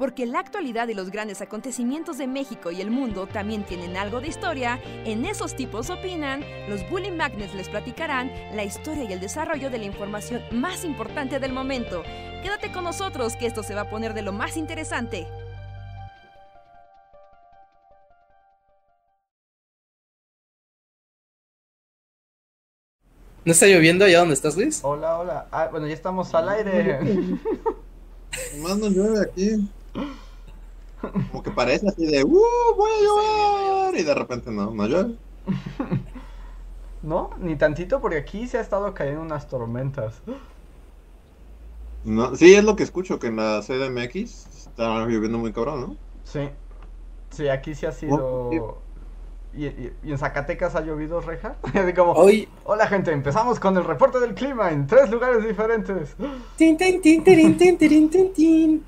Porque la actualidad y los grandes acontecimientos de México y el mundo también tienen algo de historia, en esos tipos opinan, los Bully Magnets les platicarán la historia y el desarrollo de la información más importante del momento. Quédate con nosotros que esto se va a poner de lo más interesante. ¿No está lloviendo allá donde estás, Luis? Hola, hola. Ah, bueno, ya estamos al aire. Más no llueve aquí. Como que parece así de, ¡uh! Voy a llover. Y de repente no, no llueve. no, ni tantito, porque aquí se ha estado cayendo unas tormentas. No, sí, es lo que escucho, que en la CDMX está lloviendo muy cabrón, ¿no? Sí. Sí, aquí sí ha sido. ¿Y, en Zacatecas ha llovido, Reja? como, Hoy... Hola gente, empezamos con el reporte del clima en tres lugares diferentes.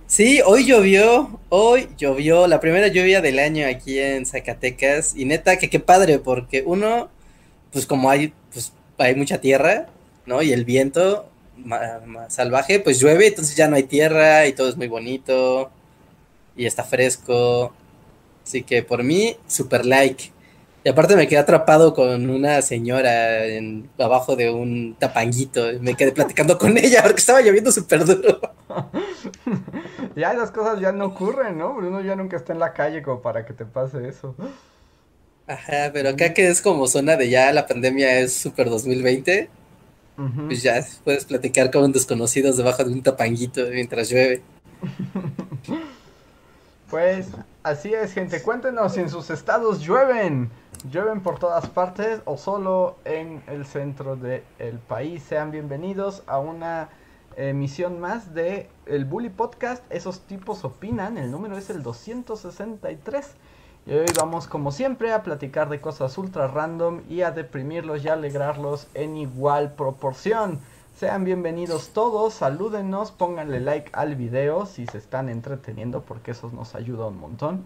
sí, hoy llovió, hoy llovió, la primera lluvia del año aquí en Zacatecas. Y neta, que qué padre, porque uno, pues como hay, pues hay mucha tierra, ¿no? Y el viento más salvaje, pues llueve, entonces ya no hay tierra y todo es muy bonito. Y está fresco. Así que por mí, super like. Y aparte me quedé atrapado con una señora en, abajo de un tapanguito. Me quedé platicando con ella porque estaba lloviendo súper duro. ya esas cosas ya no ocurren, ¿no? Uno ya nunca está en la calle como para que te pase eso. Ajá, pero acá que es como zona de ya la pandemia es súper 2020, pues ya puedes platicar con desconocidos debajo de un tapanguito mientras llueve. Pues así es, gente. Cuéntenos si en sus estados llueven llueven por todas partes o solo en el centro del país. Sean bienvenidos a una emisión más de el Bully Podcast. Esos tipos opinan. El número es el 263. Y hoy vamos como siempre a platicar de cosas ultra random y a deprimirlos y alegrarlos en igual proporción. Sean bienvenidos todos, salúdenos, pónganle like al video si se están entreteniendo porque eso nos ayuda un montón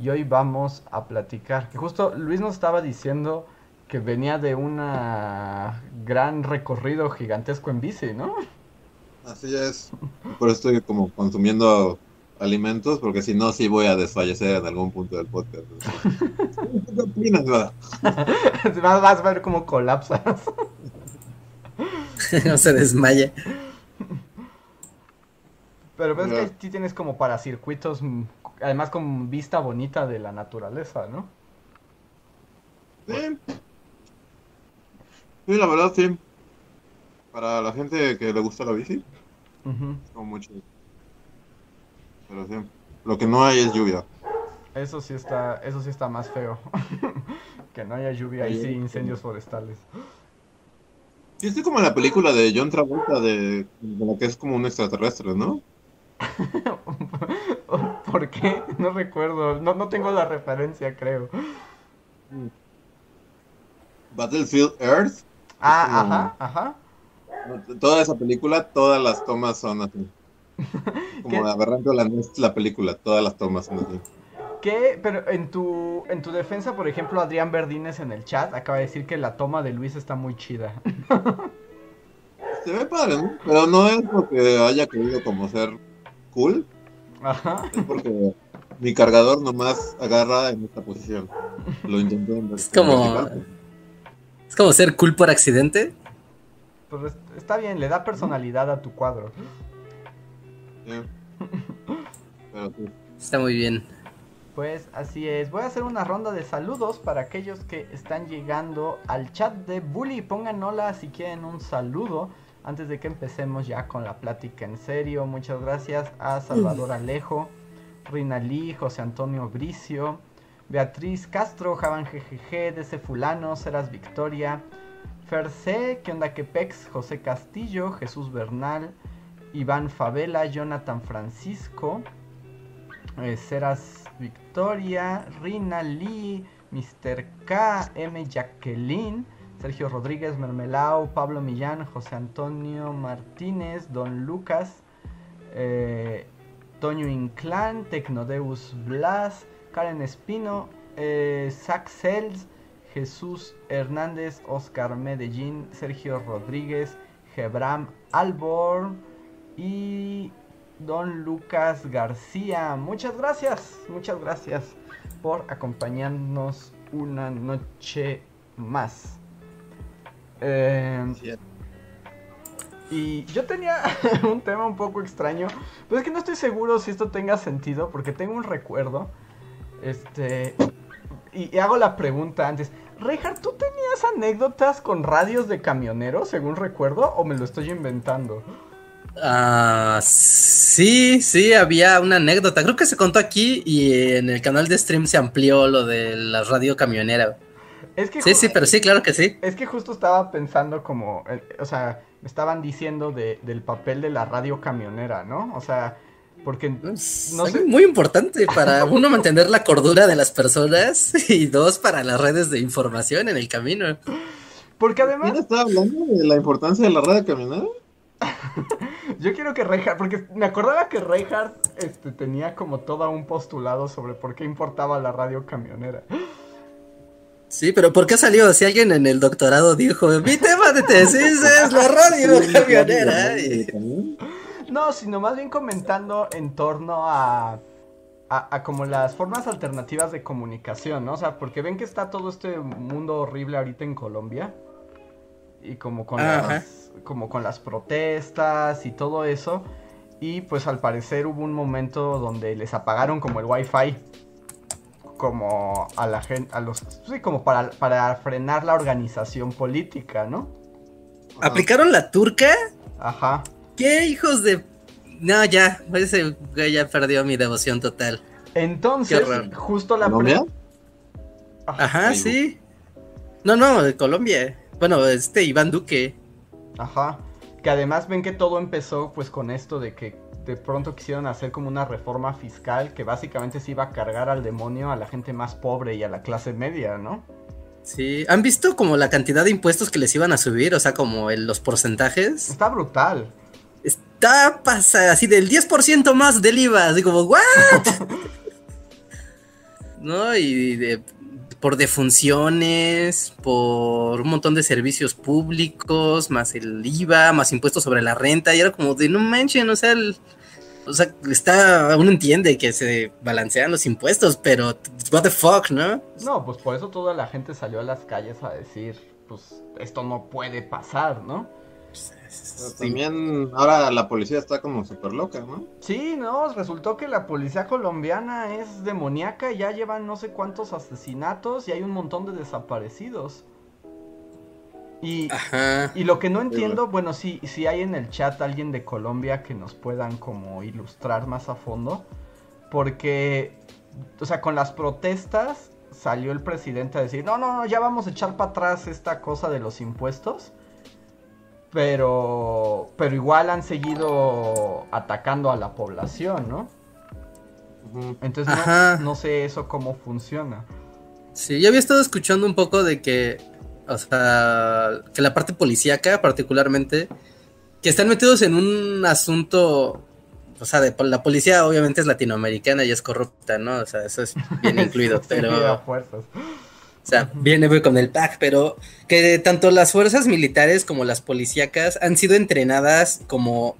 y hoy vamos a platicar. Que justo Luis nos estaba diciendo que venía de un gran recorrido gigantesco en bici, ¿no? Así es. Por eso estoy como consumiendo alimentos, porque si no, sí voy a desfallecer en algún punto del podcast. ¿Qué opinas, Vas a ver cómo colapsas. no se desmaya. Pero ves que aquí tienes como para circuitos además con vista bonita de la naturaleza, ¿no? Sí. Sí, la verdad sí. Para la gente que le gusta la bici, son mucho. Pero sí. Lo que no hay es lluvia. Eso sí está, eso sí está más feo. que no haya lluvia y sí incendios forestales. Sí, estoy como en la película de John Travolta de, de la que es como un extraterrestre, ¿no? ¿Por qué? No recuerdo. No, no tengo la referencia, creo. Battlefield Earth. Ah, ajá, ajá. Toda esa película, todas las tomas son así. Como aberrando la, la película, todas las tomas son así. ¿Qué? Pero en tu, en tu defensa, por ejemplo, Adrián Verdines en el chat acaba de decir que la toma de Luis está muy chida. Se ve padre, ¿no? Pero no es porque haya querido como ser cool. Ajá. Es porque mi cargador nomás agarra en esta posición. Lo intenté en Es como. Es como ser cool por accidente. Pues está bien, le da personalidad a tu cuadro. Está muy bien. Pues así es. Voy a hacer una ronda de saludos para aquellos que están llegando al chat de Bully. Pongan hola si quieren un saludo antes de que empecemos ya con la plática en serio, muchas gracias a Salvador Alejo, Rina Lee, José Antonio Bricio, Beatriz Castro, Javan GGG, DC Fulano, Seras Victoria, Ferce, ¿qué onda Quepex? José Castillo, Jesús Bernal, Iván Favela, Jonathan Francisco, eh, Seras Victoria, Rina Lee, Mr. K, M. Jacqueline, Sergio Rodríguez, Mermelao, Pablo Millán, José Antonio Martínez, Don Lucas, eh, Toño Inclán, Tecnodeus Blas, Karen Espino, eh, Zach Sels, Jesús Hernández, Oscar Medellín, Sergio Rodríguez, Gebram Albor y don Lucas García. Muchas gracias, muchas gracias por acompañarnos una noche más. Eh, y yo tenía un tema un poco extraño, pero es que no estoy seguro si esto tenga sentido, porque tengo un recuerdo. Este. Y, y hago la pregunta antes. Reinhardt, ¿tú tenías anécdotas con radios de camioneros, según recuerdo, o me lo estoy inventando? Ah, sí, sí, había una anécdota. Creo que se contó aquí y en el canal de stream se amplió lo de la radio camionera. Es que Sí, sí, pero sí, claro que sí. Es que justo estaba pensando como, eh, o sea, me estaban diciendo de, del papel de la radio camionera, ¿no? O sea, porque Es no sé, muy importante para uno mantener la cordura de las personas y dos para las redes de información en el camino. porque además ¿Quién está hablando de la importancia de la radio camionera? yo quiero que Reinhardt, porque me acordaba que Reinhardt este, tenía como todo un postulado sobre por qué importaba la radio camionera. Sí, pero ¿por qué salió? Si alguien en el doctorado dijo, mi tema de tesis es la radio camionera. y- No, sino más bien comentando en torno a, a, a como las formas alternativas de comunicación, ¿no? O sea, porque ven que está todo este mundo horrible ahorita en Colombia. Y como con, Ajá. las, como con las protestas y todo eso. Y pues al parecer hubo un momento donde les apagaron como el wifi. Como a la gente, a los... Sí, como para, para frenar la organización política, ¿no? ¿Aplicaron la turca? Ajá. ¿Qué hijos de...? No, ya, ese güey ya perdió mi devoción total. Entonces, justo la... ¿Colombia? Ajá, sí. No, no, de Colombia. Bueno, este Iván Duque. Ajá. Que además ven que todo empezó pues con esto de que de pronto quisieron hacer como una reforma fiscal que básicamente se iba a cargar al demonio a la gente más pobre y a la clase media, ¿no? Sí. ¿Han visto como la cantidad de impuestos que les iban a subir? O sea, como los porcentajes. Está brutal. Está pasa así del 10% más del IVA. Así como, ¿what? ¿No? Y de- por defunciones, por un montón de servicios públicos, más el IVA, más impuestos sobre la renta. Y era como de no manchen, o sea, el- o sea, está, uno entiende que se balancean los impuestos, pero what the fuck, ¿no? No, pues por eso toda la gente salió a las calles a decir, pues esto no puede pasar, ¿no? Pero también ahora la policía está como súper loca, ¿no? Sí, no, resultó que la policía colombiana es demoníaca, ya llevan no sé cuántos asesinatos y hay un montón de desaparecidos. Y, Ajá. y lo que no entiendo, bueno, si, si hay en el chat alguien de Colombia que nos puedan como ilustrar más a fondo, porque, o sea, con las protestas salió el presidente a decir, no, no, no, ya vamos a echar para atrás esta cosa de los impuestos. Pero, pero igual han seguido atacando a la población, ¿no? Entonces no, no sé eso cómo funciona. Sí, yo había estado escuchando un poco de que, o sea, que la parte policíaca particularmente, que están metidos en un asunto, o sea, de, la policía obviamente es latinoamericana y es corrupta, ¿no? O sea, eso es bien incluido, Sí, pero... a fuerzas. O sea, viene con el pack, pero que tanto las fuerzas militares como las policíacas han sido entrenadas como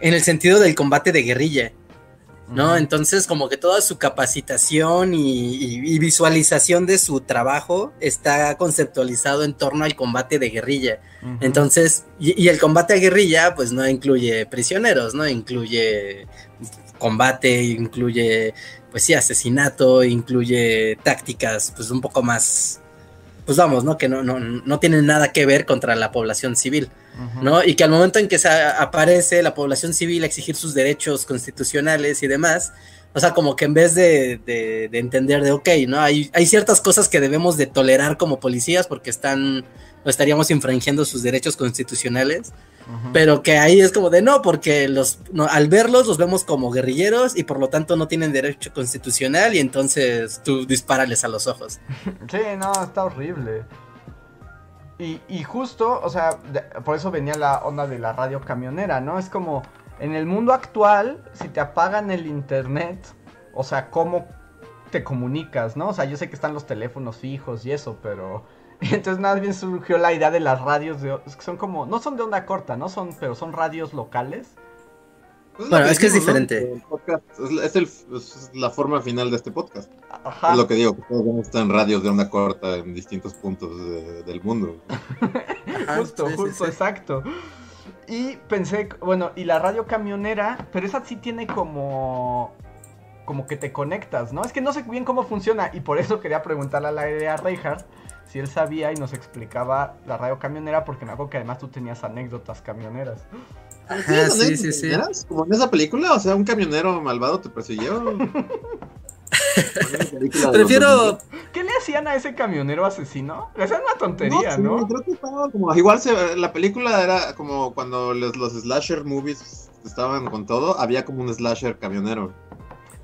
en el sentido del combate de guerrilla, ¿no? Entonces, como que toda su capacitación y, y- y visualización de su trabajo está conceptualizado en torno al combate de guerrilla. Entonces, y, y el combate a guerrilla, pues no incluye prisioneros, ¿no? Incluye combate, incluye, pues sí, asesinato, incluye tácticas, pues un poco más, pues vamos, ¿no? Que no, no, no tienen nada que ver contra la población civil. ¿no? Y que al momento en que se aparece la población civil a exigir sus derechos constitucionales y demás, o sea, como que en vez de, de- de entender de, ok, ¿no? Hay, hay ciertas cosas que debemos de tolerar como policías porque están, o estaríamos infringiendo sus derechos constitucionales, pero que ahí es como de no, porque los, no, al verlos los vemos como guerrilleros y por lo tanto no tienen derecho constitucional y entonces tú dispárales a los ojos. Sí, no, está horrible. Y, y justo, o sea, de- por eso venía la onda de la radio camionera, ¿no? Es como, en el mundo actual, si te apagan el internet, o sea, ¿cómo te comunicas, no? O sea, yo sé que están los teléfonos fijos y eso, pero... Entonces más bien surgió la idea de las radios de... es que Son como, no son de onda corta, ¿no? Son, pero son radios locales. Pues Bueno, es que es diferente. El podcast es, el- es la forma final de este podcast. Ajá. Es lo que digo, que todos vamos a estar en radios de onda corta en distintos puntos de- del mundo. Ajá, justo, sí, justo, sí. exacto. Y pensé, bueno, y la radio camionera, pero esa sí tiene como como que te conectas, ¿no? Es que no sé bien cómo funciona y por eso quería preguntarle al aire a Reinhardt si él sabía y nos explicaba la radio camionera porque me acuerdo que además tú tenías anécdotas camioneras. Ajá, ¿Tienes sí, sí, sí. Como en esa película, o sea, un camionero malvado te persiguió. Prefiero. 2000. ¿Qué le hacían a ese camionero asesino? Le hacían una tontería, sí, ¿no? Creo que estaba como. Igual se- la película era como cuando los, los slasher movies estaban con todo, había como un slasher camionero.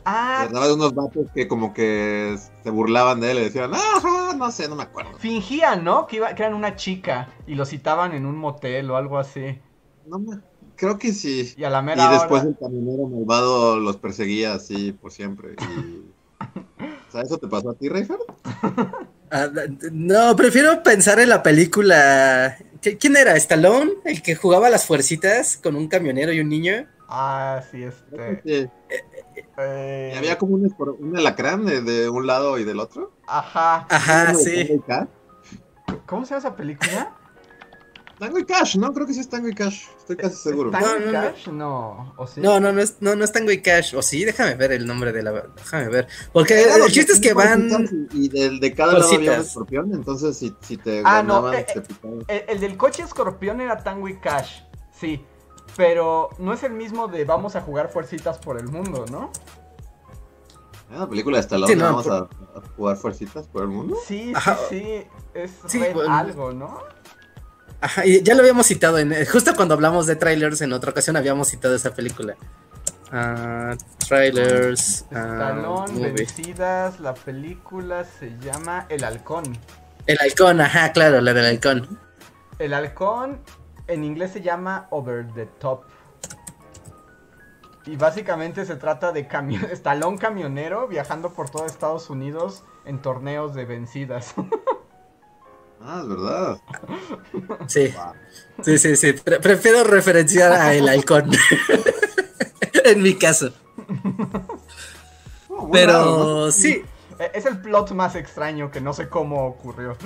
Ah, Trataba de unos vatos que como que se burlaban de él y decían, ajá, no sé, no me acuerdo. fingían, ¿no? Que, iba, que eran una chica y lo citaban en un motel o algo así. No me... Creo que sí. Y a la Y mera después hora... el camionero malvado los perseguía así por siempre. Y... O sea, ¿eso te pasó a ti, Reinhardt? Ah, no, prefiero pensar en la película. ¿Qui- ¿Quién era? ¿Stallone? ¿El que jugaba las fuercitas con un camionero y un niño? Ah, sí, este... Sí. Eh, Y había como un, un alacrán de, de un lado y del otro. Ajá. Ajá, sí. ¿Cómo se llama esa película? Tango y Cash, ¿no? Creo que sí es Tango y Cash. Estoy casi seguro. ¿Tango No, y no, no. Cash? No. ¿O sí? No, no, no es, no, no es Tango y Cash. O sí, déjame ver el nombre de la. Déjame ver. Porque Claro, el chiste es que van. Y y del de cada lado había un escorpión, entonces si, si te Ah, no, ganaban, eh, te eh, picaban. El, el del coche escorpión era Tango y Cash. Sí. Pero no es el mismo de vamos a jugar fuercitas por el mundo, ¿no? Una película de Stallone, Sí, no, vamos por- a, a jugar fuercitas por el mundo. Sí, sí, Ajá. sí. Es Sí, Red bueno. algo, ¿no? Ajá, y ya lo habíamos citado en. Justo cuando hablamos de trailers, en otra ocasión habíamos citado esa película. Ah, trailers. ah, Talón, movie. vencidas, la película se llama El Halcón. El halcón, ajá, claro, la del halcón. El Halcón en inglés se llama Over the Top. Y básicamente se trata de cami- estalón camionero viajando por todo Estados Unidos en torneos de vencidas. Ah, es verdad. Sí, Wow. sí, sí, sí. Pre- prefiero referenciar a el halcón. en mi caso. Oh, Pero raro, ¿no? sí. E- es el plot más extraño que no sé cómo ocurrió.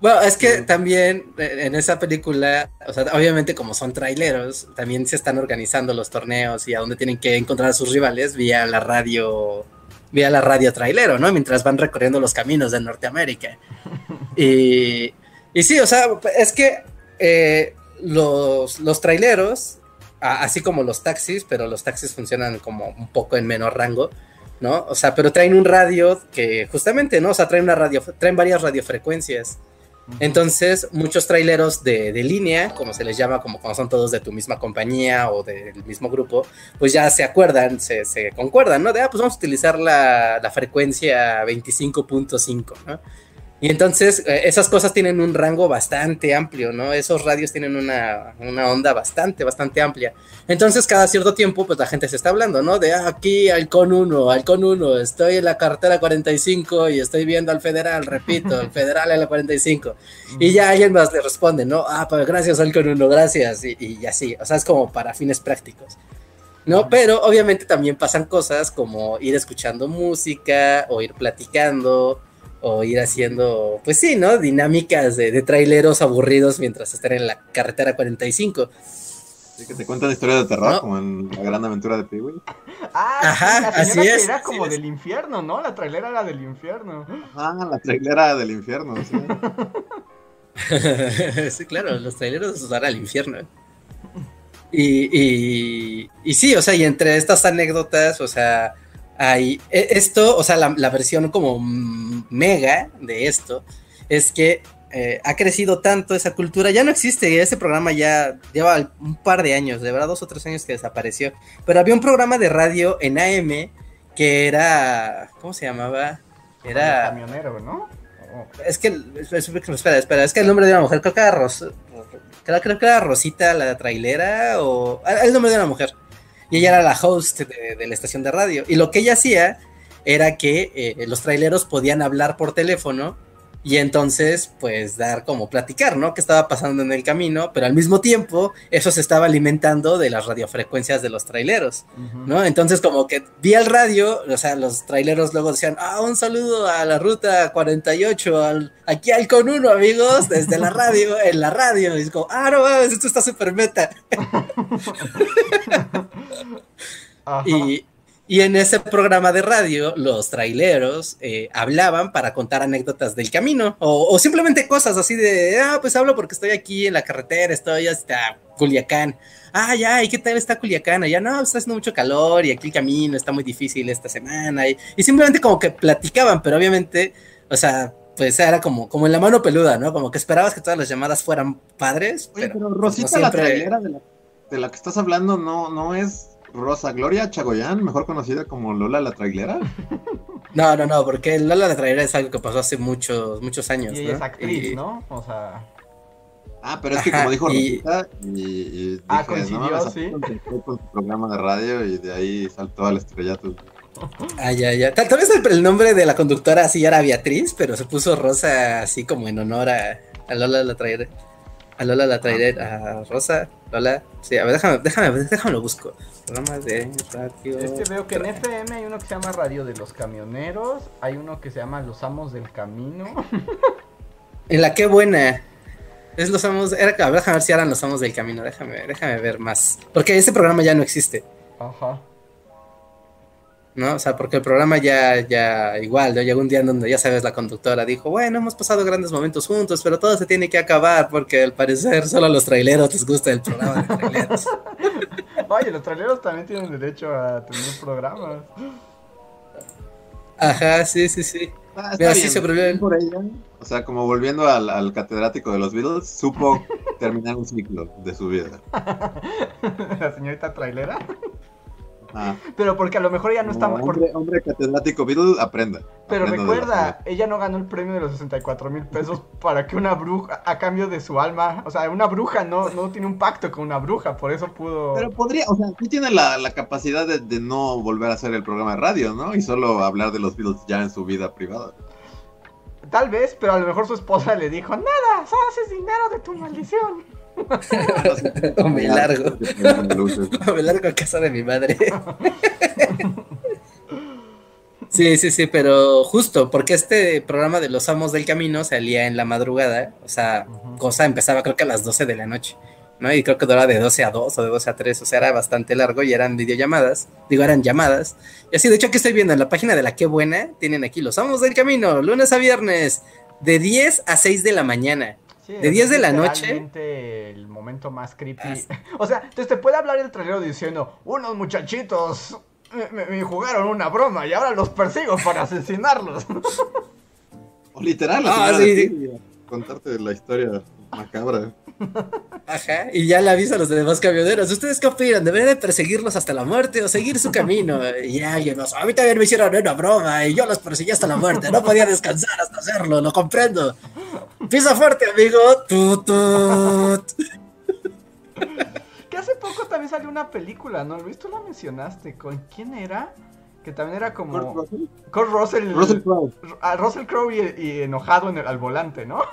Bueno, es que también eh, en esa película, o sea, obviamente como son traileros, también se están organizando los torneos y a dónde tienen que encontrar a sus rivales vía la radio, vía la radio trailero, ¿no? Mientras van recorriendo los caminos de Norteamérica. Y, y sí, o sea, es que eh, los, los traileros, a- así como los taxis, pero los taxis funcionan como un poco en menor rango, ¿no? O sea, pero traen un radio que justamente, ¿no? O sea, traen una radio, traen varias radiofrecuencias. Entonces, muchos traileros de, línea, como se les llama, como cuando son todos de tu misma compañía o del mismo grupo, pues ya se acuerdan, se, se concuerdan, ¿no? De, ah, pues vamos a utilizar la, la frecuencia 25.5, ¿no? Y entonces, eh, esas cosas tienen un rango bastante amplio, ¿no? Esos radios tienen una, una onda bastante, bastante amplia. Entonces, cada cierto tiempo, pues la gente se está hablando, ¿no? De ah, aquí, Halcón 1, Halcón 1, estoy en la carretera 45 y estoy viendo al federal, repito, el federal en la 45. Y ya alguien más le responde, ¿no? Ah, pues gracias, Halcón 1, gracias. Y, y así, o sea, es como para fines prácticos. ¿No? Pero obviamente también pasan cosas como ir escuchando música o ir platicando o ir haciendo, pues sí, ¿no? Dinámicas de, de traileros aburridos mientras están en la carretera 45. Sí, que te cuentan historias de terror, No. como en La Gran Aventura de Peewee. Ah, Ajá, sí, la así que es, era como es. del infierno, ¿no? La trailera era del infierno. Ah, la trailera del infierno, sí. sí, claro, los traileros van al infierno. Y, y, y sí, o sea, y entre estas anécdotas, o sea, hay e- esto, o sea, la, la versión como mega de esto es que eh, ha crecido tanto esa cultura, ya no existe, ese programa ya lleva un par de años, de verdad dos o tres años que desapareció, pero había un programa de radio en AM que era, ¿cómo se llamaba? Era... camionero, ¿no? Oh. Es que, espera, espera, espera, es que el nombre de una mujer, creo que era Ros, creo, creo que era Rosita la trailera o ah, el nombre de una mujer. Y ella era la host de, la estación de radio. Y lo que ella hacía era que eh, los traileros podían hablar por teléfono y entonces pues dar como platicar, ¿no? ¿Qué estaba pasando en el camino? Pero al mismo tiempo eso se estaba alimentando de las radiofrecuencias de los traileros, ¿no? Entonces como que vi el radio, o sea, los traileros luego decían, ah, un saludo a la ruta 48, al, aquí al con uno, amigos, desde la radio, en la radio, y es como, ah, no, esto está súper meta. y y en ese programa de radio, los traileros eh, hablaban para contar anécdotas del camino o, simplemente cosas así de, ah, pues hablo porque estoy aquí en la carretera, estoy hasta Culiacán. Ah, ya, ¿y qué tal está Culiacán? Ya no, está haciendo mucho calor y aquí el camino está muy difícil esta semana. Y, simplemente como que platicaban, pero obviamente, o sea, pues era como, como en la mano peluda, ¿no? Como que esperabas que todas las llamadas fueran padres. Oye, pero, Rosita, la trailera de la, de la que estás hablando, no, no es Rosa Gloria Chagoyán, mejor conocida como Lola la Trailera. No, no, no, porque Lola la Trailera es algo que pasó hace muchos, muchos años. Y es actriz, ¿no? O sea. Ah, pero es que como dijo Rosita, y, ah, coincidió, sí. Con su programa de radio y de ahí saltó al estrellato. Ah, ya, ya. Tal, vez el, nombre de la conductora así era Beatriz, pero se puso Rosa así como en honor a, a Lola la Trailera. A Lola la traeré a Rosa, Lola. Sí, a ver, déjame, déjame, déjame lo busco. Programas de radio. Es que veo que en FM hay uno que se llama Radio de los Camioneros. Hay uno que se llama Los Amos del Camino. en la que buena. Es los amos. Era, a ver, déjame ver si eran los amos del camino. Déjame, déjame ver más. Porque ese programa ya no existe. Ajá. ¿No? O sea, porque el programa ya, ya igual, ¿no? llegó un día en donde ya sabes, la conductora dijo, bueno, hemos pasado grandes momentos juntos, pero todo se tiene que acabar porque al parecer solo a los traileros les gusta el programa de traileros. Oye, los traileros también tienen derecho a tener programas. Ajá, sí, sí, sí. Ah, Mira, sí se por ella. O sea, como volviendo al, al, catedrático de los Beatles, supo terminar un ciclo de su vida. ¿La señorita trailera? Pero porque a lo mejor ella no, está... Hombre, hombre catedrático Beatle, aprenda. Pero recuerda, ella no ganó el premio de los 64 mil pesos para que una bruja, a cambio de su alma, o sea, una bruja no, no tiene un pacto con una bruja, por eso pudo... Pero podría, o sea, sí tiene la, capacidad de, no volver a hacer el programa de radio, ¿no? Y solo hablar de los Beatles ya en su vida privada. Tal vez, pero a lo mejor su esposa le dijo, nada, haces dinero de tu maldición. o me largo. o me largo a casa de mi madre. Sí, sí, sí, pero justo porque este programa de los amos del camino salía en la madrugada, o sea, cosa empezaba creo que a las 12 de la noche, ¿no? Y creo que duraba de 12 a 2 o de 12 a 3, o sea, era bastante largo y eran videollamadas, digo, eran llamadas. Y así, de hecho, aquí estoy viendo en la página de la Qué Buena, tienen aquí los amos del camino, lunes a viernes, de 10 a 6 de la mañana de 10 de la noche. el momento más creepy. O sea, entonces te puede hablar el trailero diciendo, unos muchachitos me, jugaron una broma y ahora los persigo para asesinarlos. O literal, ah, sí, contarte la historia macabra. Ajá, y ya le avisa a los demás camioneros. ¿Ustedes qué opinan? ¿Deberían de perseguirlos hasta la muerte o seguir su camino? Y alguien más, a mí también me hicieron una broma y yo los perseguí hasta la muerte. No podía descansar hasta hacerlo, lo comprendo. Pisa fuerte, amigo. que hace poco también salió una película, ¿no? Luis, tú la mencionaste. ¿Con quién era? Que también era como. Kurt Russell. Russell Crowe. Ah, Russell Crowe y, enojado en el, al volante, ¿no?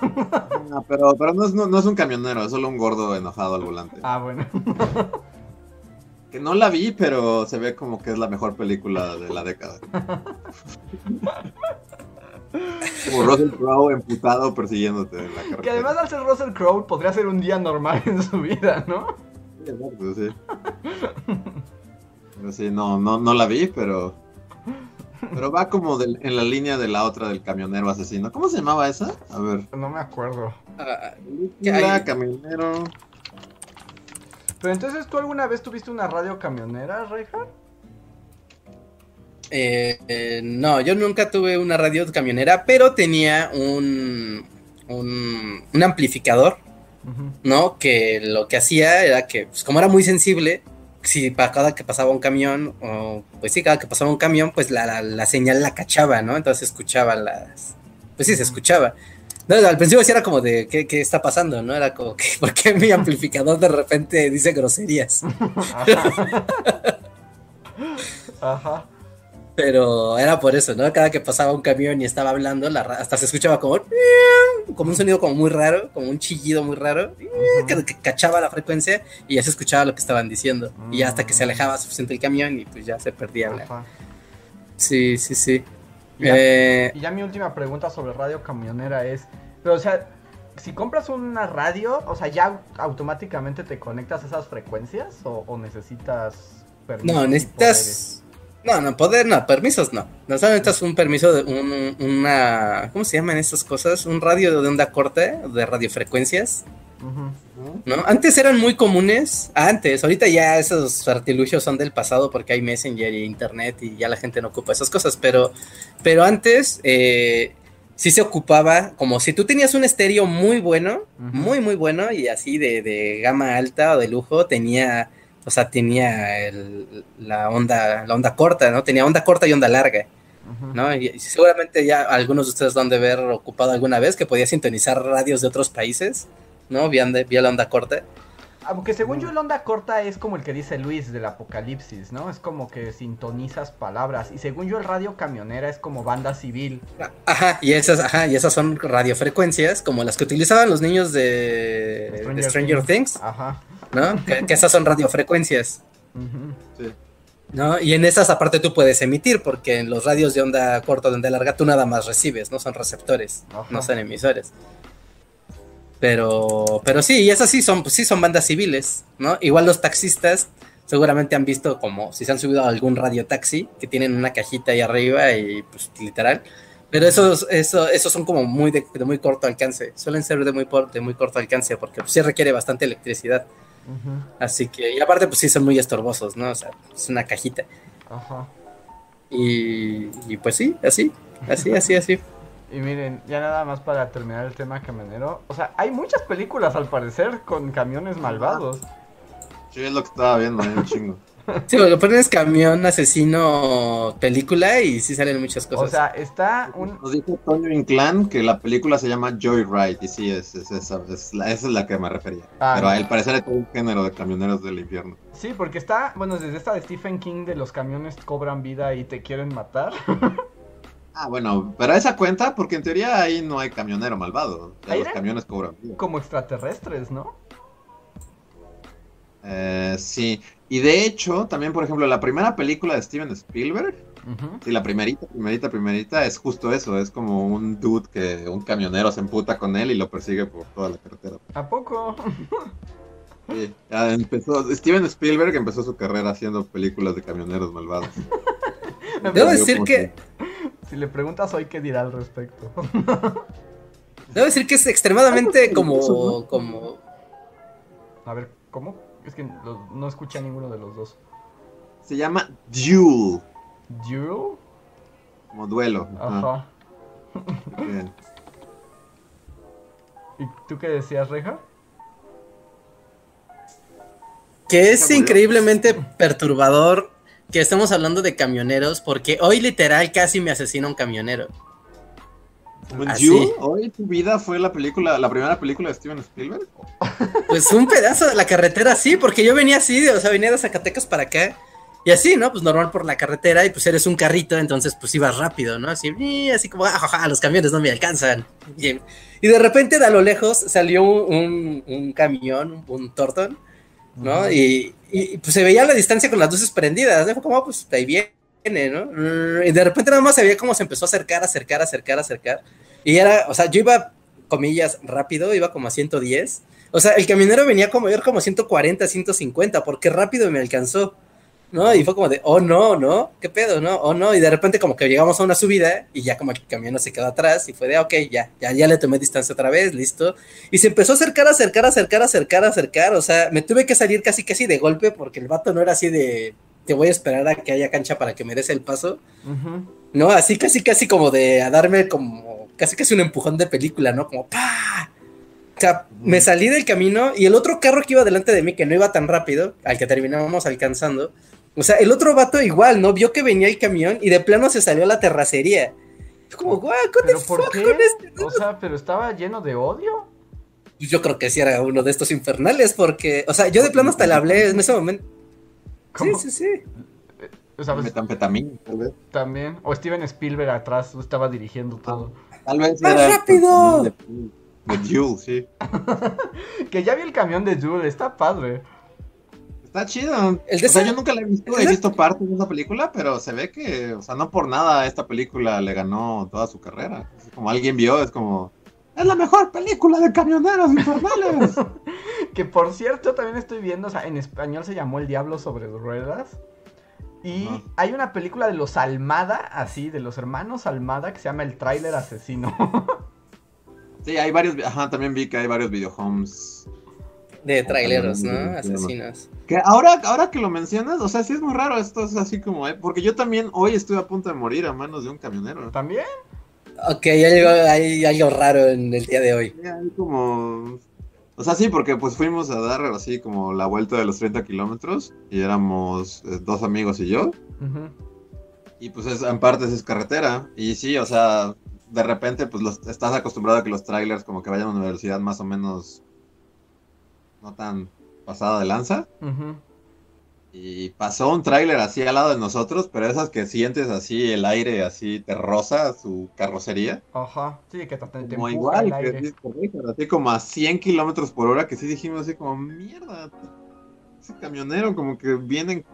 Ah, pero, pero no, es, no, es un camionero, es solo un gordo enojado al volante. Ah, bueno. que no la vi, pero se ve como que es la mejor película de la década. Como Russell Crowe emputado persiguiéndote en la carretera. Que además al ser Russell Crowe podría ser un día normal en su vida, ¿no? Sí, exacto, sí. Pero sí, no, no, no la vi, pero pero va como en la línea de la otra del camionero asesino. ¿Cómo se llamaba esa? A ver. No me acuerdo. Uh, camionero. Pero entonces, ¿tú alguna vez tuviste una radio camionera, Reinhardt? Eh, eh, no, yo nunca tuve una radio camionera, pero tenía un, un, amplificador, ¿no? Que lo que hacía era que, pues, como era muy sensible, si para cada que pasaba un camión, o pues sí, cada que pasaba un camión, pues la, la, señal la cachaba, ¿no? Entonces escuchaba las. Pues sí, se escuchaba. No, al principio sí era como de, ¿qué, ¿qué, está pasando? ¿No? Era como que, ¿por qué mi amplificador de repente dice groserías? Ajá. Pero era por eso, ¿no? Cada que pasaba un camión y estaba hablando, la hasta se escuchaba como, como un sonido como muy raro, como un chillido muy raro, que, cachaba la frecuencia y ya se escuchaba lo que estaban diciendo. Y hasta que se mm. alejaba suficiente el camión y pues ya se perdía. Sí, sí, sí. Eh, y ya, mi última pregunta sobre radio camionera es, pero o sea, si compras una radio, o sea, ya automáticamente te conectas a esas frecuencias o, necesitas. No, necesitas no, no, poder no, permisos no. No necesitas un permiso de un, una. ¿Cómo se llaman estas cosas? Un radio de onda corta, de radiofrecuencias. ¿No? Antes eran muy comunes. Antes, ahorita ya esos artilugios son del pasado porque hay Messenger y Internet y ya la gente no ocupa esas cosas. Pero, pero antes eh, sí se ocupaba como si tú tenías un estéreo muy bueno, muy, muy bueno y así de, de gama alta o de lujo, tenía o sea, tenía el, la onda, la onda corta, ¿no? Tenía onda corta y onda larga, ¿no? Y, seguramente ya algunos de ustedes lo han de ver ocupado alguna vez que podía sintonizar radios de otros países, ¿no? Vía, vía la onda corta. Aunque según yo el onda corta es como el que dice Luis del Apocalipsis, ¿no? Es como que sintonizas palabras. Y según yo el radio camionera es como banda civil. Ajá, y esas, ajá, y esas son radiofrecuencias como las que utilizaban los niños de Stranger, Things. Ajá. ¿No? que, esas son radiofrecuencias. sí. ¿No? Y en esas aparte tú puedes emitir, porque en los radios de onda corta o de onda larga tú nada más recibes, no son receptores, no son emisores. Pero, pero sí, y esas sí son, pues sí son bandas civiles, ¿no? Igual los taxistas seguramente han visto como si se han subido a algún radio taxi que tienen una cajita ahí arriba y pues literal. Pero esos, eso, esos son como muy de, muy corto alcance. Suelen ser de muy, de muy corto alcance porque pues, sí requiere bastante electricidad. Así que, y aparte, pues sí son muy estorbosos, ¿no? O sea, es una cajita. Ajá. Y, y pues sí, así, así, así, así. Y miren, ya nada más para terminar el tema camionero. O sea, hay muchas películas al parecer con camiones malvados. Sí, es lo que estaba viendo, un chingo. Sí, porque pones camión asesino película y sí salen muchas cosas. O sea, está un... Nos dijo Toño Inclán que la película se llama Joyride y sí, es, es, esa, es la, esa es la que me refería. Ah, Pero al parecer es todo un género de camioneros del infierno. Sí, porque está, bueno, desde esta de Stephen King de los camiones cobran vida y te quieren matar. Ah, bueno, pero esa cuenta, porque en teoría ahí no hay camionero malvado. los camiones cobran. Como extraterrestres, ¿no? Eh, sí. Y de hecho, también, por ejemplo, la primera película de Steven Spielberg, y la primerita, primerita, primerita, es justo eso. Es como un dude que un camionero se emputa con él y lo persigue por toda la carretera. ¿A poco? Sí, empezó, Steven Spielberg empezó su carrera haciendo películas de camioneros malvados. Debo decir que si le preguntas hoy, ¿qué dirá al respecto? Debo decir que es extremadamente como, como... A ver, ¿cómo? Es que no escuché a ninguno de los dos. Se llama Duel. ¿Duel? Como duelo. Ajá. ¿Y tú qué decías, Reja? Que es increíblemente perturbador que estamos hablando de camioneros, porque hoy literal casi me asesina un camionero. ¿Hoy tu vida fue la película, la primera película de Steven Spielberg? Pues un pedazo de la carretera, sí, porque yo venía así, o sea, venía de Zacatecas para acá. Y así, ¿no? Pues normal por la carretera y pues eres un carrito, entonces pues ibas rápido, ¿no? Así, así como, ah, los camiones no me alcanzan. Y, de repente de a lo lejos salió un, un, camión, un, Torton, ¿no? y, y, pues se veía a la distancia con las luces prendidas, ¿no? Fue como, pues ahí viene, ¿no? Y de repente nada más se veía cómo se empezó a acercar, acercar, acercar, acercar. Y era, o sea, yo iba, comillas, rápido, iba como a 110. O sea, el camionero venía como, yo como 140, 150, porque rápido me alcanzó. ¿no? Y fue como de, oh no, ¿no? ¿Qué pedo, no? Oh no, y de repente como que llegamos a una subida y ya como el camión se quedó atrás y fue de, ok, ya, ya, ya le tomé distancia otra vez, listo. Y se empezó a acercar, acercar, acercar, acercar, acercar, o sea, me tuve que salir casi, casi de golpe porque el vato no era así de, te voy a esperar a que haya cancha para que me des el paso. No, así casi, casi como de a darme como, casi, casi un empujón de película, ¿no? Como, ¡pa! O sea, me salí del camino y el otro carro que iba delante de mí, que no iba tan rápido, al que terminábamos alcanzando, o sea, el otro vato igual, ¿no? Vio que venía el camión y de plano se salió a la terracería. como, guau, ¿Pero por qué? Este o sea, pero estaba lleno de odio. Pues yo creo que sí era uno de estos infernales, porque, o sea, yo de plano hasta le hablé en ese momento. Sí, sí, sí. O sea, Metanfetamina, tal vez. también. O Steven Spielberg atrás estaba dirigiendo todo. Tal vez ¡Más era rápido! De, de Jules, sí. Que ya vi el camión de Jude, está padre. Está chido. El de o sea, yo nunca la he visto, he visto partes de esa película, pero se ve que, o sea, no por nada esta película le ganó toda su carrera. Es como alguien vio, es como, es la mejor película de camioneros infernales. Que por cierto, también estoy viendo, o sea, en español se llamó El Diablo sobre ruedas. Y Ajá. hay una película de los Almada, así, de los hermanos Almada, que se llama El Tráiler Asesino. sí, hay varios, ajá, también vi que hay varios videohomes. De traileros, ¿no? Asesinos. Que ahora, ahora que lo mencionas, o sea, sí es muy raro esto, es así como, eh, porque yo también hoy estuve a punto de morir a manos de un camionero. ¿También? Ok, hay algo, hay algo raro en el día de hoy. Sí, hay como... O sea, sí, porque pues fuimos a dar así como la vuelta de los 30 kilómetros y éramos eh, dos amigos y yo. Ujú. Y pues es, en partes es carretera. Y sí, o sea, de repente pues los, estás acostumbrado a que los trailers como que vayan a una velocidad más o menos no tan pasada de lanza. Ujú. Y pasó un tráiler así al lado de nosotros, pero esas que sientes así el aire así te roza su carrocería. Ajá. Sí, que te, te Como igual, el que aire. así como a 100 kilómetros por hora, que sí dijimos así como, mierda, ese camionero como que vienen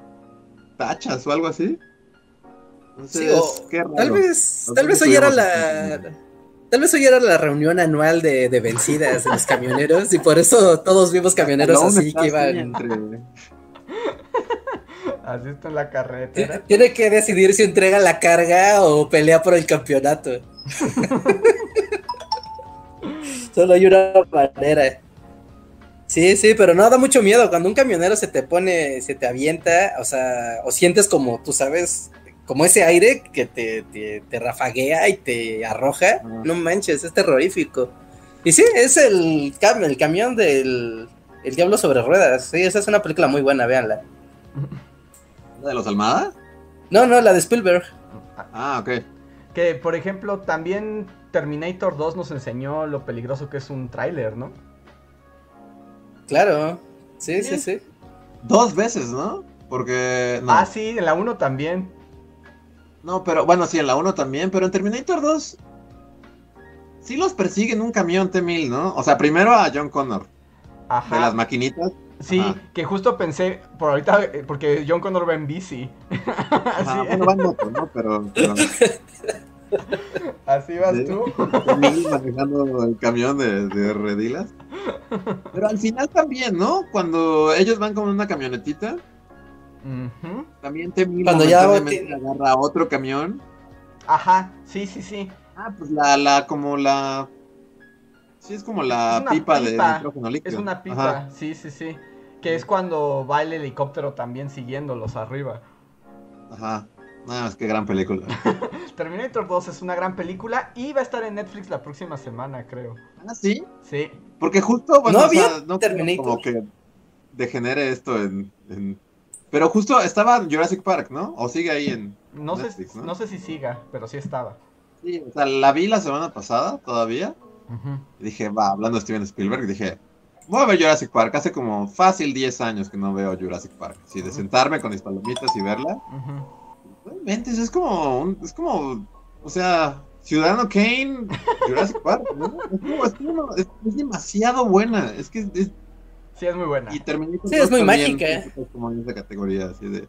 tachas o algo así. Entonces, Sí, o qué raro. Tal vez, Nosotros tal vez hoy era la. Tal vez hoy era la reunión anual de, de vencidas de los camioneros y por eso todos vimos camioneros así que iban. entre- Así está en la carretera. Tiene que decidir si entrega la carga o pelea por el campeonato. Solo hay una manera. Sí, sí, pero no da mucho miedo. Cuando un camionero se te pone, se te avienta, o sea, o sientes como, tú sabes, como ese aire que te, te, te rafaguea y te arroja. No manches, es terrorífico. Y sí, es el, cam- el camión del el Diablo sobre Ruedas. Sí, esa es una película muy buena, véanla. ¿La de los Almada? No, no, la de Spielberg. Ah, ok. Que, por ejemplo, también Terminator 2 nos enseñó lo peligroso que es un tráiler, ¿no? Claro. Sí, sí, Sí. sí. Dos veces, ¿no? Porque. No, Ah, sí, en la 1 también. no, pero bueno, sí, en la 1 también, pero en Terminator 2. Sí los persiguen un camión T-1000, ¿no? O sea, primero a John Connor, Ajá. de las maquinitas. Sí, Ajá. que justo pensé, por ahorita, eh, porque John Connor va en bici. Ajá, así, bueno, van moto, ¿no? Pero. pero así vas Sí. tú. T-1000 manejando el camión de, de redilas. Pero al final también, ¿no? Cuando ellos van con una camionetita, también T-1000 Cuando ya ti- agarra otro camión. Ajá, sí, sí, sí. Ah, pues la, la, como la. Sí, es como la Es una pipa, de pipa, nitrógeno líquido. Es una Ajá. pipa, sí, sí, sí. Que es cuando va el helicóptero también siguiéndolos arriba. Ajá. Nada más que gran película. Terminator 2 es una gran película y va a estar en Netflix la próxima semana, creo. Ah, sí. Sí. Porque justo, bueno, No o sea, había no Terminator. como que degenere esto en, en- Pero justo estaba Jurassic Park, ¿no? O sigue ahí en... No sé, ¿no? ¿no? sé si siga, pero sí estaba. Sí, o sea, la vi la semana pasada todavía. Y dije, va, hablando de Steven Spielberg, dije, voy a ver Jurassic Park. Hace como fácil 10 años que no veo Jurassic Park. Sí, de sentarme con mis palomitas y verla. No inventes, es como, un- es como, o sea, Ciudadano Kane, Jurassic Park, ¿no? Es, como- es es- demasiado buena. Es que es, Sí, es muy buena. Y Terminator Sí, es 2 muy también, mágica. es como en esa categoría, así de...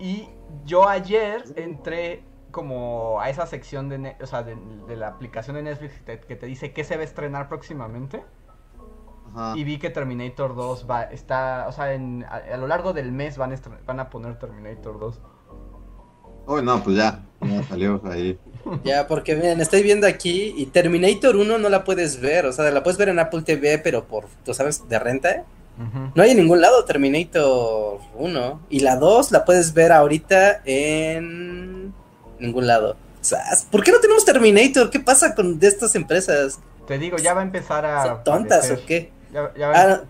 Y yo ayer entré como a esa sección de, o sea, de, de la aplicación de Netflix que te, que te dice qué se va a estrenar próximamente. Ajá. Y vi que Terminator 2 va, está, o sea, en- a, a lo largo del mes van a, van a poner Terminator 2. Uy, no, pues ya, ya salió ahí. Ya, porque miren, estoy viendo aquí y Terminator 1 no la puedes ver, o sea, la puedes ver en Apple TV, pero por, tú sabes, de renta. No hay en ningún lado Terminator 1. Y la 2 la puedes ver ahorita en ningún lado. O sea, ¿por qué no tenemos Terminator? ¿Qué pasa con de estas empresas? Te digo, ya va a empezar a... ¿Son tontas aparecer. o qué? Ya, Ah,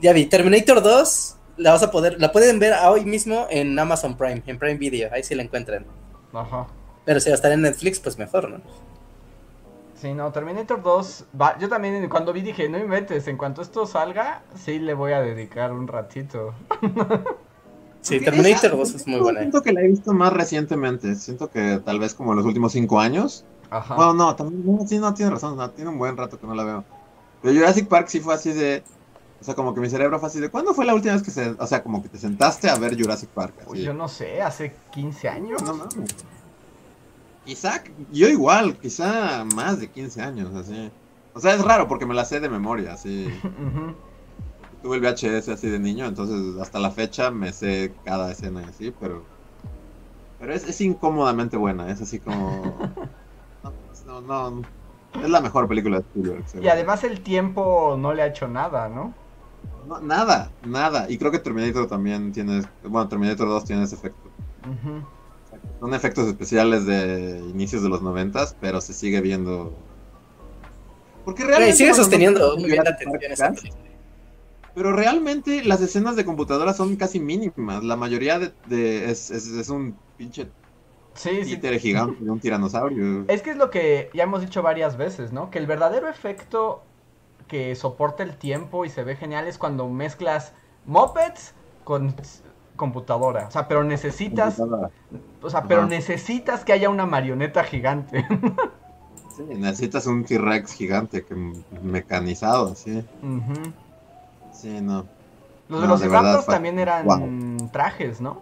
ya vi, Terminator 2 la vas a poder, la pueden ver hoy mismo en Amazon Prime, en Prime Video, ahí sí la encuentran. Ajá. Pero si va a estar en Netflix, pues mejor, ¿no? Sí, no, Terminator 2, va, yo también cuando vi dije, no inventes, en cuanto esto salga, sí le voy a dedicar un ratito. Sí, Terminator 2 es muy buena. Siento que la he visto más recientemente. Siento que tal vez como en los últimos cinco años. Ajá. Bueno, no, también, no, sí, no, tiene razón. No, tiene un buen rato que no la veo. Pero Jurassic Park sí fue así de. O sea, como que mi cerebro fue así de. ¿Cuándo fue la última vez que se. O sea, como que te sentaste a ver Jurassic Park? Pues yo no sé, hace 15 años. No, no. Quizá, yo igual, quizá más de 15 años, así. O sea, es raro porque me la sé de memoria, así. Tuve el VHS así de niño, entonces hasta la fecha me sé cada escena así, pero. Pero es, es incómodamente buena, es así como. no, no, es la mejor película de Spielberg. Y además el tiempo no le ha hecho nada, ¿no? No, nada, nada. Y creo que Terminator también tiene. Bueno, Terminator 2 tiene ese efecto. Son efectos especiales de inicios de los noventas, pero se sigue viendo. Porque realmente. sigue sosteniendo muy bien la atención Pero realmente las escenas de computadora son casi mínimas. La mayoría de, es, es, un pinche Sí, títere gigante de un tiranosaurio. Es que es lo que ya hemos dicho varias veces, ¿no? Que el verdadero efecto que soporta el tiempo y se ve genial es cuando mezclas mopeds con computadora. O sea, pero necesitas. O sea, pero necesitas que haya una marioneta gigante. sí, necesitas un T-Rex gigante que mecanizado, sí. Sí, no. Los Velociraptors también eran trajes, ¿no?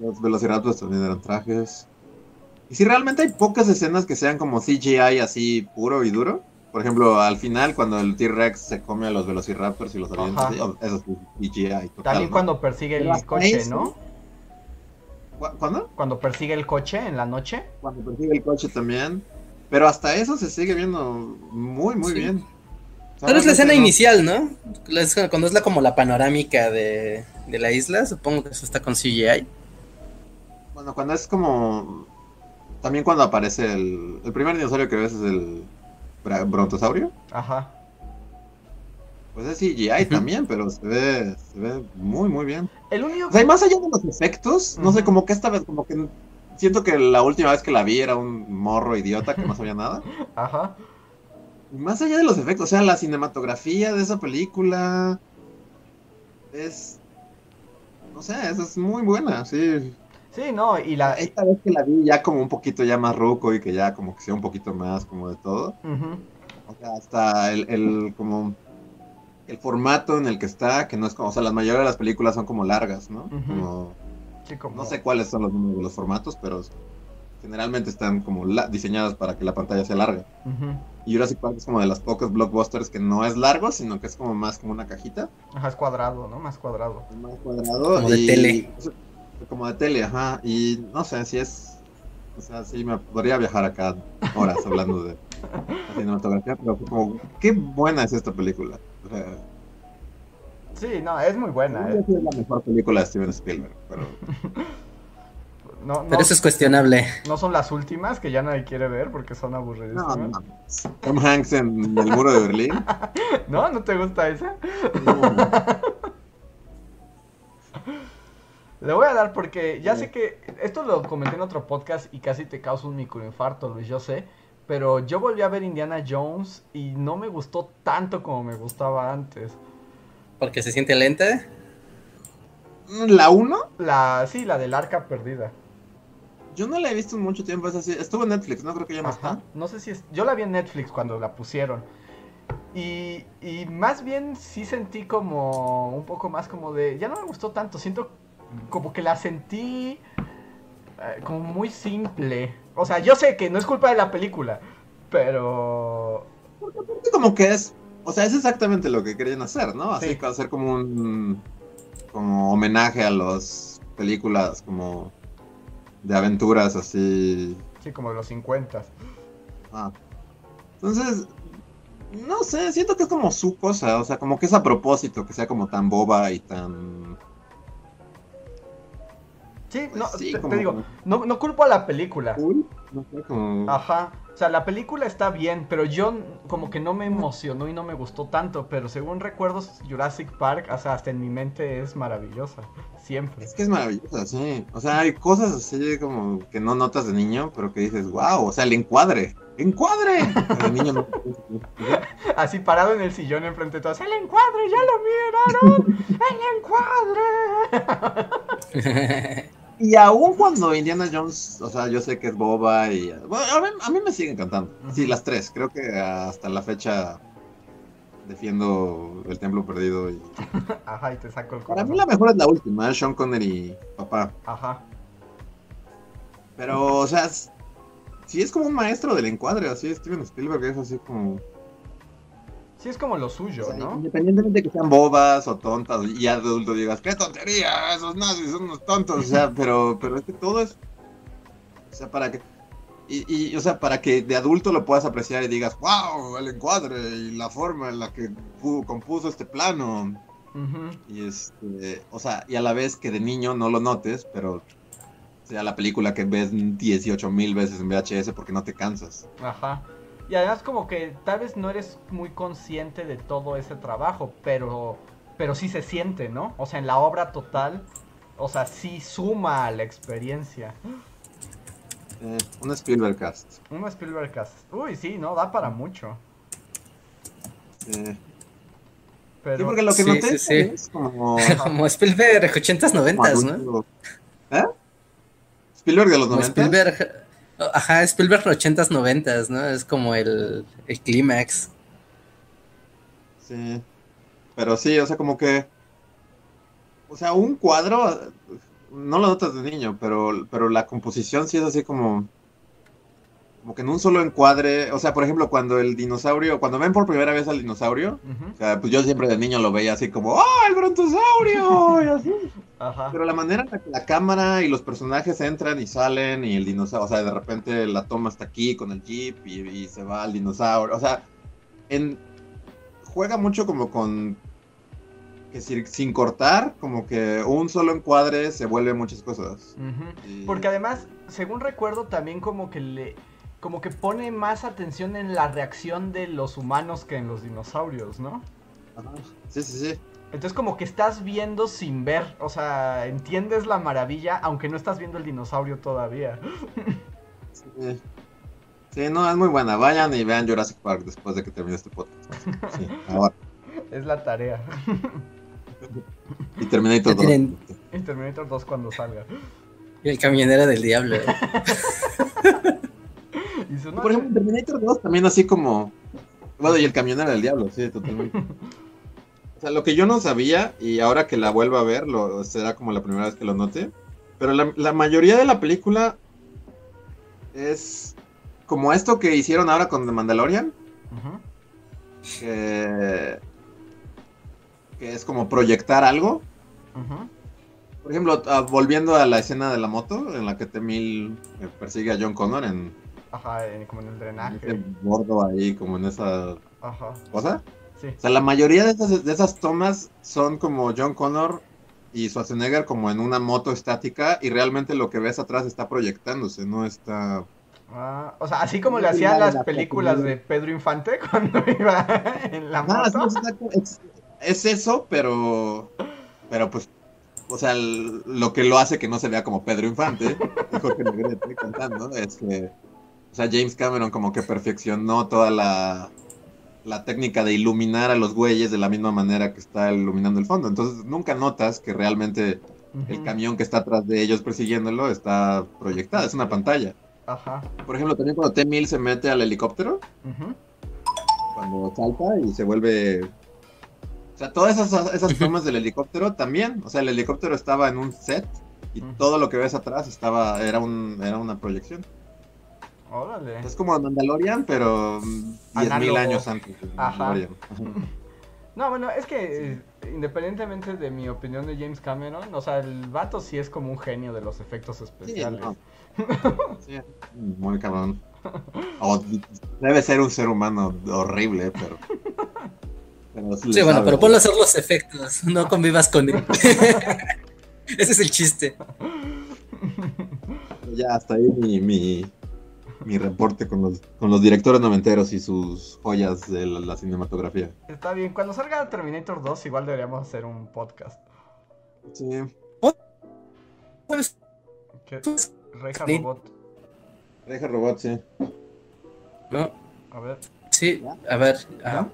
Los Velociraptors también eran trajes. Y si realmente hay pocas escenas que sean como CGI así puro y duro. Por ejemplo, al final, cuando el T-Rex se come a los Velociraptors y los avienta, eso es CGI. Total, También cuando persigue el coche, ¿no? ¿Cuándo? Cuando persigue el coche en la noche. Cuando persigue el coche también. Pero hasta eso se sigue viendo muy, muy bien. Pero es la escena inicial, ¿no? Cuando es la como la panorámica de, de la isla, supongo que eso está con CGI. Bueno, cuando es como también cuando aparece el, el primer dinosaurio que ves es el brontosaurio. Ajá. Pues es CGI también, pero se ve, se ve muy, muy bien. El único... O sea, y más allá de los efectos, no sé, como que esta vez, como que siento que la última vez que la vi era un morro idiota que no sabía nada. Ajá. más allá de los efectos, o sea, la cinematografía de esa película es... No sé, es muy buena, sí. Sí, no, y la... Esta vez que la vi ya como un poquito ya más ruco y que ya como que sea un poquito más como de todo. O sea, hasta el, el, como el formato en el que está, que no es como, o sea, la mayoría de las películas son como largas, ¿no? como, No sé cuáles son los los formatos, pero generalmente están como diseñadas para que la pantalla sea larga. Y Jurassic Park es como de las pocas blockbusters que no es largo, sino que es como más como una cajita. Ajá, es cuadrado, ¿no? Más cuadrado. Más cuadrado. Como de tele. Como de tele, ajá. Y no sé si es. O sea, sí me podría viajar acá horas hablando de cinematografía, pero como, qué buena es esta película. sí, no, es muy buena. Es la mejor película de Steven Spielberg, pero. No, Pero eso es cuestionable. No son las últimas que ya nadie quiere ver porque son aburridas. No, no. Tom Hanks en el muro de Berlín. ¿No? ¿No te gusta esa? Le voy a dar porque ya sé que esto lo comenté en otro podcast y casi te causa un microinfarto, Luis, yo sé. Pero yo volví a ver Indiana Jones y no me gustó tanto como me gustaba antes. ¿Porque se siente lenta? ¿La 1? La, sí, la del arca perdida. Yo no la he visto en mucho tiempo, es así. Estuvo en Netflix, no creo que ya no está. No sé si es. Yo la vi en Netflix cuando la pusieron. Y, y más bien sí sentí como un poco más como de. Ya no me gustó tanto. Siento como que la sentí eh, como muy simple. O sea, yo sé que no es culpa de la película, pero... Porque como que es, o sea, es exactamente lo que querían hacer, ¿no? Así que hacer como un como homenaje a las películas como de aventuras así. Sí, como de los 50. Ah. Entonces, no sé, siento que es como su cosa, o sea, como que es a propósito que sea como tan boba y tan Sí, pues no, te, digo, no, no, culpo a la película. Ajá. O sea, la película está bien, pero yo como que no me emocionó y no me gustó tanto. Pero según recuerdos, Jurassic Park, o sea, hasta en mi mente es maravillosa. Siempre. Es que es maravillosa, sí. O sea, hay cosas así como que no notas de niño, pero que dices, wow, o sea, el encuadre. ¡Encuadre! El niño no... Así parado en el sillón enfrente de todos. ¡El encuadre! ¡Ya lo vieron! ¡El encuadre! y aún cuando Indiana Jones, o sea, yo sé que es boba y... Bueno, a, mí, a mí me sigue encantando. Sí, las tres. Creo que hasta la fecha defiendo el templo perdido. Y... Ajá, y te saco el Para mí la mejor es la última, ¿eh? Sean Connery, papá. Ajá. Pero, o sea, sí es como un maestro del encuadre, así Steven Spielberg es así como... Sí es como lo suyo, ¿no? Independientemente de que sean bobas o tontas y adulto digas, qué tontería, esos nazis son unos tontos, o sea, pero, pero es que todo es... O sea, para que... Y, o sea, para que de adulto lo puedas apreciar y digas, wow, el encuadre y la forma en la que compuso este plano. Y este, o sea, y a la vez que de niño no lo notes, pero sea la película que ves 18 mil veces en VHS porque no te cansas. Ajá. Y además como que tal vez no eres muy consciente de todo ese trabajo, pero, pero sí se siente, ¿no? O sea, en la obra total, o sea, sí suma a la experiencia. Eh, un Spielberg cast. Un Spielberg cast. Uy, sí, no, da para mucho. Eh. Pero... Sí, porque lo que noté es como... como Spielberg 80s, 90s, ¿no? ¿Eh? Spielberg de los 90. Spielberg, ajá, Spielberg 80s, 90s, ¿no? Es como el, el clímax. Sí. Pero sí, o sea, como que. O sea, un cuadro. No lo notas de niño, pero, pero la composición sí es así como. Como que en un solo encuadre. O sea, por ejemplo, cuando el dinosaurio. Cuando ven por primera vez al dinosaurio. O sea, pues yo siempre de niño lo veía así como. ¡Oh, el brontosaurio! y así. Pero la manera en la que la cámara y los personajes entran y salen y el dinosaurio, o sea, de repente la toma hasta aquí con el jeep y, se va al dinosaurio, o sea, en, juega mucho como con que sin, cortar, como que un solo encuadre se vuelve muchas cosas. Porque además, según recuerdo, también como que le como que pone más atención en la reacción de los humanos que en los dinosaurios, ¿no? Ajá. Sí, sí, sí. Entonces como que estás viendo sin ver, o sea, entiendes la maravilla aunque no estás viendo el dinosaurio todavía. Sí. no, es muy buena. Vayan y vean Jurassic Park después de que termine este podcast. Sí, ahora. Es la tarea. Y Terminator 2. Y Terminator 2 cuando salga. Y el camionero del diablo. Por ejemplo, Terminator 2 también así como... Bueno, y el camionero del diablo, sí, totalmente. O sea, lo que yo no sabía, y ahora que la vuelvo a ver, lo, será como la primera vez que lo note, pero la, mayoría de la película es como esto que hicieron ahora con The Mandalorian. que, es como proyectar algo. Por ejemplo, ah, volviendo a la escena de la moto en la que T-1000 eh, persigue a John Connor en... Ajá, como en el drenaje. bordo ahí, como en esa cosa. O sea, la mayoría de esas, de esas tomas son como John Connor y Schwarzenegger como en una moto estática y realmente lo que ves atrás está proyectándose, no está... Ah, o sea, así como le hacían las películas de Pedro Infante cuando iba en la moto. es, eso, pero... Pero pues... O sea, lo que lo hace que no se vea como Pedro Infante, Jorge Negrete cantando, es que... O sea, James Cameron como que perfeccionó toda la la técnica de iluminar a los güeyes de la misma manera que está iluminando el fondo. Entonces nunca notas que realmente el camión que está atrás de ellos persiguiéndolo está proyectado, es una pantalla. Ajá. Por ejemplo, también cuando T-1000 se mete al helicóptero, cuando salta y se vuelve... O sea, todas esas, esas tomas del helicóptero también, o sea, el helicóptero estaba en un set y todo lo que ves atrás estaba era, un, era una proyección. Es como Mandalorian, pero 10.000 años antes de Mandalorian. No, bueno, es que eh, independientemente de mi opinión de James Cameron, o sea, el vato sí es como un genio de los efectos especiales. Sí, muy cabrón. debe ser un ser humano horrible, pero. sí, bueno, pero ponlo a hacer los efectos, no convivas con él. Ese es el chiste. Ya, hasta ahí mi, mi reporte con los, con los directores noventeros y sus joyas de la, cinematografía. Está bien, cuando salga Terminator 2 igual deberíamos hacer un podcast. Sí. ¿Qué? Reja Robot. Reja Robot, sí. No. A ver. Sí, a ver. Ajá.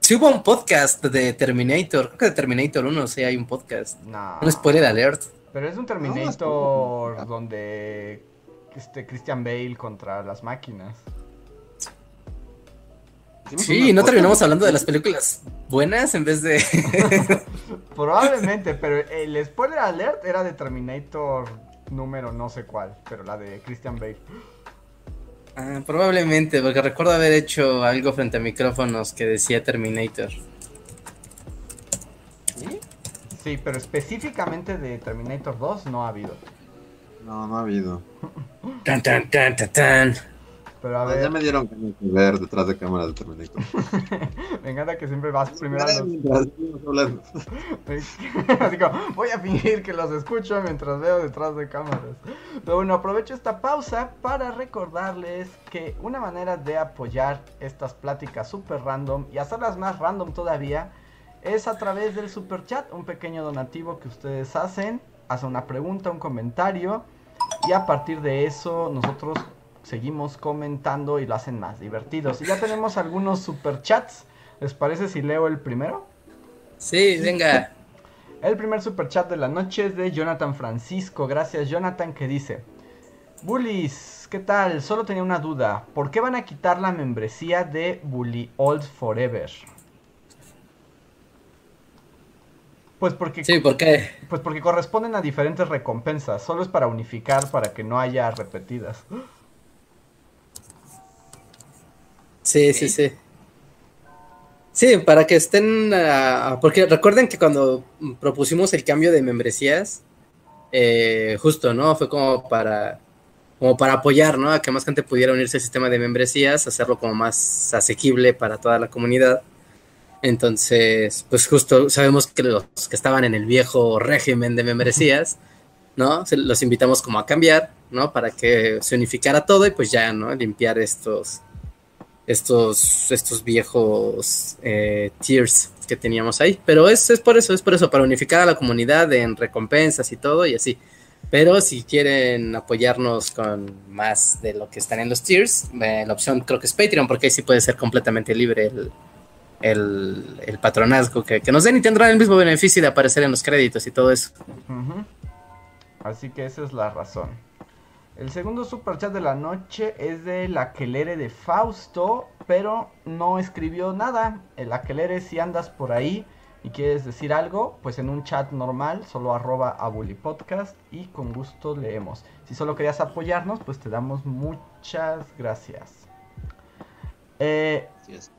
Sí hubo un podcast de Terminator, creo que de Terminator 1 sí hay un podcast. No. Un spoiler alert. Pero es un Terminator donde este Christian Bale contra las máquinas. Sí, no terminamos hablando de las películas buenas en vez de. Probablemente, pero el spoiler alert era de Terminator número no sé cuál, pero la de Christian Bale. Ah, probablemente, porque recuerdo haber hecho algo frente a micrófonos que decía Terminator. ¿Sí? Sí, pero específicamente de Terminator 2 no ha habido. No, no ha habido. Tan, tan, tan, tan, tan. Pero a ver. Ya me dieron que ver detrás de cámaras de Terminator. me encanta que siempre vas primero a los... Así como, voy a fingir que los escucho mientras veo detrás de cámaras. Pero bueno, aprovecho esta pausa para recordarles que una manera de apoyar estas pláticas super random y hacerlas más random todavía es a través del super chat, un pequeño donativo que ustedes hacen, hacen una pregunta, un comentario y a partir de eso nosotros seguimos comentando y lo hacen más divertidos. Y ya tenemos algunos superchats. ¿Les parece si leo el primero? Sí, venga. El primer superchat de la noche es de Jonathan Francisco. Gracias, Jonathan, que dice: Bullies, ¿qué tal? Solo tenía una duda. ¿Por qué van a quitar la membresía de Bully Old Forever? Pues porque. Sí, ¿por qué? Pues porque corresponden a diferentes recompensas. Solo es para unificar, para que no haya repetidas. Sí, sí, sí. Sí, para que estén, ah, porque recuerden que cuando propusimos el cambio de membresías, eh, justo, ¿no? Fue como para, como para apoyar, ¿no? A que más gente pudiera unirse al sistema de membresías, hacerlo como más asequible para toda la comunidad. Entonces, pues justo sabemos que los que estaban en el viejo régimen de membresías, ¿no? los invitamos como a cambiar, ¿no? Para que se unificara todo y pues ya, ¿no? Limpiar estos estos, estos viejos eh, tiers que teníamos ahí. Pero es, es por eso, es por eso, para unificar a la comunidad en recompensas y todo y así. Pero si quieren apoyarnos con más de lo que están en los tiers, eh, la opción creo que es Patreon, porque ahí sí puede ser completamente libre el, el, patronazgo que, nos den y tendrán el mismo beneficio de aparecer en los créditos y todo eso. Así que esa es la razón. El segundo superchat de la noche es de la Aquelere de Fausto, pero no escribió nada. El Aquelere, si andas por ahí y quieres decir algo, pues en un chat normal, solo arroba a Podcast y con gusto leemos. Si solo querías apoyarnos, pues te damos muchas gracias. Eh,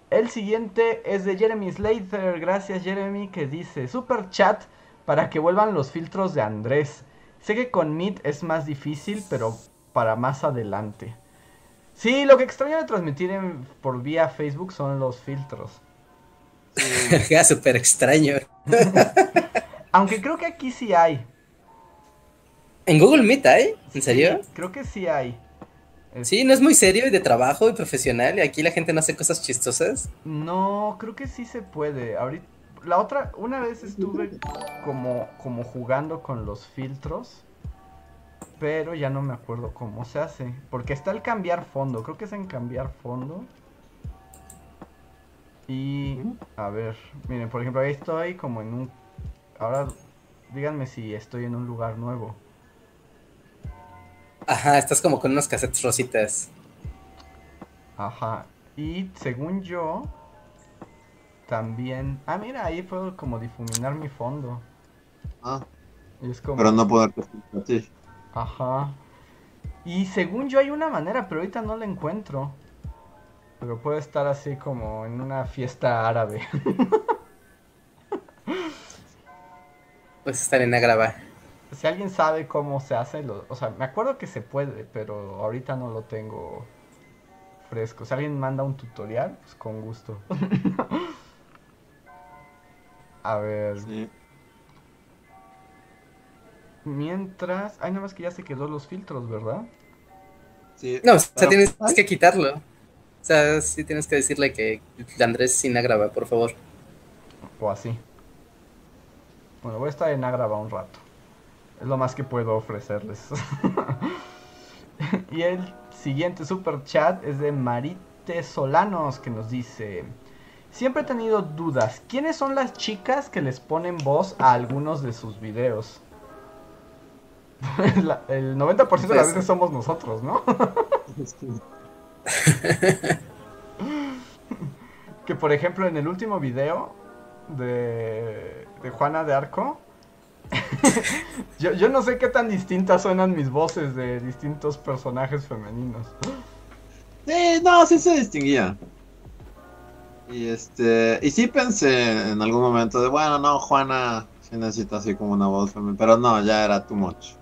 el siguiente es de Jeremy Slater. Gracias Jeremy que dice, super chat para que vuelvan los filtros de Andrés. Sé que con Meet es más difícil, pero para más adelante. Sí, lo que extraño de transmitir por vía Facebook son los filtros. Ya, súper extraño. Aunque creo que aquí sí hay. ¿En Google Meet hay? ¿En serio? Creo que sí hay. Sí, no es muy serio y de trabajo y profesional. Y aquí la gente no hace cosas chistosas. No, creo que sí se puede. Ahorita la otra, una vez estuve como, como jugando con los filtros, pero ya no me acuerdo cómo se hace. Porque está el cambiar fondo, creo que es en cambiar fondo. Y, a ver, miren, por ejemplo, ahí estoy como en un... Ahora, díganme si estoy en un lugar nuevo. Ajá, estás como con unos cassettes rositas. Ajá, y según yo, también. Ah, mira, ahí puedo como difuminar mi fondo. Ah. Pero no puedo así. Ajá. Y según yo hay una manera, pero ahorita no la encuentro. Pero puede estar así como en una fiesta árabe. Puedes estar en Agrava. Si alguien sabe cómo se hace, lo, o sea, me acuerdo que se puede, pero ahorita no lo tengo fresco. Si alguien manda un tutorial, pues con gusto. A ver. Mientras. Ay, nada más que ya se quedó los filtros, ¿verdad? Sí. No, o sea, tienes que quitarlo. O sea, sí tienes que decirle que Andrés sin agrava, por favor. O así. Bueno, voy a estar en agrava un rato. Es lo más que puedo ofrecerles. y el siguiente super chat es de Marite Solanos que nos dice. Siempre he tenido dudas. ¿Quiénes son las chicas que les ponen voz a algunos de sus videos? el 90% de las veces somos nosotros, ¿no? que por ejemplo en el último video de, de Juana de Arco, yo, yo no sé qué tan distintas suenan mis voces de distintos personajes femeninos. Sí, no, sí se distinguía. Y este, y sí pensé en algún momento de, bueno, no, Juana sí necesita así como una voz femenina, pero no, ya era too much.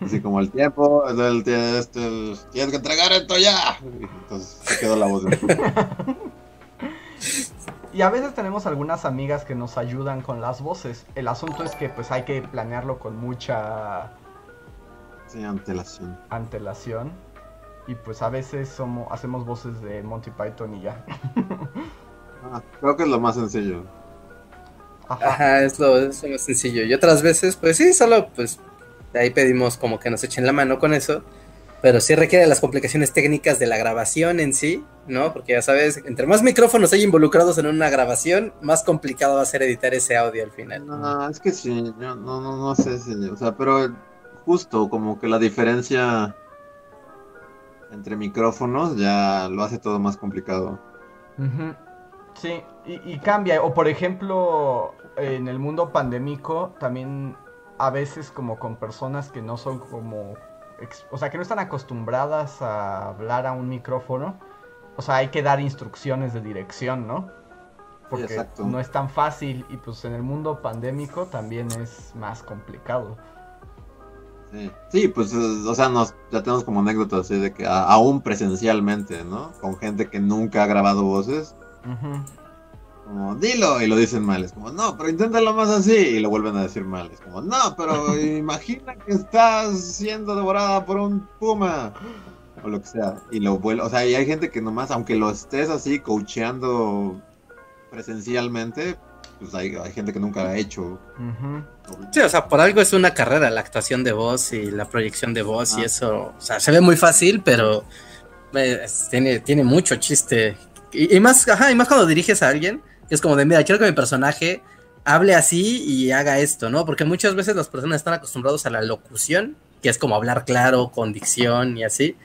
Así como el tiempo, el, el- este, el- tienes que entregar esto ya. Entonces se quedó la voz de Y a veces tenemos algunas amigas que nos ayudan con las voces. El asunto es que pues hay que planearlo con mucha Sí, antelación. antelación. Y pues a veces somos, hacemos voces de Monty Python y ya. Ah, creo que es lo más sencillo. Ajá. Ajá, es lo, es lo más sencillo. Y otras veces, pues sí, solo pues de ahí pedimos como que nos echen la mano con eso. Pero sí requiere las complicaciones técnicas de la grabación en sí, ¿no? Porque ya sabes, entre más micrófonos hay involucrados en una grabación, más complicado va a ser editar ese audio al final. No, es que sí, yo no, no, no sé si, o sea, pero justo como que la diferencia entre micrófonos ya lo hace todo más complicado. Sí, y, y cambia. O por ejemplo, en el mundo pandémico, también a veces como con personas que no son como... O sea, que no están acostumbradas a hablar a un micrófono. O sea, hay que dar instrucciones de dirección, ¿no? Porque exacto. no es tan fácil y pues en el mundo pandémico también es más complicado. Sí, sí pues, o sea, nos, ya tenemos como anécdotas así de que a- aún presencialmente, ¿no? Con gente que nunca ha grabado voces, Ujú. Como, dilo, y lo dicen mal, es como, no, pero inténtalo más así, y lo vuelven a decir mal, es como, no, pero imagina que estás siendo devorada por un puma, o lo que sea, y lo vuelve, o sea, y hay gente que nomás, aunque lo estés así coacheando presencialmente, pues hay, hay gente que nunca ha hecho. Sí, o sea, por algo es una carrera la actuación de voz y la proyección de voz y eso, o sea, se ve muy fácil, pero eh, tiene, tiene mucho chiste. Y, y más, ajá, y más cuando diriges a alguien, que es como de, mira, quiero que mi personaje hable así y haga esto, ¿no? Porque muchas veces las personas están acostumbrados a la locución, que es como hablar claro, con dicción y así.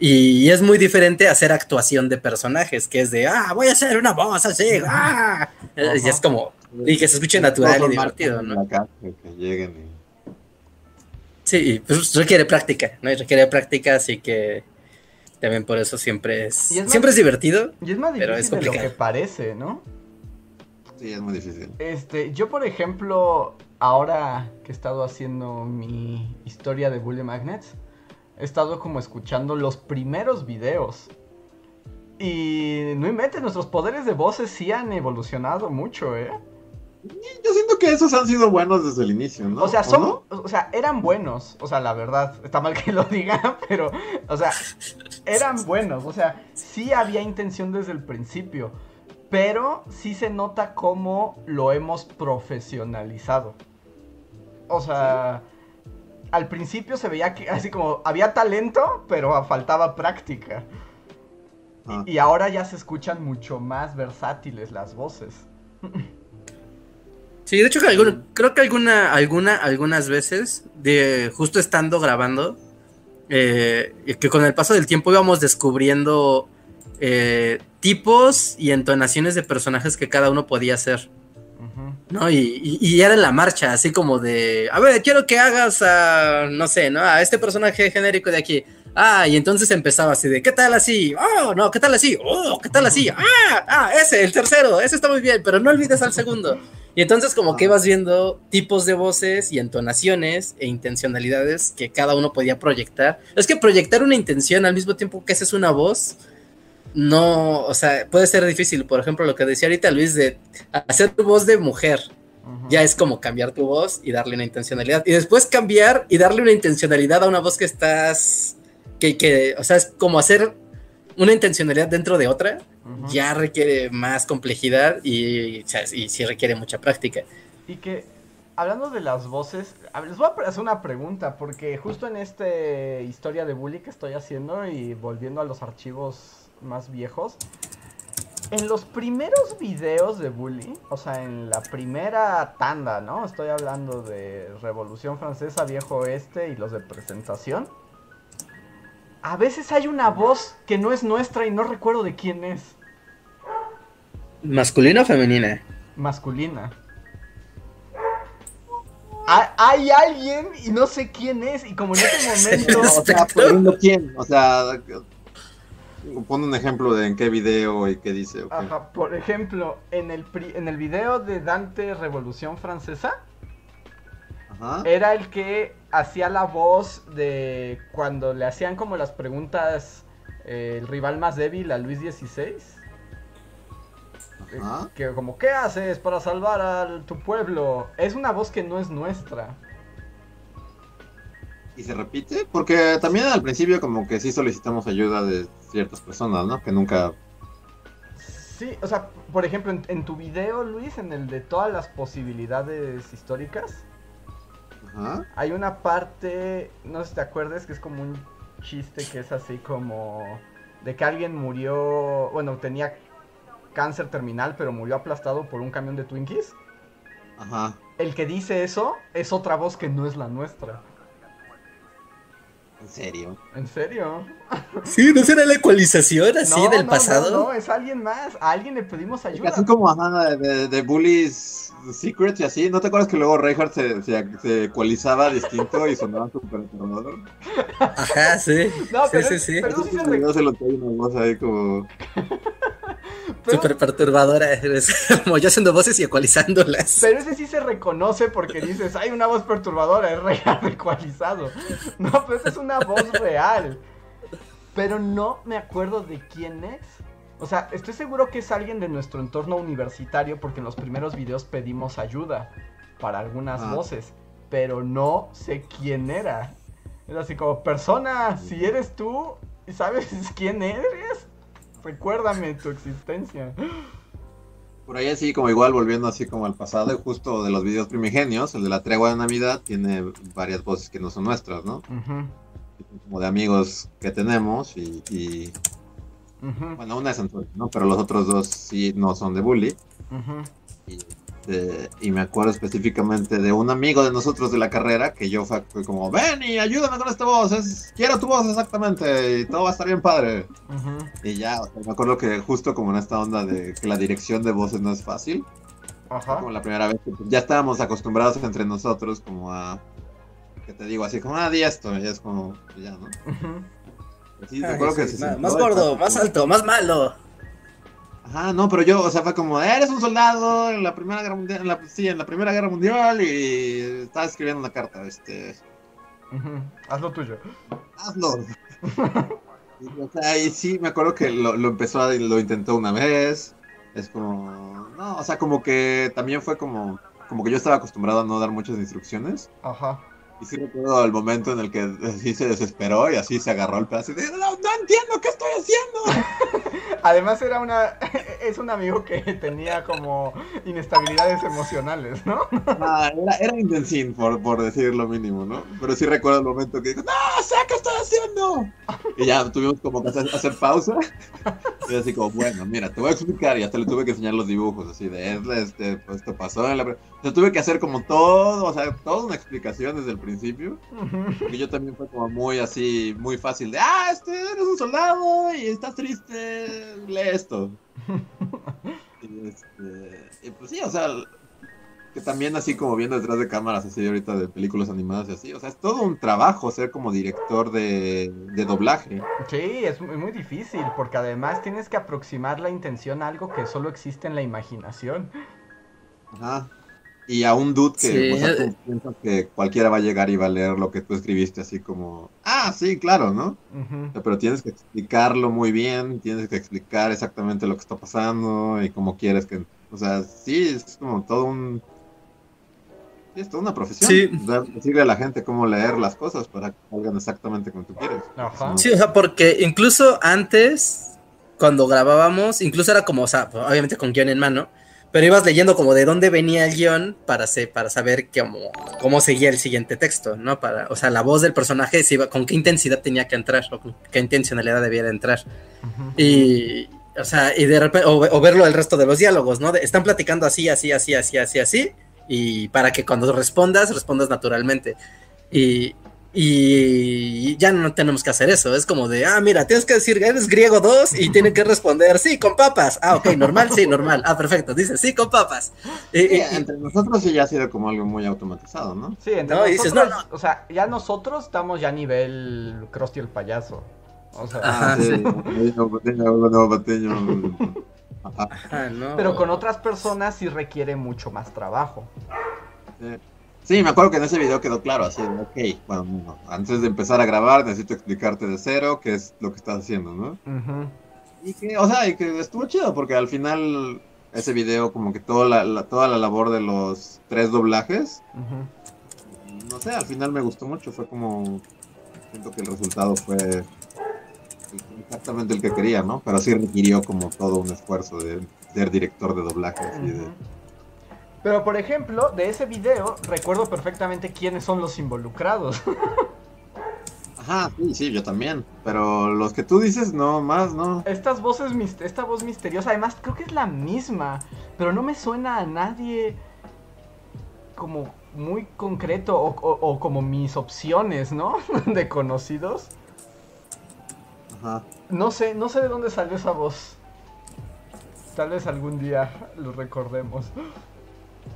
Y es muy diferente hacer actuación de personajes, que es de, ah, voy a hacer una voz así, ah. Y es como, y que se escuche natural y divertido, ¿no? Acá, que lleguen y... Sí, pues requiere práctica, ¿no? Y requiere práctica, así que también por eso siempre es, es más- siempre es divertido. Y es más Pero difícil es de lo complicado. que parece, ¿no? Sí, es muy difícil. Este, yo por ejemplo, ahora que he estado haciendo mi historia de Bully Magnets, he estado como escuchando los primeros videos. Y no inventes, nuestros poderes de voces sí han evolucionado mucho, ¿eh? Yo siento que esos han sido buenos desde el inicio, ¿no? O sea, ¿O son, no? o sea, eran buenos, o sea, la verdad, está mal que lo diga, pero, o sea, eran buenos, o sea, sí había intención desde el principio, pero sí se nota cómo lo hemos profesionalizado. O sea, al principio se veía que así como había talento, pero faltaba práctica. Ah. Y ahora ya se escuchan mucho más versátiles las voces. Sí, de hecho que algún- creo que alguna, alguna, algunas veces, de justo estando grabando, eh, que con el paso del tiempo íbamos descubriendo eh, tipos y entonaciones de personajes que cada uno podía hacer. ¿no? Y, y- y era en la marcha, así como de, a ver, quiero que hagas a, no sé, ¿no? A este personaje genérico de aquí. Ah, y entonces empezaba así de, ¿qué tal así? Oh, no, ¿qué tal así? Oh, ¿qué tal así? Ah, ah, ese, el tercero, ese está muy bien, pero no olvides al segundo. Y entonces como que ibas viendo tipos de voces y entonaciones e intencionalidades que cada uno podía proyectar. Es que proyectar una intención al mismo tiempo que haces una voz, no, o sea, puede ser difícil. Por ejemplo, lo que decía ahorita Luis de hacer tu voz de mujer, ya es como cambiar tu voz y darle una intencionalidad. Y después cambiar y darle una intencionalidad a una voz que estás, que, que o sea, es como hacer una intencionalidad dentro de otra, ya requiere más complejidad y, y sí requiere mucha práctica. Y que, hablando de las voces, les voy a hacer una pregunta, porque justo en esta historia de bully que estoy haciendo y volviendo a los archivos más viejos, En los primeros videos de Bully, o sea, en la primera tanda, ¿no? Estoy hablando de Revolución Francesa, Viejo Oeste y los de presentación. A veces hay una voz que no es nuestra y no recuerdo de quién es. ¿Masculina o femenina? Masculina. Hay alguien y no sé quién es. Y como en ese momento. o sea, quién. O sea, pon un ejemplo de en qué video y qué dice. Ajá, por ejemplo, en el, en el video de Dante Revolución Francesa. Era el que hacía la voz de cuando le hacían como las preguntas eh, el rival más débil a Luis XVI. Que como, ¿qué haces para salvar a tu pueblo? Es una voz que no es nuestra. ¿Y se repite? Porque también al principio como que sí solicitamos ayuda de ciertas personas, ¿no? Que nunca... Sí, o sea, por ejemplo, en, tu video, Luis, en el de todas las posibilidades históricas, hay una parte, no sé si te acuerdas, que es como un chiste que es así como de que alguien murió, bueno, tenía cáncer terminal, pero murió aplastado por un camión de Twinkies. Ajá. El que dice eso es otra voz que no es la nuestra. ¿En serio? ¿En serio? Sí, ¿no será la ecualización así del pasado? No, no, es alguien más. A alguien le pedimos ayuda. Así como ajá, de, de, Bullies Secrets y así. ¿No te acuerdas que luego Reinhardt se, se, ecualizaba distinto y sonaba súper aterrador? Ajá, sí. No, sí, sí, sí. Pero sí se, se lo ahí como... Súper perturbadora, eres como yo haciendo voces y ecualizándolas. Pero ese sí se reconoce porque dices, hay una voz perturbadora, es real ecualizado. No, pues es una voz real. Pero no me acuerdo de quién es. O sea, estoy seguro que es alguien de nuestro entorno universitario porque en los primeros videos pedimos ayuda para algunas ah. voces. Pero no sé quién era. Es así como, persona, si eres tú, ¿sabes quién eres? Recuérdame tu existencia. Por ahí así como igual volviendo así como al pasado, justo de los videos primigenios, el de la tregua de Navidad tiene varias voces que no son nuestras, ¿no? Como de amigos que tenemos y... Bueno, una es Antonio, ¿no? Pero los otros dos sí no son de Bully. y este, y me acuerdo específicamente de un amigo de nosotros de la carrera que yo fue, como, ven y ayúdame con esta voz, es, quiero tu voz exactamente y todo va a estar bien padre. Y ya, me acuerdo que justo como en esta onda de que la dirección de voces no es fácil, como la primera vez que ya estábamos acostumbrados entre nosotros como a, que te digo así como, ah, di esto, y es como, pues ya, ¿no? Sí, que más gordo, más alto, más malo. Ajá, no, pero yo, o sea, fue como, eres un soldado en la Primera Guerra Mundial, en la, sí, en la Primera Guerra Mundial y estaba escribiendo una carta, este... Hazlo tuyo. Hazlo. y, o sea, y sí, me acuerdo que lo, lo empezó, a, lo intentó una vez, es como, no, o sea, como que también fue como, como que yo estaba acostumbrado a no dar muchas instrucciones. Ajá. Y sí recuerdo el momento en el que así se desesperó y así se agarró el pedazo y dijo, no, no entiendo qué estoy haciendo. Además era una, es un amigo que tenía como inestabilidades emocionales, ¿no? Ah, era, era por, por decir lo mínimo, ¿no? Pero sí recuerdo el momento que dijo, no, sé qué estoy haciendo. Y ya tuvimos como que hacer, pausa. Y así como, bueno, mira, te voy a explicar. Y hasta le tuve que enseñar los dibujos, así de, este, pues esto pasó en la... O tuve que hacer como todo, o sea, toda una explicación desde el principio. Y yo también fue como muy así, muy fácil de, ah, este, eres un soldado y estás triste, lee esto. y, este, y pues sí, o sea, que también así como viendo detrás de cámaras así ahorita de películas animadas y así, o sea, es todo un trabajo ser como director de, de doblaje. Sí, es muy, muy difícil, porque además tienes que aproximar la intención a algo que solo existe en la imaginación. Ajá. Y a un dude que piensas que cualquiera va a llegar y va a leer lo que tú escribiste así como, ah, sí, claro, ¿no? Pero tienes que explicarlo muy bien, tienes que explicar exactamente lo que está pasando y cómo quieres que, o sea, sí, es como todo un... es toda una profesión. Sí. Decirle a la gente cómo leer las cosas para que salgan exactamente como tú quieres. Sí, o sea, porque incluso antes, cuando grabábamos, incluso era como, o sea, obviamente con guion en mano, pero ibas leyendo como de dónde venía el guion para, para saber cómo, cómo seguía el siguiente texto, ¿no? Para, o sea, la voz del personaje, si iba, con qué intensidad tenía que entrar, o con qué intencionalidad debiera entrar. Y, O sea, y de repente, o, verlo el resto de los diálogos, ¿no? están platicando así, así, así, así, así, así, y para que cuando respondas, respondas naturalmente. Y, y ya no tenemos que hacer eso. Es como de, ah, mira, tienes que decir, eres griego 2 y tiene que responder, sí, con papas. Ah, ok, normal, sí, normal. Ah, perfecto. Dice, sí, con papas. y, entre nosotros sí ya ha sido como algo muy automatizado, ¿no? Sí, entre nosotros, dices, no, no. O sea, ya nosotros estamos ya a nivel Krusty el payaso. O sea, sí. Pero con otras personas sí requiere mucho más trabajo. Sí. Sí, me acuerdo que en ese video quedó claro, así, ok, bueno, antes de empezar a grabar necesito explicarte de cero qué es lo que estás haciendo, ¿no? Y que, o sea, y que estuvo chido, porque al final ese video, como que toda la, toda la labor de los tres doblajes, no sé, al final me gustó mucho, fue como, siento que el resultado fue exactamente el que quería, ¿no? Pero sí requirió como todo un esfuerzo de ser director de doblajes y de pero por ejemplo, de ese video recuerdo perfectamente quiénes son los involucrados. Ajá, sí, sí, yo también. Pero los que tú dices, no, más, no. Estas voces, esta voz misteriosa, además creo que es la misma, pero no me suena a nadie como muy concreto o, o como mis opciones, ¿no? de conocidos. Ajá. No sé, no sé de dónde salió esa voz. Tal vez algún día lo recordemos.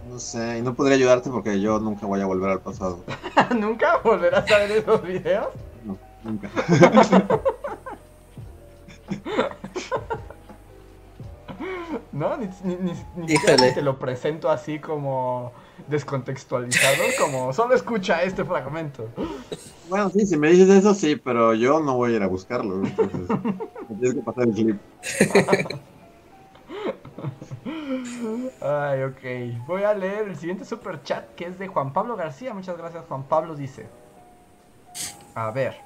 No sé, y no podría ayudarte porque yo nunca voy a volver al pasado. ¿Nunca volverás a ver esos videos? No, nunca. no, ni, ni, ni, ni siquiera te lo presento así como descontextualizado, como solo escucha este fragmento. Bueno, sí, si me dices eso, sí, pero yo no voy a ir a buscarlo. Entonces, tienes que pasar el clip. Ay, ok. Voy a leer el siguiente super chat que es de Juan Pablo García. Muchas gracias, Juan Pablo. Dice: A ver.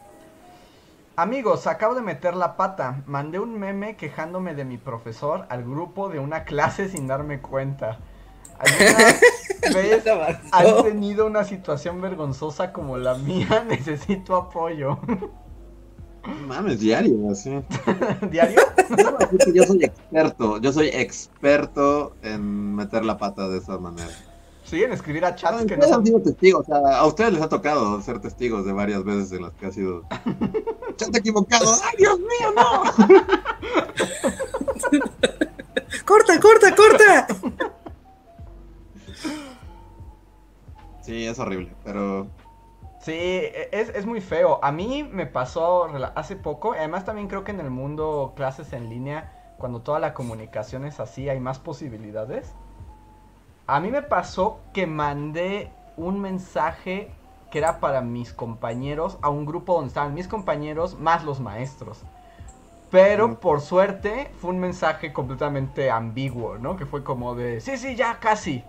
Amigos, acabo de meter la pata. Mandé un meme quejándome de mi profesor al grupo de una clase sin darme cuenta. ¿Alguna vez has tenido una situación vergonzosa como la mía? Necesito apoyo. Mames, diario, así. ¿Diario? yo soy experto, yo soy experto en meter la pata de esa manera. Sí, en escribir a chats que no han sido testigos, o sea, a ustedes les ha tocado ser testigos de varias veces en las que ha sido chat equivocado. ¡Ay, Dios mío, no! ¡Corta, corta, corta! Sí, es horrible, pero Sí, e, es, muy feo. A mí me pasó hace poco, además también creo que en el mundo clases en línea, cuando toda la comunicación es así, hay más posibilidades. A mí me pasó que mandé un mensaje que era para mis compañeros a un grupo donde estaban mis compañeros más los maestros. Pero por suerte fue un mensaje completamente ambiguo, ¿no? Que fue como de, sí, sí, ya casi.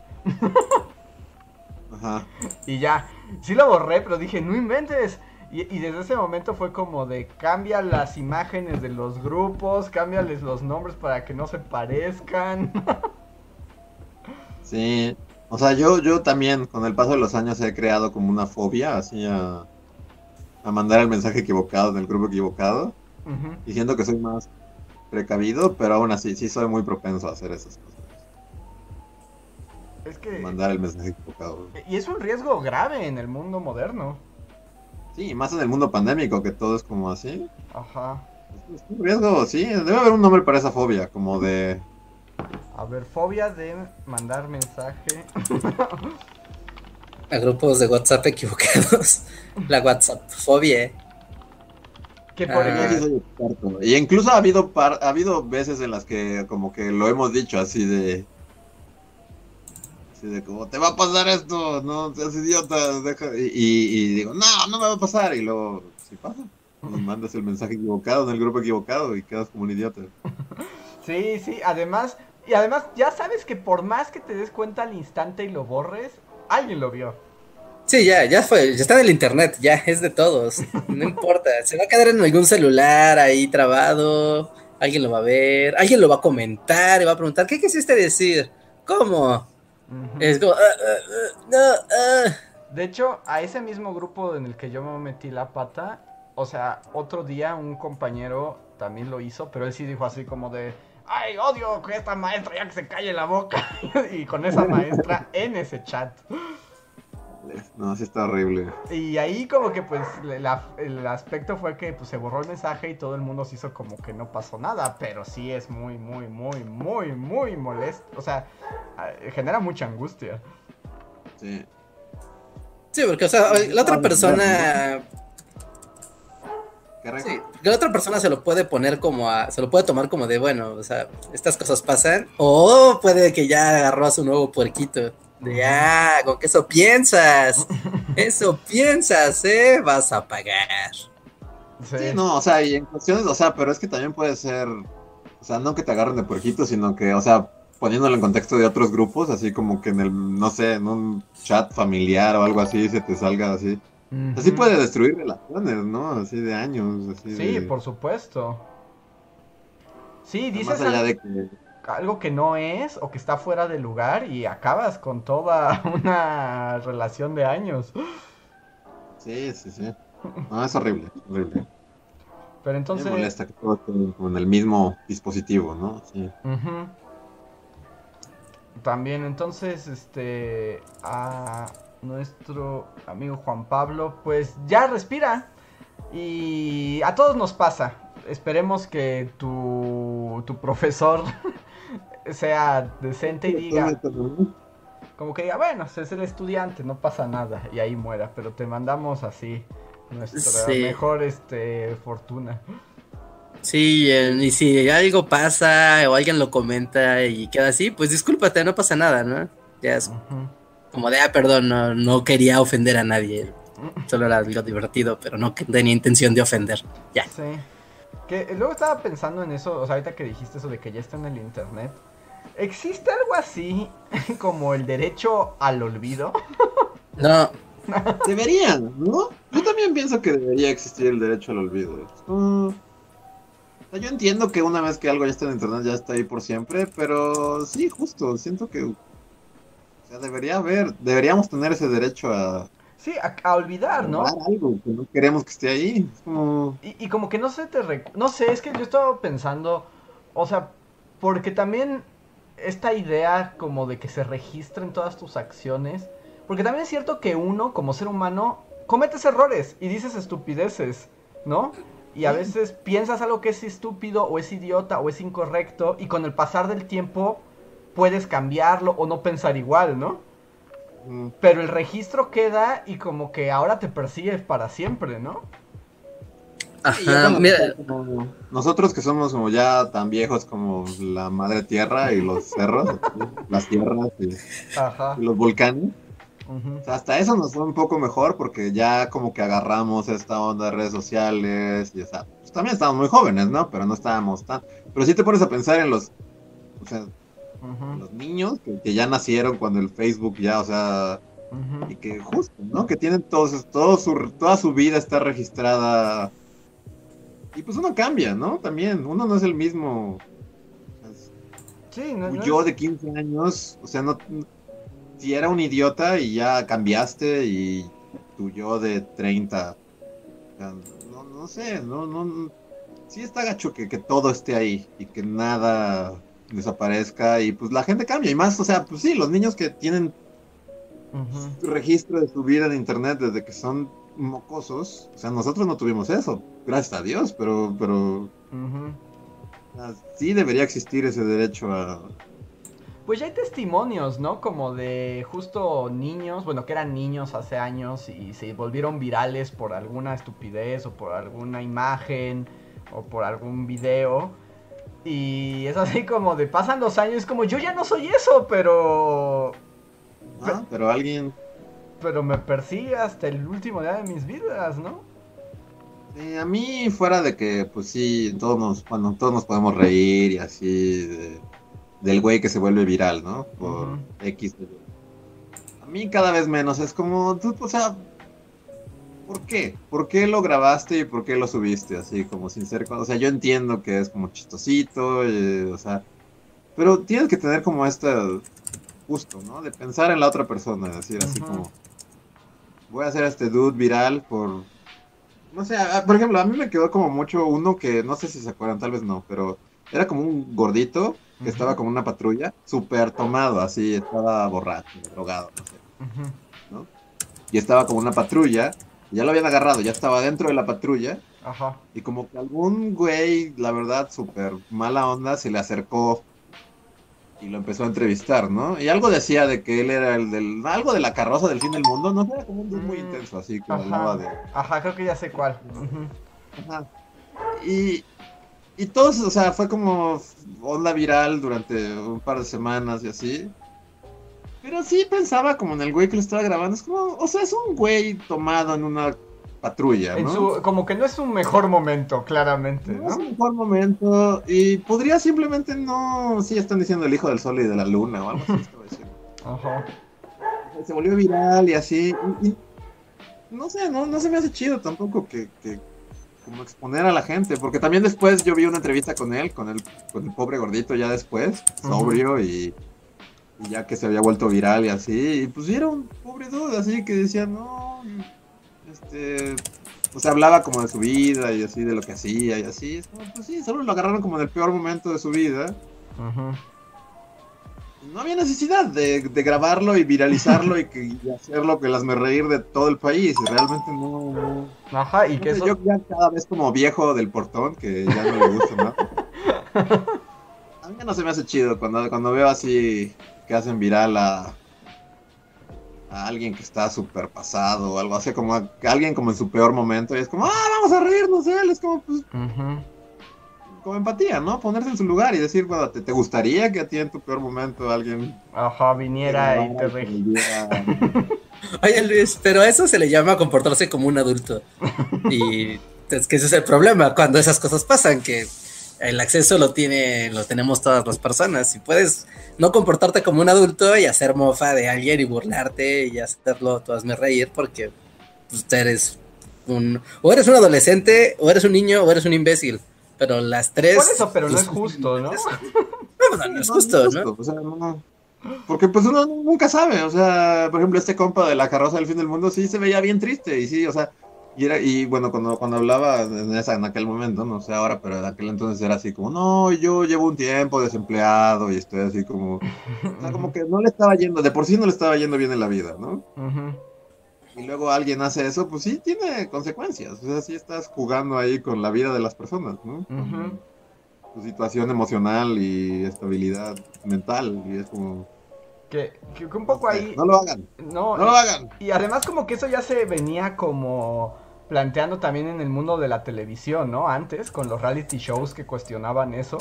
Ajá. Y ya, sí lo borré, pero dije, no inventes. Y, desde ese momento fue como de cambia las imágenes de los grupos, cámbiales los nombres para que no se parezcan. sí, o sea, yo, yo también con el paso de los años he creado como una fobia así a, a mandar el mensaje equivocado en el grupo equivocado. Diciendo que soy más precavido, pero aún así sí soy muy propenso a hacer esas cosas. Es que... Mandar el mensaje equivocado. Y es un riesgo grave en el mundo moderno. Sí, más en el mundo pandémico, que todo es como así. Ajá. Es un riesgo, sí. Debe haber un nombre para esa fobia, como de... A ver, fobia de mandar mensaje. A grupos de WhatsApp equivocados. La WhatsApp fobia. Que por ah. Y incluso ha habido, ha habido veces en las que como que lo hemos dicho así de Así de como, te va a pasar esto, no seas idiota, deja. Y, digo, no, no me va a pasar. Y luego, si pasa. Y mandas el mensaje equivocado en el grupo equivocado y quedas como un idiota. Sí, sí, además, y además ya sabes que por más que te des cuenta al instante y lo borres, alguien lo vio. Sí, ya, ya fue, ya está en el internet, ya es de todos, no importa, se va a quedar en algún celular ahí trabado, alguien lo va a ver, alguien lo va a comentar y va a preguntar, ¿qué quisiste decir? ¿Cómo? Es como, ah, ah, ah, De hecho, a ese mismo grupo en el que yo me metí la pata, o sea, otro día un compañero también lo hizo, pero él sí dijo así como de, ay, odio que esta maestra ya que se calle la boca. y con esa maestra en ese chat. No, sí está horrible. Y ahí como que pues el aspecto fue que pues se borró el mensaje y todo el mundo se hizo como que no pasó nada, pero sí es muy, muy, muy, muy, muy molesto. O sea, genera mucha angustia. Sí. Sí, porque o sea, la otra persona... Sí, la otra persona se lo puede poner como a, se lo puede tomar como de bueno, o sea, estas cosas pasan, o puede que ya agarró a su nuevo puerquito. De, ah, con que eso piensas. Eso piensas, ¿eh? Vas a pagar. Sí. no, o sea, y en cuestiones, o sea, pero es que también puede ser, o sea, no que te agarren de puerquito, sino que, o sea, poniéndolo en contexto de otros grupos, así como que en el, no sé, en un chat familiar o algo así, se te salga así. Así puede destruir relaciones, ¿no? Así de años. Así sí, por supuesto. Sí, dices. Más allá de que algo que no es o que está fuera de lugar y acabas con toda una relación de años. Sí, sí, sí. No, es horrible, horrible. Pero entonces... Me molesta que todo esté con el mismo dispositivo, ¿no? Sí. También entonces, este, a nuestro amigo Juan Pablo, pues ya respira. Y a todos nos pasa. Esperemos que tu, tu profesor sea decente y diga. Como que diga, bueno, es el estudiante, no pasa nada, y ahí muera, pero te mandamos así nuestra mejor este fortuna. Sí, y si algo pasa o alguien lo comenta y queda así, pues discúlpate, no pasa nada, ¿no? Ya es como de, ah, perdón, no, no quería ofender a nadie. Solo era algo divertido, pero no tenía intención de ofender. Ya. Sí. Que luego estaba pensando en eso, o sea, ahorita que dijiste eso de que ya está en el internet. ¿Existe algo así como el derecho al olvido? No. Deberían, ¿no? Yo también pienso que debería existir el derecho al olvido. yo entiendo que una vez que algo ya está en internet ya está ahí por siempre, pero sí, justo, siento que o sea, debería haber, deberíamos tener ese derecho a Sí, a, olvidar, ¿no? algo que no queremos que esté ahí. Y, y, como que no se te... No sé, es que yo estaba pensando, o sea, porque también esta idea como de que se registren todas tus acciones. Porque también es cierto que uno, como ser humano, cometes errores y dices estupideces, ¿no? Y a veces piensas algo que es estúpido o es idiota o es incorrecto y con el pasar del tiempo puedes cambiarlo o no pensar igual, ¿no? Pero el registro queda y como que ahora te persigue para siempre, ¿no? Nosotros que somos como ya tan viejos como la madre tierra y los cerros, las tierras y, los volcanes. hasta eso nos fue un poco mejor porque ya como que agarramos esta onda de redes sociales y pues también estábamos muy jóvenes, ¿no? Pero no estábamos tan... Pero si te pones a pensar en los... O sea, los niños que, ya nacieron cuando el Facebook ya, o sea... Y que justo, ¿no? Que tienen todos, todo su, toda su vida está registrada y pues uno cambia, ¿no? También, uno no es el mismo. Sí, no, yo de 15 años, o sea, no. Si era un idiota y ya cambiaste y tu yo de 30. no, no sé, no, no. Sí está gacho que, que todo esté ahí y que nada desaparezca y pues la gente cambia y más, o sea, pues sí, los niños que tienen registro de su vida en internet desde que son mocosos, o sea, nosotros no tuvimos eso, gracias a Dios, pero, pero, sí debería existir ese derecho a... Pues ya hay testimonios, ¿no? Como de justo niños, bueno, que eran niños hace años y se volvieron virales por alguna estupidez o por alguna imagen o por algún video. Y es así como de pasan los años, como yo ya no soy eso, pero... Ah, pero alguien pero me persigue hasta el último día de mis vidas, ¿no? a mí fuera de que, pues sí, todos nos, bueno, todos nos podemos reír y así del güey que se vuelve viral, ¿no? Por X. A mí cada vez menos, es como, tú, o sea, ¿por qué? ¿Por qué lo grabaste y por qué lo subiste? Así como sin ser, o sea, yo entiendo que es como chistosito, eh, o sea, pero tienes que tener como este gusto, ¿no? De pensar en la otra persona, decir así como voy a hacer este dude viral por... No sé, por ejemplo, a mí me quedó como mucho uno que no sé si se acuerdan, tal vez no, pero era como un gordito que estaba como una patrulla, súper tomado, así, estaba borracho, drogado, no sé. ¿no? Y estaba como una patrulla, ya lo habían agarrado, ya estaba dentro de la patrulla. Ajá. Y como que algún güey, la verdad, súper mala onda, se le acercó y lo empezó a entrevistar, ¿no? Y algo decía de que él era el del. Algo de la carroza del fin del mundo, ¿no? Era como un muy Mm, intenso, así que Ajá. hablaba de. Ajá, creo que ya sé cuál. Ajá. Y, y todos, o sea, fue como onda viral durante un par de semanas y así. Pero sí pensaba como en el güey que lo estaba grabando. Es como, o sea, es un güey tomado en una patrulla, En ¿no? su, como que no es un mejor momento, claramente, No es un mejor momento y podría simplemente no, sí están diciendo el hijo del sol y de la luna o algo así. Ajá. Se volvió viral y así. y- y no sé, no, no se me hace chido tampoco que, que como exponer a la gente, porque también después yo vi una entrevista con él, con el, con el pobre gordito ya después, sobrio y, y ya que se había vuelto viral y así, y pues era un pobre dude así que decía, no, este, o sea, hablaba como de su vida y así, de lo que hacía y así, es como, pues sí, solo lo agarraron como en el peor momento de su vida. No había necesidad de, de grabarlo y viralizarlo y, que, y hacerlo que las me reír de todo el país. Realmente no. no- Ajá, y no que eso... Yo ya cada vez como viejo del portón, que ya no le gusta nada. A mí no se me hace chido cuando, cuando veo así que hacen viral a, a alguien que está súper pasado o algo así, como a, alguien como en su peor momento. Y es como, ah, vamos a reírnos de él. Es como, pues, como empatía, ¿no? Ponerse en su lugar y decir, bueno, ¿te, te gustaría que a ti en tu peor momento alguien Ajá, viniera y te. Oye Luis, pero a eso se le llama comportarse como un adulto. Y es que ese es el problema cuando esas cosas pasan, que el acceso lo tiene, lo tenemos todas las personas. Y puedes no comportarte como un adulto y hacer mofa de alguien y burlarte y hacerlo, tú hazme reír porque pues, eres un, o eres un adolescente, o eres un niño, o eres un imbécil. Pero las tres. Por eso, pero no es justo, ¿no? No, no es justo, ¿no? o sea, no. Porque pues uno nunca sabe, o sea, por ejemplo, este compa de la carroza del fin del mundo sí se veía bien triste y sí, o sea, y era y bueno, cuando cuando hablaba en esa en aquel momento, no sé ahora, pero en aquel entonces era así como, "No, yo llevo un tiempo desempleado y estoy así como, o sea, como que no le estaba yendo, de por sí no le estaba yendo bien en la vida, ¿no? Y luego alguien hace eso, pues sí tiene consecuencias, o sea, sí estás jugando ahí con la vida de las personas, ¿no? Su situación emocional y estabilidad mental y es como Que, que un poco ahí... no lo hagan, No, no lo hagan. Y además como que eso ya se venía como planteando también en el mundo de la televisión, ¿no? Antes, con los reality shows que cuestionaban eso.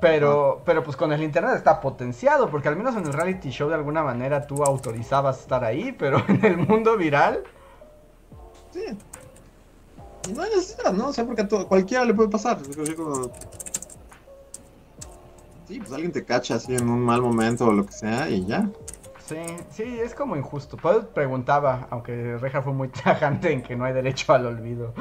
Pero, pero pues con el internet está potenciado, porque al menos en el reality show de alguna manera tú autorizabas estar ahí, pero en el mundo viral, Sí. Y no hay necesidad, ¿no? O sea, porque a todo- cualquiera le puede pasar. Como- Sí, pues alguien te cacha así en un mal momento o lo que sea y ya. Sí, sí, es como injusto. Pues preguntaba, aunque Reja fue muy tajante en que no hay derecho al olvido.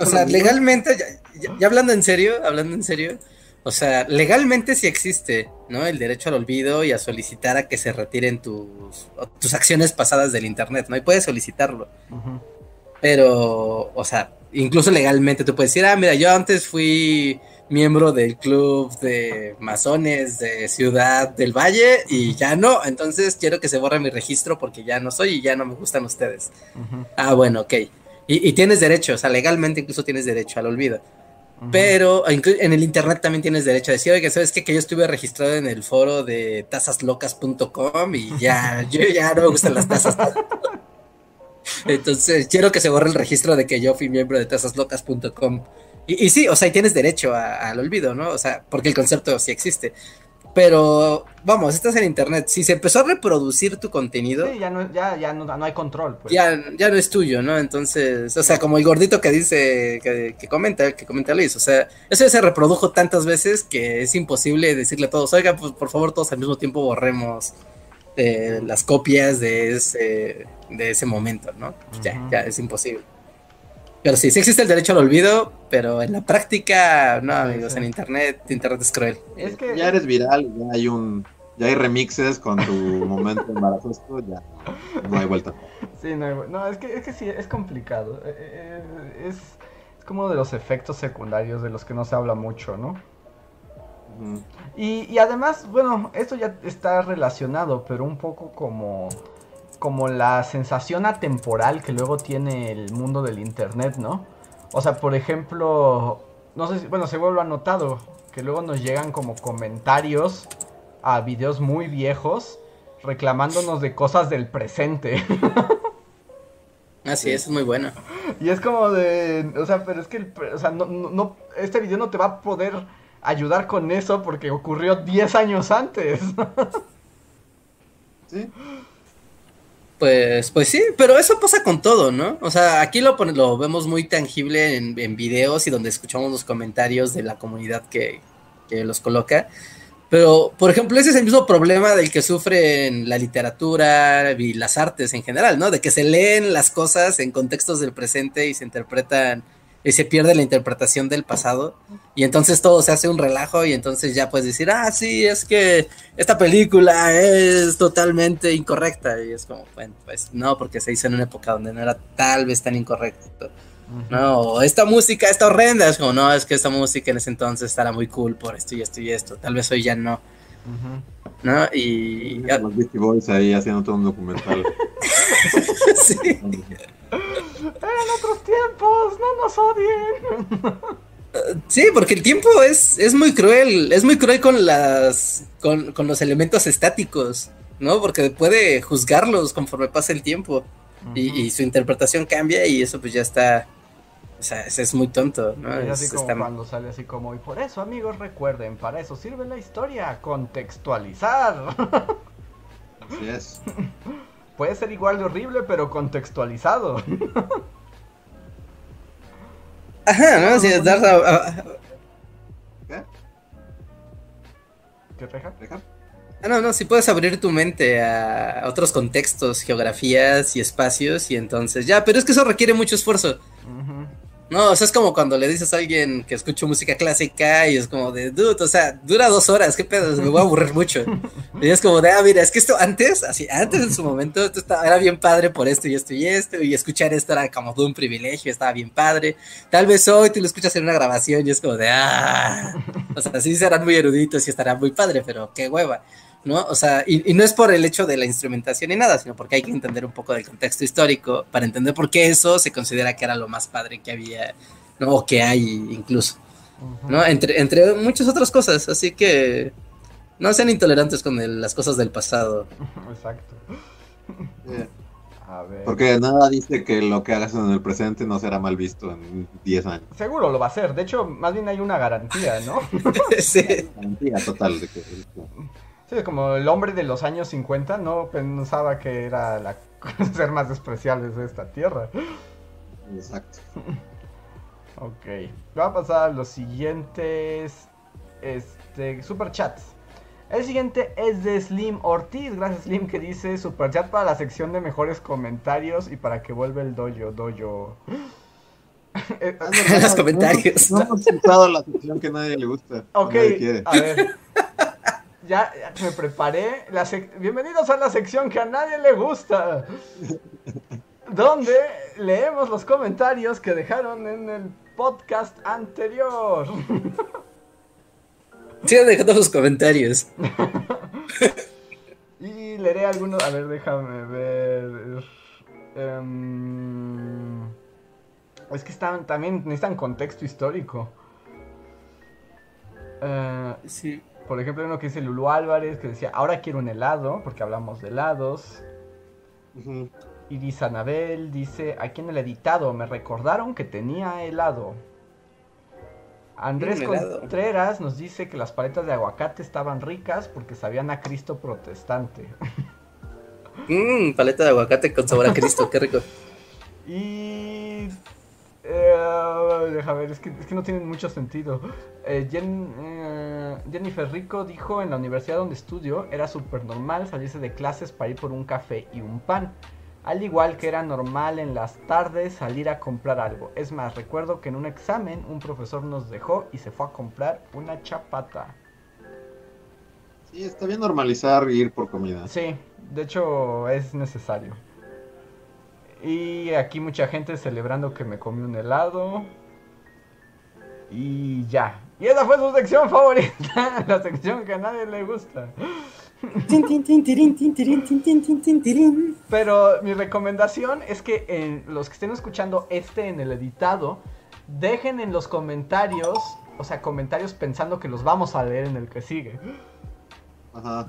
O sea, legalmente, ya, ya- ya hablando en serio, hablando en serio, o sea, legalmente sí existe, ¿no? El derecho al olvido y a solicitar a que se retiren tus, tus acciones pasadas del internet, ¿no? Y puedes solicitarlo. Pero, o sea, incluso legalmente tú puedes decir, ah, mira, yo antes fui miembro del club de masones de Ciudad del Valle y ya no, entonces quiero que se borre mi registro porque ya no soy y ya no me gustan ustedes. Ah, bueno, ok. Y, y tienes derecho, o sea, legalmente incluso tienes derecho al olvido. Pero en el internet también tienes derecho a decir, oye, ¿sabes qué? Que yo estuve registrado en el foro de tasaslocas.com y ya, yo ya no me gustan las tasas. Entonces, quiero que se borre el registro de que yo fui miembro de tasaslocas.com. Y, y sí, o sea, y tienes derecho a- al olvido, ¿no? O sea, porque el concepto sí existe. Pero, vamos, estás en internet. Si se empezó a reproducir tu contenido, Sí, ya no, ya, ya no, no hay control. Pues. ya, ya no es tuyo, ¿no? Entonces, o sea, como el gordito que dice, que, que comenta, que comenta Luis, o sea, eso ya se reprodujo tantas veces que es imposible decirle a todos, oigan, pues por favor todos al mismo tiempo borremos eh, las copias de ese, de ese momento, ¿no? Pues Ya, Ujú. ya es imposible. Pero sí, sí existe el derecho al olvido, pero en la práctica, no, Sí, amigos, en internet, internet es cruel. Es que Ya eres viral, ya hay un, ya hay remixes con tu momento embarazoso, ya no hay vuelta. Sí, no, hay- no, es que, es que sí, es complicado. Eh, eh, Es, es como de los efectos secundarios de los que no se habla mucho, ¿no? y, y, además, bueno, esto ya está relacionado, pero un poco como, como la sensación atemporal que luego tiene el mundo del Internet, ¿no? O sea, por ejemplo, no sé si, bueno, se vuelve a notado que luego nos llegan como comentarios a videos muy viejos reclamándonos de cosas del presente. Así es, es muy bueno. Y es como de, o sea, pero es que, o sea, no, no, este video no te va a poder ayudar con eso porque ocurrió 10 años antes. sí. Pues, pues sí, pero eso pasa con todo, ¿no? O sea, aquí lo, lo vemos muy tangible en, videos y donde escuchamos los comentarios de la comunidad que, que los coloca. Pero, por ejemplo, ese es el mismo problema del que sufren la literatura y las artes en general, ¿no? De que se leen las cosas en contextos del presente y se interpretan y se pierde la interpretación del pasado y entonces todo se hace un relajo y entonces ya puedes decir, ah, sí, es que esta película es totalmente incorrecta y es como, bueno, pues no, porque se hizo en una época donde no era tal vez tan incorrecto. No, esta música está horrenda, es como, no, es que esta música en ese entonces estará muy cool por esto y esto y esto, tal vez hoy ya no. ¿No? Y... Los Beastie Boys ahí haciendo todo un documental. sí. Eran otros tiempos, no nos odien. Sí, porque el tiempo es, es muy cruel, es muy cruel con las con, con, los elementos estáticos, ¿no? Porque puede juzgarlos conforme pasa el tiempo y, y, su interpretación cambia y eso pues ya está, o sea, es, muy tonto, ¿no? Es, así como cuando sale así como, y por eso amigos recuerden, para eso sirve la historia, contextualizar. Así es. Puede ser igual de horrible, pero contextualizado. Ajá, ¿no? Si es dar... ¿Qué? ¿Qué reja? Ah, no, no, si puedes abrir tu mente a otros contextos, geografías y espacios y entonces ya, pero es que eso requiere mucho esfuerzo. No, o sea, es como cuando le dices a alguien que escucho música clásica y es como de, dude, o sea, dura dos horas, qué pedo, me voy a aburrir mucho. Y es como de, ah, mira, es que esto antes, así, antes en su momento, esto estaba, era bien padre por esto y esto y esto, y escuchar esto era como de un privilegio, estaba bien padre. Tal vez hoy tú lo escuchas en una grabación y es como de, ah, o sea, sí serán muy eruditos y estará muy padre, pero qué hueva. ¿No? O sea, y, no es por el hecho de la instrumentación ni nada, sino porque hay que entender un poco del contexto histórico para entender por qué eso se considera que era lo más padre que había, ¿no? O que hay incluso, ¿no? Entre, entre muchas otras cosas, así que no sean intolerantes con las cosas del pasado. Exacto. A ver. Porque nada dice que lo que hagas en el presente no será mal visto en 10 años. Seguro lo va a ser. De hecho, más bien hay una garantía, ¿no? sí. Garantía total de que. Sí, como el hombre de los años 50 no pensaba que era la ser más despreciable de esta tierra. Exacto. ok. Va a pasar a los siguientes este, super chats. El siguiente es de Slim Ortiz. Gracias Slim que dice super chat para la sección de mejores comentarios y para que vuelva el dojo dojo. los comentarios. No, hemos usado la sección que nadie le gusta. Ok, a ver ya, me preparé. La Bienvenidos a la sección que a nadie le gusta. Donde leemos los comentarios que dejaron en el podcast anterior. Sigan dejando sus comentarios. y leeré algunos. A ver, déjame ver. Em, es que están, también necesitan contexto histórico. Uh, sí. Por ejemplo, uno que dice Lulu Álvarez, que decía, ahora quiero un helado, porque hablamos de helados. Iris Anabel dice, aquí en el editado me recordaron que tenía helado. Andrés Contreras nos dice que las paletas de aguacate estaban ricas porque sabían a Cristo protestante. Mmm, paleta de aguacate con sabor a Cristo, qué rico. Y eh, deja ver, es que, es que no tiene mucho sentido. Eh, eh, Jennifer Rico dijo en la universidad donde estudio era súper normal salirse de clases para ir por un café y un pan. Al igual que era normal en las tardes salir a comprar algo. Es más, recuerdo que en un examen un profesor nos dejó y se fue a comprar una chapata. Sí, está bien normalizar ir por comida. Sí, de hecho es necesario. Y aquí mucha gente celebrando que me comí un helado. Y ya. Y esa fue su sección favorita, la sección que a nadie le gusta. Pero mi recomendación es que en los que estén escuchando este en el editado, dejen en los comentarios, o sea, comentarios pensando que los vamos a leer en el que sigue. Ajá.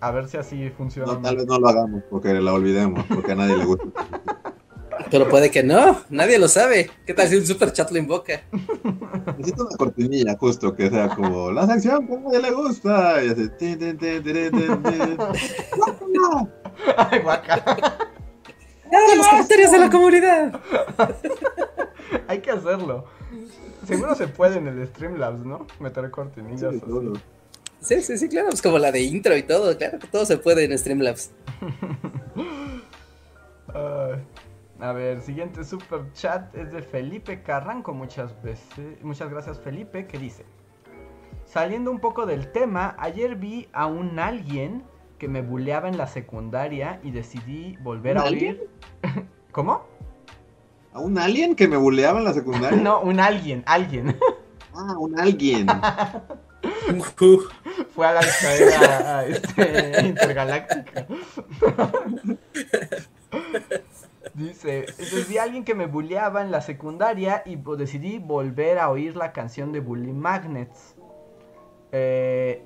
A ver si así funciona. No, tal vez no lo hagamos porque la olvidemos, porque a nadie le gusta. Pero puede que no, nadie lo sabe. ¿Qué tal si un super chat lo invoca? Necesito una cortinilla justo que sea como la sección que a nadie le gusta. Y así. tin, tin, tin, tin, tin, tin. Ay, guaca. ¡Ah, los comentarios de la comunidad! Hay que hacerlo. Seguro se puede en el Streamlabs, ¿no? Meter cortinillas. Sí, así. Sí, sí, sí, claro, pues como la de intro y todo, claro que todo se puede en Streamlabs. Ay. A ver, siguiente super chat es de Felipe Carranco. Muchas veces, muchas gracias Felipe, que dice: Saliendo un poco del tema, ayer vi a un alguien que me buleaba en la secundaria y decidí volver ¿Un a alguien? oír. ¿Cómo? ¿A un alien que me buleaba en la secundaria? No, un alguien, alguien. Ah, un alguien. Fue a la escalera a, este, intergaláctica. Dice, vi a alguien que me bulleaba en la secundaria y pues, decidí volver a oír la canción de Bully Magnets. Eh,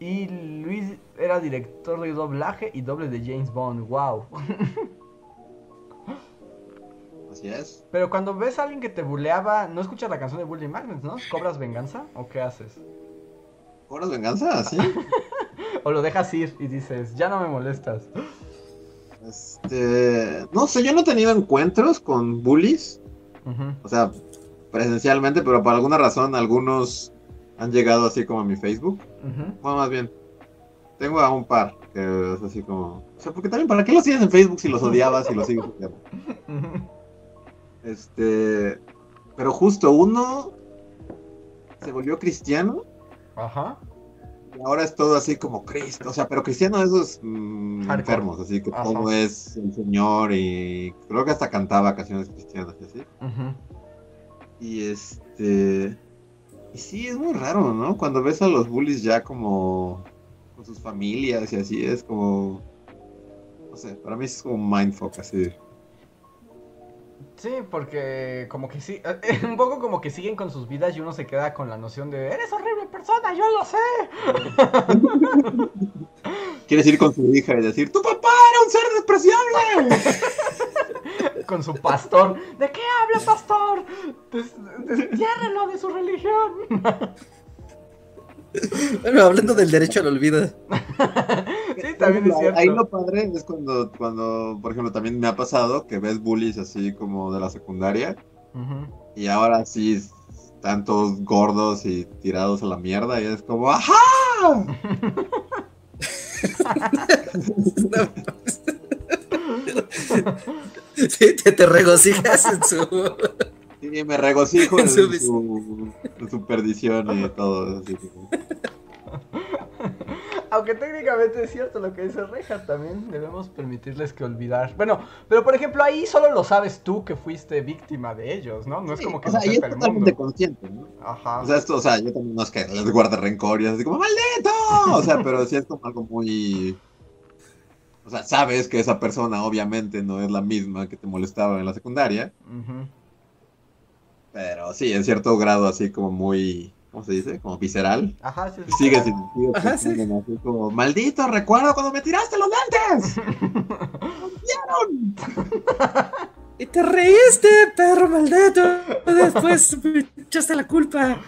y Luis era director de doblaje y doble de James Bond, wow. Así es. Pero cuando ves a alguien que te buleaba, ¿no escuchas la canción de Bully Magnets, no? ¿Cobras venganza o qué haces? ¿Cobras venganza? ¿Sí? O lo dejas ir y dices, ya no me molestas. Este. No sé, yo no he tenido encuentros con bullies. O sea, presencialmente, pero por alguna razón algunos han llegado así como a mi Facebook. Ujú. Bueno, más bien. Tengo a un par que es así como. O sea, porque también, ¿para qué los sigues en Facebook si los odiabas y los sigues odiando? Este. Pero justo uno se volvió cristiano Ajá. Ahora es todo así como Cristo. O sea, pero cristiano de esos mm, Hardcore. enfermos, así que Ajá. todo es el Señor y creo que hasta cantaba canciones cristianas y así. Y este. Y sí, es muy raro, ¿no? Cuando ves a los bullies ya como. con sus familias y así, es como. No sé, para mí es como mindfuck, así. Sí, porque como que sí, un poco como que siguen con sus vidas y uno se queda con la noción de, eres horrible persona, yo lo sé. Quieres ir con su hija y decir: ¡Tu papá era un ser despreciable! Con su pastor, ¿de qué habla pastor? Des- de su religión. Bueno, hablando del derecho al olvido. Sí, también es cierto. Ahí lo padre es cuando, cuando, por ejemplo, también me ha pasado que ves bullies así como de la secundaria y ahora sí están todos gordos y tirados a la mierda y es como ¡Ajá! Sí, te, te regocijas en su. Sí, me regocijo en En su su, en su perdición y todo. Así Aunque técnicamente es cierto lo que dice Reja, también debemos permitirles que olvidar. Bueno, pero por ejemplo ahí solo lo sabes tú que fuiste víctima de ellos, ¿no? No es Sí, como que o sea, lo y es sepa el totalmente mundo. consciente, ¿no? Ajá. O sea, esto, o sea, yo también no es que les guarde rencor y así como ¡Maldito! O sea, pero sí es como algo muy. O sea, sabes que esa persona obviamente no es la misma que te molestaba en la secundaria, Ujú. Pero sí, en cierto grado así como muy. ¿Cómo se dice? Como visceral. Ajá, sí, Y sí. sigues sin Ajá, sí. así como ¡Maldito! ¡Recuerdo cuando me tiraste los lentes! Y te reíste, perro maldito. Después me echaste la culpa.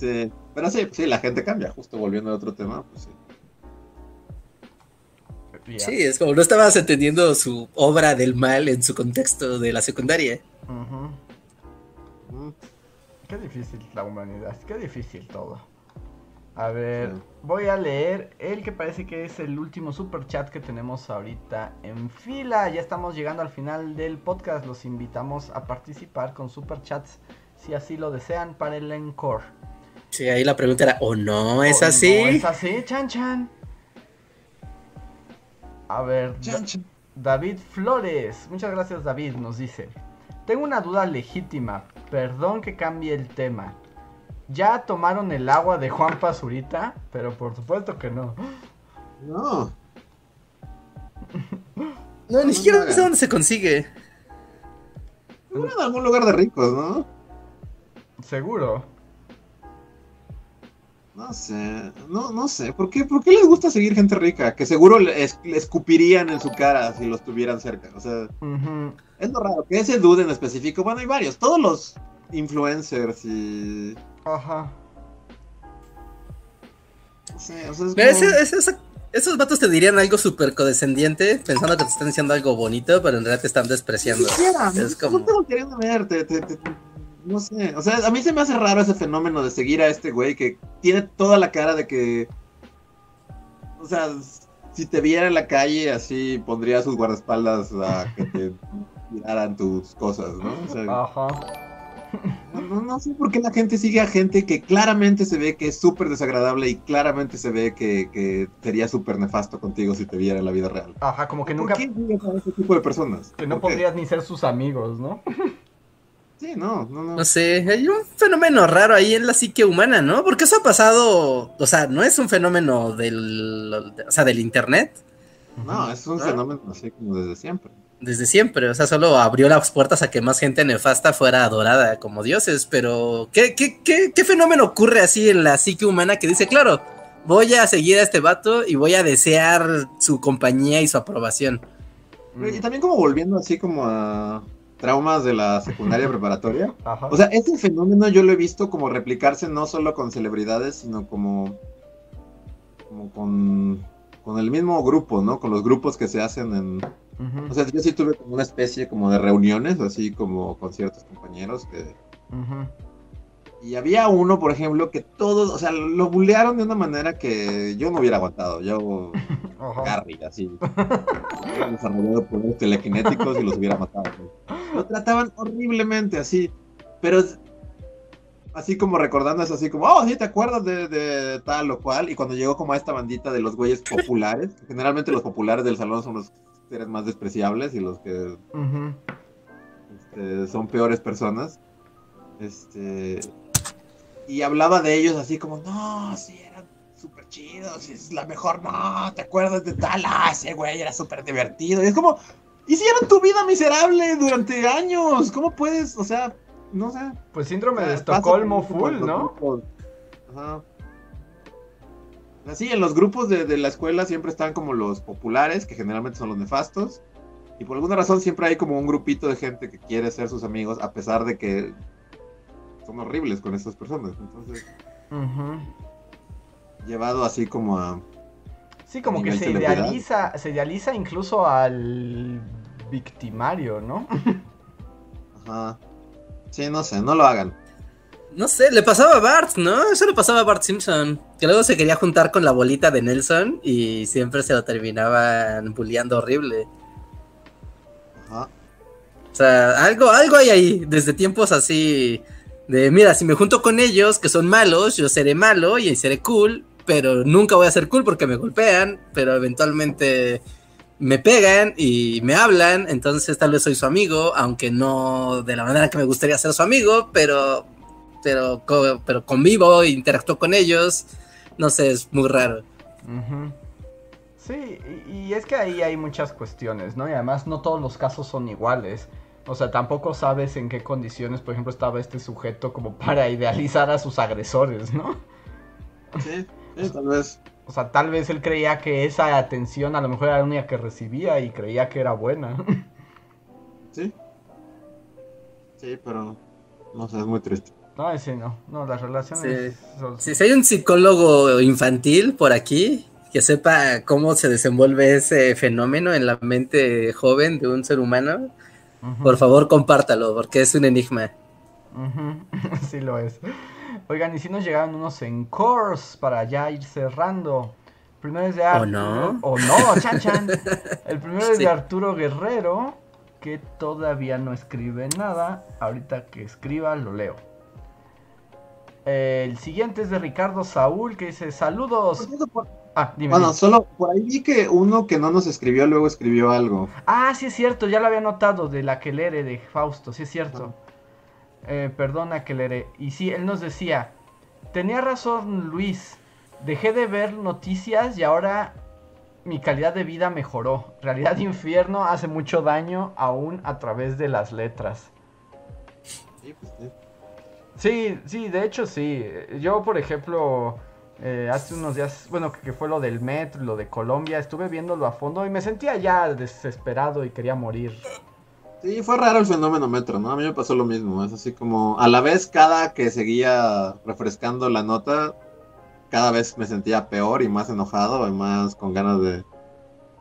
Sí, pero sí, sí, la gente cambia. Justo volviendo a otro tema, pues sí. Sí, es como no estabas entendiendo su obra del mal en su contexto de la secundaria. Mm. Qué difícil la humanidad, qué difícil todo. A ver, Sí. voy a leer el que parece que es el último super chat que tenemos ahorita en fila. Ya estamos llegando al final del podcast. Los invitamos a participar con super chats si así lo desean para el encore. Sí, ahí la pregunta era, ¿o no es ¿O así? ¿No es así, chan chan? A ver, Chan, chan. David Flores, muchas gracias David, nos dice. Tengo una duda legítima. Perdón que cambie el tema. ¿Ya tomaron el agua de Juan Pazurita? Pero por supuesto que no. No. No, ni siquiera sé dónde se consigue. en algún lugar de ricos, ¿no? Seguro. No sé, no, no sé. ¿Por qué, ¿Por qué les gusta seguir gente rica? Que seguro le, escupirían en su cara si los tuvieran cerca. O sea, es lo raro. Que ese dude en específico, bueno, hay varios. Todos los influencers y. Ajá. Sí, o sea, es esos vatos te dirían algo súper codescendiente, pensando que te están diciendo algo bonito, pero en realidad te están despreciando. es como... No tengo queriendo ver, no sé. O sea, a mí se me hace raro ese fenómeno de seguir a este güey que tiene toda la cara de que. O sea, si te viera en la calle, así pondría sus guardaespaldas a que te tiraran tus cosas, ¿no? O sea, Ajá. No, no, sé por qué la gente sigue a gente que claramente se ve que es súper desagradable y claramente se ve que, sería súper nefasto contigo si te viera en la vida real. Ajá, como que nunca. ¿Por qué sigues a ese tipo de personas? Que no podrías ni ser sus amigos, ¿no? Sí, no, no, no. No sé, hay un fenómeno raro ahí en la psique humana, ¿no? Porque eso ha pasado, o sea, no es un fenómeno del, o sea, del internet. No, es un fenómeno así como desde siempre desde siempre, o sea, solo abrió las puertas a que más gente nefasta fuera adorada como dioses, pero ¿qué, qué, qué, qué fenómeno ocurre así en la psique humana que dice, claro, voy a seguir a este vato y voy a desear su compañía y su aprobación? Y también como volviendo así como a traumas de la secundaria preparatoria. O sea, este fenómeno yo lo he visto como replicarse no solo con celebridades, sino como, como con, con el mismo grupo, ¿no? Con los grupos que se hacen en, o sea, yo sí tuve como una especie como de reuniones, así como con ciertos compañeros que... Y había uno, por ejemplo, que todos, o sea, lo bullearon de una manera que yo no hubiera aguantado. Yo, Gary, así. Hubiera desarrollado poderes telequinéticos y los hubiera matado. Lo trataban horriblemente, así. Pero así como recordando eso, así como, oh, sí, ¿te acuerdas de, de, tal o cual? Y cuando llegó como a esta bandita de los güeyes populares, generalmente los populares del salón son los seres más despreciables y los que este, son peores personas. Este. Y hablaba de ellos así como, no, sí, eran súper chidos, es la mejor, no, ¿te acuerdas de tal? Ah, ese güey era súper divertido. Y es como, hicieron tu vida miserable durante años. ¿Cómo puedes, o sea, no sé? Pues síndrome de Estocolmo full, ¿no? Ajá. Así, en los grupos de, la escuela siempre están como los populares, que generalmente son los nefastos. Y por alguna razón siempre hay como un grupito de gente que quiere ser sus amigos, a pesar de que son horribles con estas personas. Entonces, llevado así como a. Sí, como que se idealiza, se idealiza incluso al victimario, ¿no? Ajá. Sí, no sé, no lo hagan. No sé, le pasaba a Bart, ¿no? Eso le pasaba a Bart Simpson. Que luego se quería juntar con la bolita de Nelson y siempre se lo terminaban bulleando horrible. Ajá. O sea, algo, algo hay ahí, desde tiempos así. De mira, si me junto con ellos, que son malos, yo seré malo y seré cool, pero nunca voy a ser cool porque me golpean, pero eventualmente me pegan y me hablan, entonces tal vez soy su amigo, aunque no de la manera que me gustaría ser su amigo, pero pero, pero convivo, interactúo con ellos, no sé, es muy raro. Sí, y, es que ahí hay muchas cuestiones, ¿no? Y además no todos los casos son iguales. O sea, tampoco sabes en qué condiciones, por ejemplo, estaba este sujeto como para idealizar a sus agresores, ¿no? Sí, tal vez. O sea, tal vez él creía que esa atención a lo mejor era la única que recibía y creía que era buena. Sí. Sí, pero no sé, es muy triste. No, ese no. No, las relaciones. Sí. Si hay un psicólogo infantil por aquí que sepa cómo se desenvuelve ese fenómeno en la mente joven de un ser humano, por favor compártalo, porque es un enigma. sí lo es. Oigan, y si nos llegaron unos encores para ya ir cerrando. Primero es de Arturo. ¿O no? O no, chan chan. El primero es de Arturo Guerrero, que todavía no escribe nada. Ahorita que escriba lo leo. El siguiente es de Ricardo Saúl que dice saludos. Ah, dime. Bueno, solo por ahí vi que uno que no nos escribió luego escribió algo. Ah, sí es cierto, ya lo había notado de la Quelere de Fausto, sí es cierto. Eh, perdona Quelere. Y sí, él nos decía, tenía razón Luis, dejé de ver noticias y ahora mi calidad de vida mejoró. Realidad infierno hace mucho daño aún a través de las letras. Sí, pues, sí. Sí, sí, de hecho sí. Yo, por ejemplo, eh, hace unos días, bueno, que fue lo del metro lo de Colombia, estuve viéndolo a fondo y me sentía ya desesperado y quería morir. Sí, fue raro el fenómeno metro, ¿no? A mí me pasó lo mismo. Es así como, a la vez, cada que seguía refrescando la nota, cada vez me sentía peor y más enojado y más con ganas de...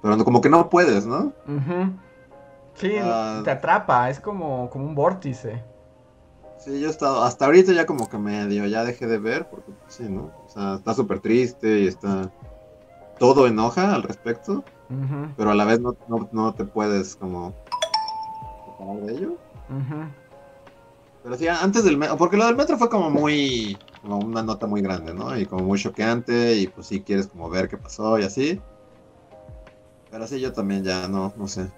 Pero no- como que no puedes, ¿no? Ujú. Sí, Ah. te atrapa, es como, como un vórtice. Sí, yo he estado, hasta ahorita ya como que medio, ya dejé de ver, porque pues, sí, ¿no? O sea, está súper triste y está... Todo enoja al respecto, pero a la vez no, no, no te puedes como... separar de ello. Pero sí, antes del metro, porque lo del metro fue como muy, como una nota muy grande, ¿no? Y como muy choqueante, y pues sí quieres como ver qué pasó y así. Pero sí, yo también ya no, no sé.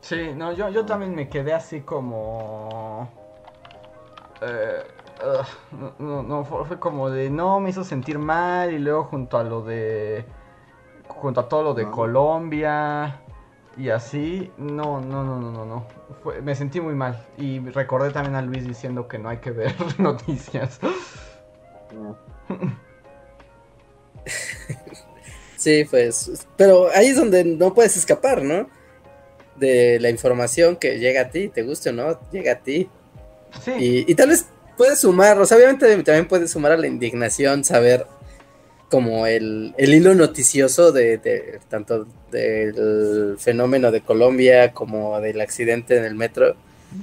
Sí, no, yo, yo también me quedé así como... eh, no, no, no, fue, fue como de... No, me hizo sentir mal y luego junto a lo de... Junto a todo lo de No. Colombia y así, no, no, no, no, no, no. Fue- me sentí muy mal y recordé también a Luis diciendo que no hay que ver noticias. Sí, pues. Pero ahí es donde no puedes escapar, ¿no? De la información que llega a ti, te guste o no, llega a ti. Sí, Y, y tal vez puedes sumar, o sea, obviamente también puedes sumar a la indignación saber como el, el hilo noticioso de, de- tanto del fenómeno de Colombia como del accidente en el metro,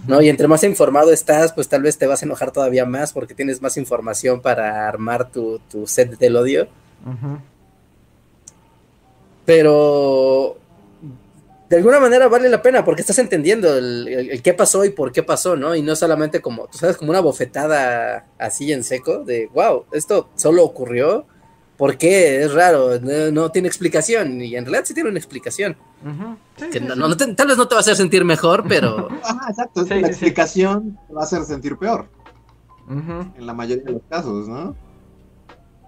¿no? Y entre más informado estás, pues tal vez te vas a enojar todavía más porque tienes más información para armar tu, tu set del odio. pero de alguna manera vale la pena porque estás entendiendo el, el- el qué pasó y por qué pasó, ¿no? Y no solamente como, tú sabes, como una bofetada así en seco de, wow, esto solo ocurrió, ¿por qué? Es raro, no, no tiene explicación y en realidad sí tiene una explicación. Ujú. Sí, Que sí, no- sí. no te- tal vez no te va a hacer sentir mejor, pero Ajá, exacto. Sí, que la explicación te va a hacer sentir peor, en la mayoría de los casos, ¿no?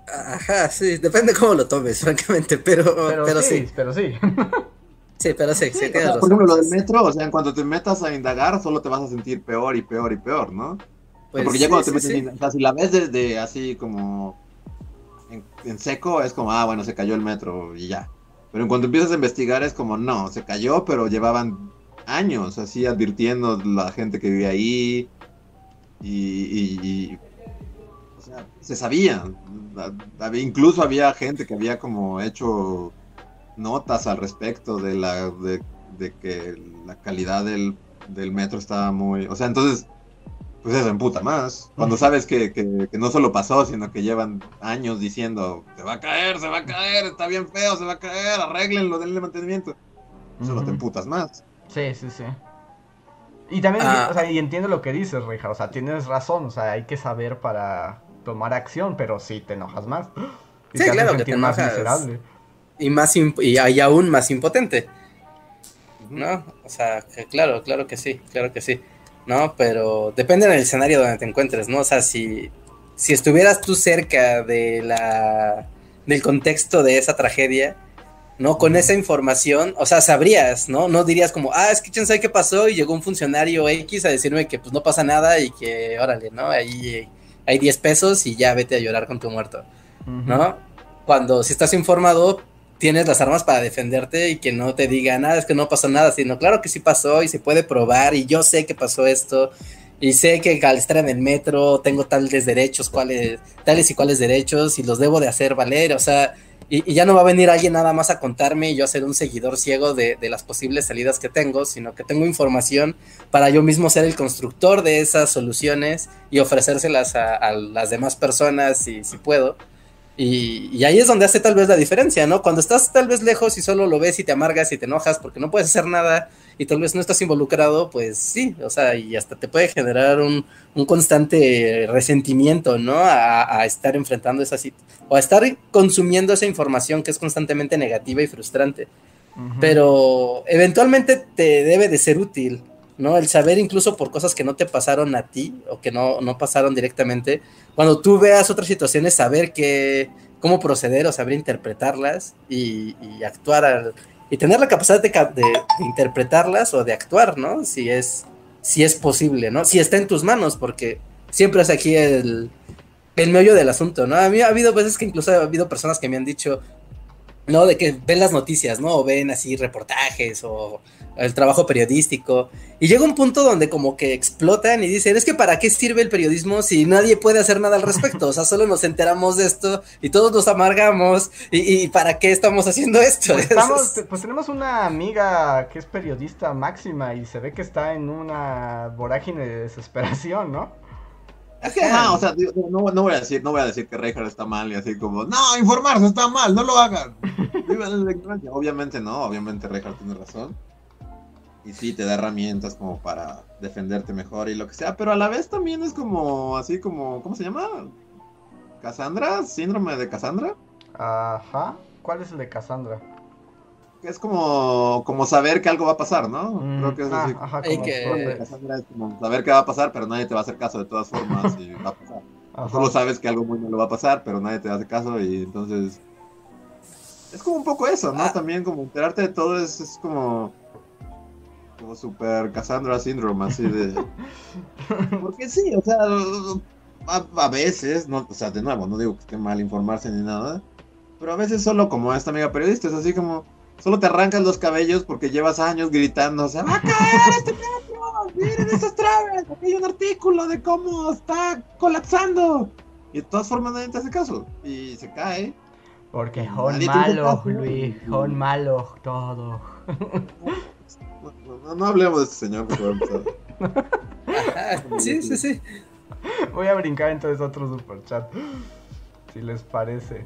ajá, sí, depende cómo lo tomes, francamente, pero, Pero, pero, sí, sí, pero sí. sí, pero sí, sí, Sí, o sea, por ejemplo, lo del metro, o sea, en cuanto te metas a indagar, solo te vas a sentir peor y peor y peor, ¿no? Pues Porque ya cuando te metes, en- o sea, si la ves desde así como en, en seco, es como, ah, bueno, se cayó el metro y ya. Pero en cuanto empiezas a investigar, es como, no, se cayó, pero llevaban años así advirtiendo la gente que vivía ahí. Y, y- y- o sea, se sabía. Había- incluso había gente que había como hecho notas al respecto de la de, de que la calidad del, del metro estaba muy. O sea, entonces pues eso emputa más. Cuando sabes que, que- que no solo pasó, sino que llevan años diciendo, se va a caer, se va a caer, está bien feo, se va a caer, arréglenlo, denle mantenimiento. Solo te Ujú. emputas más. Sí, sí, sí. Y también, Ah. o sea, y entiendo lo que dices, Reija. O sea, tienes razón. O sea, hay que saber para tomar acción, pero sí te enojas más. Y Sí, te claro que te más enojas. miserable. Y, más y, y aún más impotente. ¿no? O sea, que claro, claro que sí, claro que sí, ¿no? Pero depende del escenario donde te encuentres, ¿no? O sea, si, si estuvieras tú cerca de la, del contexto de esa tragedia, ¿no? Con esa información, o sea, sabrías, ¿no? No dirías como, ah, es que quién sabe qué pasó y llegó un funcionario X a decirme que pues no pasa nada y que, órale, ¿no? Ahí hay 10 pesos y ya vete a llorar con tu muerto. ¿no? Cuando si estás informado, tienes las armas para defenderte y que no te digan, nada, es que no pasó nada, sino claro que sí pasó y se puede probar y yo sé que pasó esto y sé que al estar en el metro tengo tales derechos, cuáles, tales y cuáles derechos y los debo de hacer valer, o sea, y, ya no va a venir alguien nada más a contarme y yo a ser un seguidor ciego de, de las posibles salidas que tengo, sino que tengo información para yo mismo ser el constructor de esas soluciones y ofrecérselas a, a las demás personas si puedo. Y, y ahí es donde hace tal vez la diferencia, ¿no? Cuando estás tal vez lejos y solo lo ves y te amargas y te enojas porque no puedes hacer nada y tal vez no estás involucrado, pues sí, o sea, y hasta te puede generar un, un constante resentimiento, ¿no? A, a estar enfrentando esa situación, o a estar consumiendo esa información que es constantemente negativa y frustrante. Pero eventualmente te debe de ser útil, ¿no? El saber incluso por cosas que no te pasaron a ti o que no, no pasaron directamente, cuando tú veas otras situaciones, saber que, cómo proceder o saber interpretarlas y, y actuar y tener la capacidad de, interpretarlas o de actuar, ¿no? Si es, si es posible, ¿no? Si está en tus manos, porque siempre es aquí el, el meollo del asunto, ¿no? A mí ha habido veces que incluso ha habido personas que me han dicho, ¿no? De que ven las noticias, ¿no? O ven así reportajes o el trabajo periodístico. Y llega un punto donde como que explotan y dicen, es que ¿para qué sirve el periodismo si nadie puede hacer nada al respecto? O sea, solo nos enteramos de esto y todos nos amargamos. ¿Y, y para qué estamos haciendo esto? Pues, estamos, pues tenemos una amiga que es periodista máxima y se ve que está en una vorágine de desesperación, ¿no? Es que, no, o sea, no, no, voy a decir, no voy a decir que Reinhardt está mal y así como, no, informarse está mal, no lo hagan. obviamente no, obviamente Reinhardt tiene razón. Y sí, te da herramientas como para defenderte mejor y lo que sea, pero a la vez también es como, así como, ¿cómo se llama? ¿Cassandra? ¿Síndrome de Cassandra? Ajá. ¿Cuál es el de Cassandra? Es como, como saber que algo va a pasar, ¿no? Mm, Creo que es ah, así. ajá, como que-. Cassandra es como saber qué va a pasar, pero nadie te va a hacer caso de todas formas y va a pasar. Ajá. Solo sabes que algo muy malo va a pasar, pero nadie te hace caso y entonces... Es como un poco eso, ¿no? Ah. También como enterarte de todo es, es como... Como super Cassandra Syndrome, así de... Porque sí, o sea, a, a veces, no, o sea, de nuevo, no digo que esté mal informarse ni nada, pero a veces solo como esta amiga periodista, es así como... Solo te arrancas los cabellos porque llevas años gritando, se va a caer este metro, miren esas traves, aquí hay un artículo de cómo está colapsando. Y de todas formas nadie te hace caso. Y se cae. Porque son malos. Luis, son malos todos. No, no- hablemos de este señor, por favor. Sí, sí, sí. Voy a brincar entonces a otro superchat. Si les parece.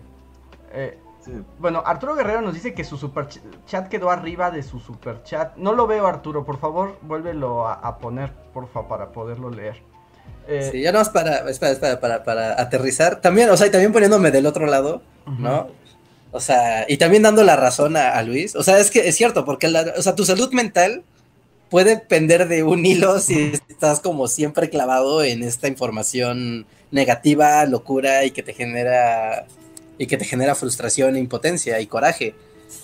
Eh, Sí. bueno, Arturo Guerrero nos dice que su superchat quedó arriba de su superchat. No lo veo, Arturo. Por favor, vuélvelo a, a poner, porfa, para poderlo leer. Eh, Sí, ya no más para, espera, espera, para, para aterrizar. También, o sea, y también poniéndome del otro lado. ¿no? O sea, y también dando la razón a, a Luis. O sea, es que es cierto, porque la- o sea, tu salud mental puede pender de un hilo si estás como siempre clavado en esta información negativa, locura y que te genera y que te genera frustración, impotencia y coraje,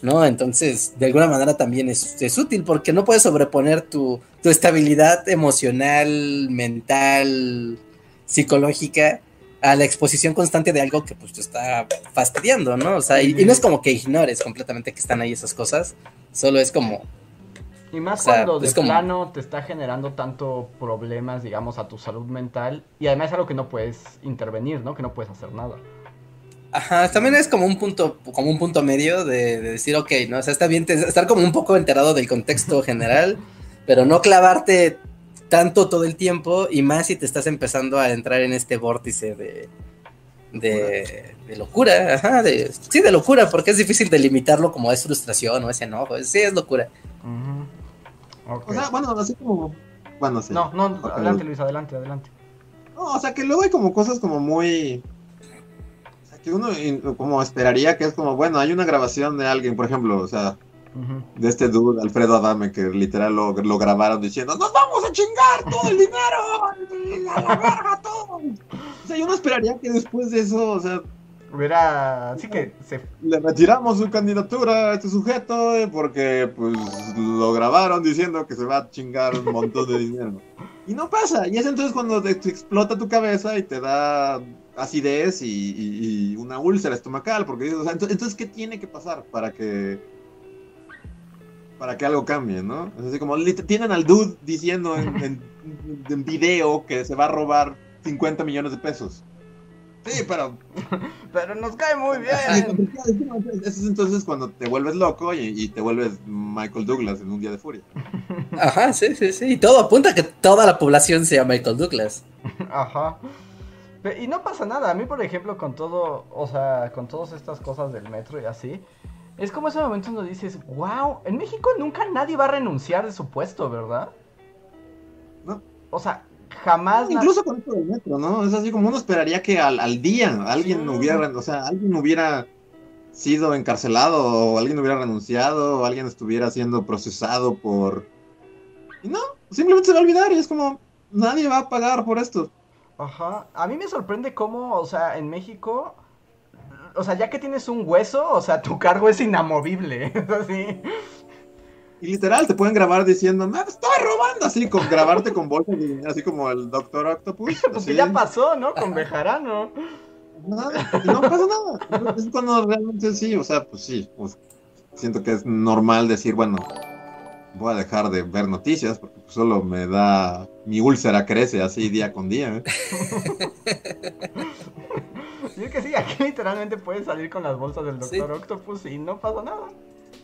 ¿no? Entonces, de alguna manera también es, útil porque no puedes sobreponer tu, tu estabilidad emocional, mental, psicológica a la exposición constante de algo que pues te está fastidiando, ¿no? O sea, y, y no es como que ignores completamente que están ahí esas cosas, solo es como, Y más O sea, cuando de como- plano te está generando tanto problemas, digamos, a tu salud mental. Y además es algo que no puedes intervenir, ¿no? Que no puedes hacer nada. Ajá, también es como un punto, como un punto medio de, de decir, ok, ¿no? O sea, está bien estar como un poco enterado del contexto general, pero no clavarte tanto todo el tiempo y más si te estás empezando a entrar en este vórtice de, de, de locura, ajá, de, sí, de locura, porque es difícil delimitarlo como es frustración o es enojo, sí, es locura. Ujú. O sea, bueno, así como. Bueno, sí. no, no, adelante Luis, adelante, adelante. No, o sea, que luego hay como cosas como muy. O sea, que uno como esperaría que es como, bueno, hay una grabación de alguien, por ejemplo, o sea, de este dude, Alfredo Adame, que literal lo, lo grabaron diciendo, ¡Nos vamos a chingar todo el dinero! ¡Y ¡A la verga todo! O sea, yo no esperaría que después de eso, o sea, Hubiera. Así que se. le retiramos su candidatura a este sujeto eh, porque pues lo grabaron diciendo que se va a chingar un montón de dinero. Y no pasa, y es entonces cuando te, explota tu cabeza y te da acidez y, una úlcera estomacal, porque o entonces, ¿qué tiene que pasar para que para que algo cambie, ¿no? Es así como tienen al dude diciendo en, en, en video que se va a robar 50 millones de pesos. Sí, pero Pero nos cae muy bien. Eso es entonces cuando te vuelves loco y, y te vuelves Michael Douglas en un día de furia. Ajá, sí, sí, sí, y todo apunta a que toda la población sea Michael Douglas. Ajá. Y no pasa nada. A mí, por ejemplo, con todo, o sea, con todas estas cosas del metro y así, Es como ese momento donde dices, wow, en México nunca nadie va a renunciar de su puesto, ¿verdad? No. O sea, jamás. Incluso con esto del metro, ¿no? Es así como uno esperaría que al, al día alguien Sí. hubiera, o sea, alguien hubiera sido encarcelado, o alguien hubiera renunciado, o alguien estuviera siendo procesado por. Y no, simplemente se va a olvidar y es como, nadie va a pagar por esto. Ajá. A mí me sorprende cómo, o sea, en México. O sea, ya que tienes un hueso, o sea, tu cargo es inamovible. Así. Y literal, te pueden grabar diciendo, me estoy robando, así, con grabarte con bolsas de dinero, así como el Doctor Octopus. Porque ya pasó, ¿no? Con Bejarano. Nada, no pasa nada. Es cuando realmente sí, o sea, pues sí, pues, siento que es normal decir, bueno, voy a dejar de ver noticias porque pues, solo me da, mi úlcera crece así día con día. ¿eh? Y es que sí, aquí literalmente puedes salir con las bolsas del Sí. Doctor Octopus y no pasa nada.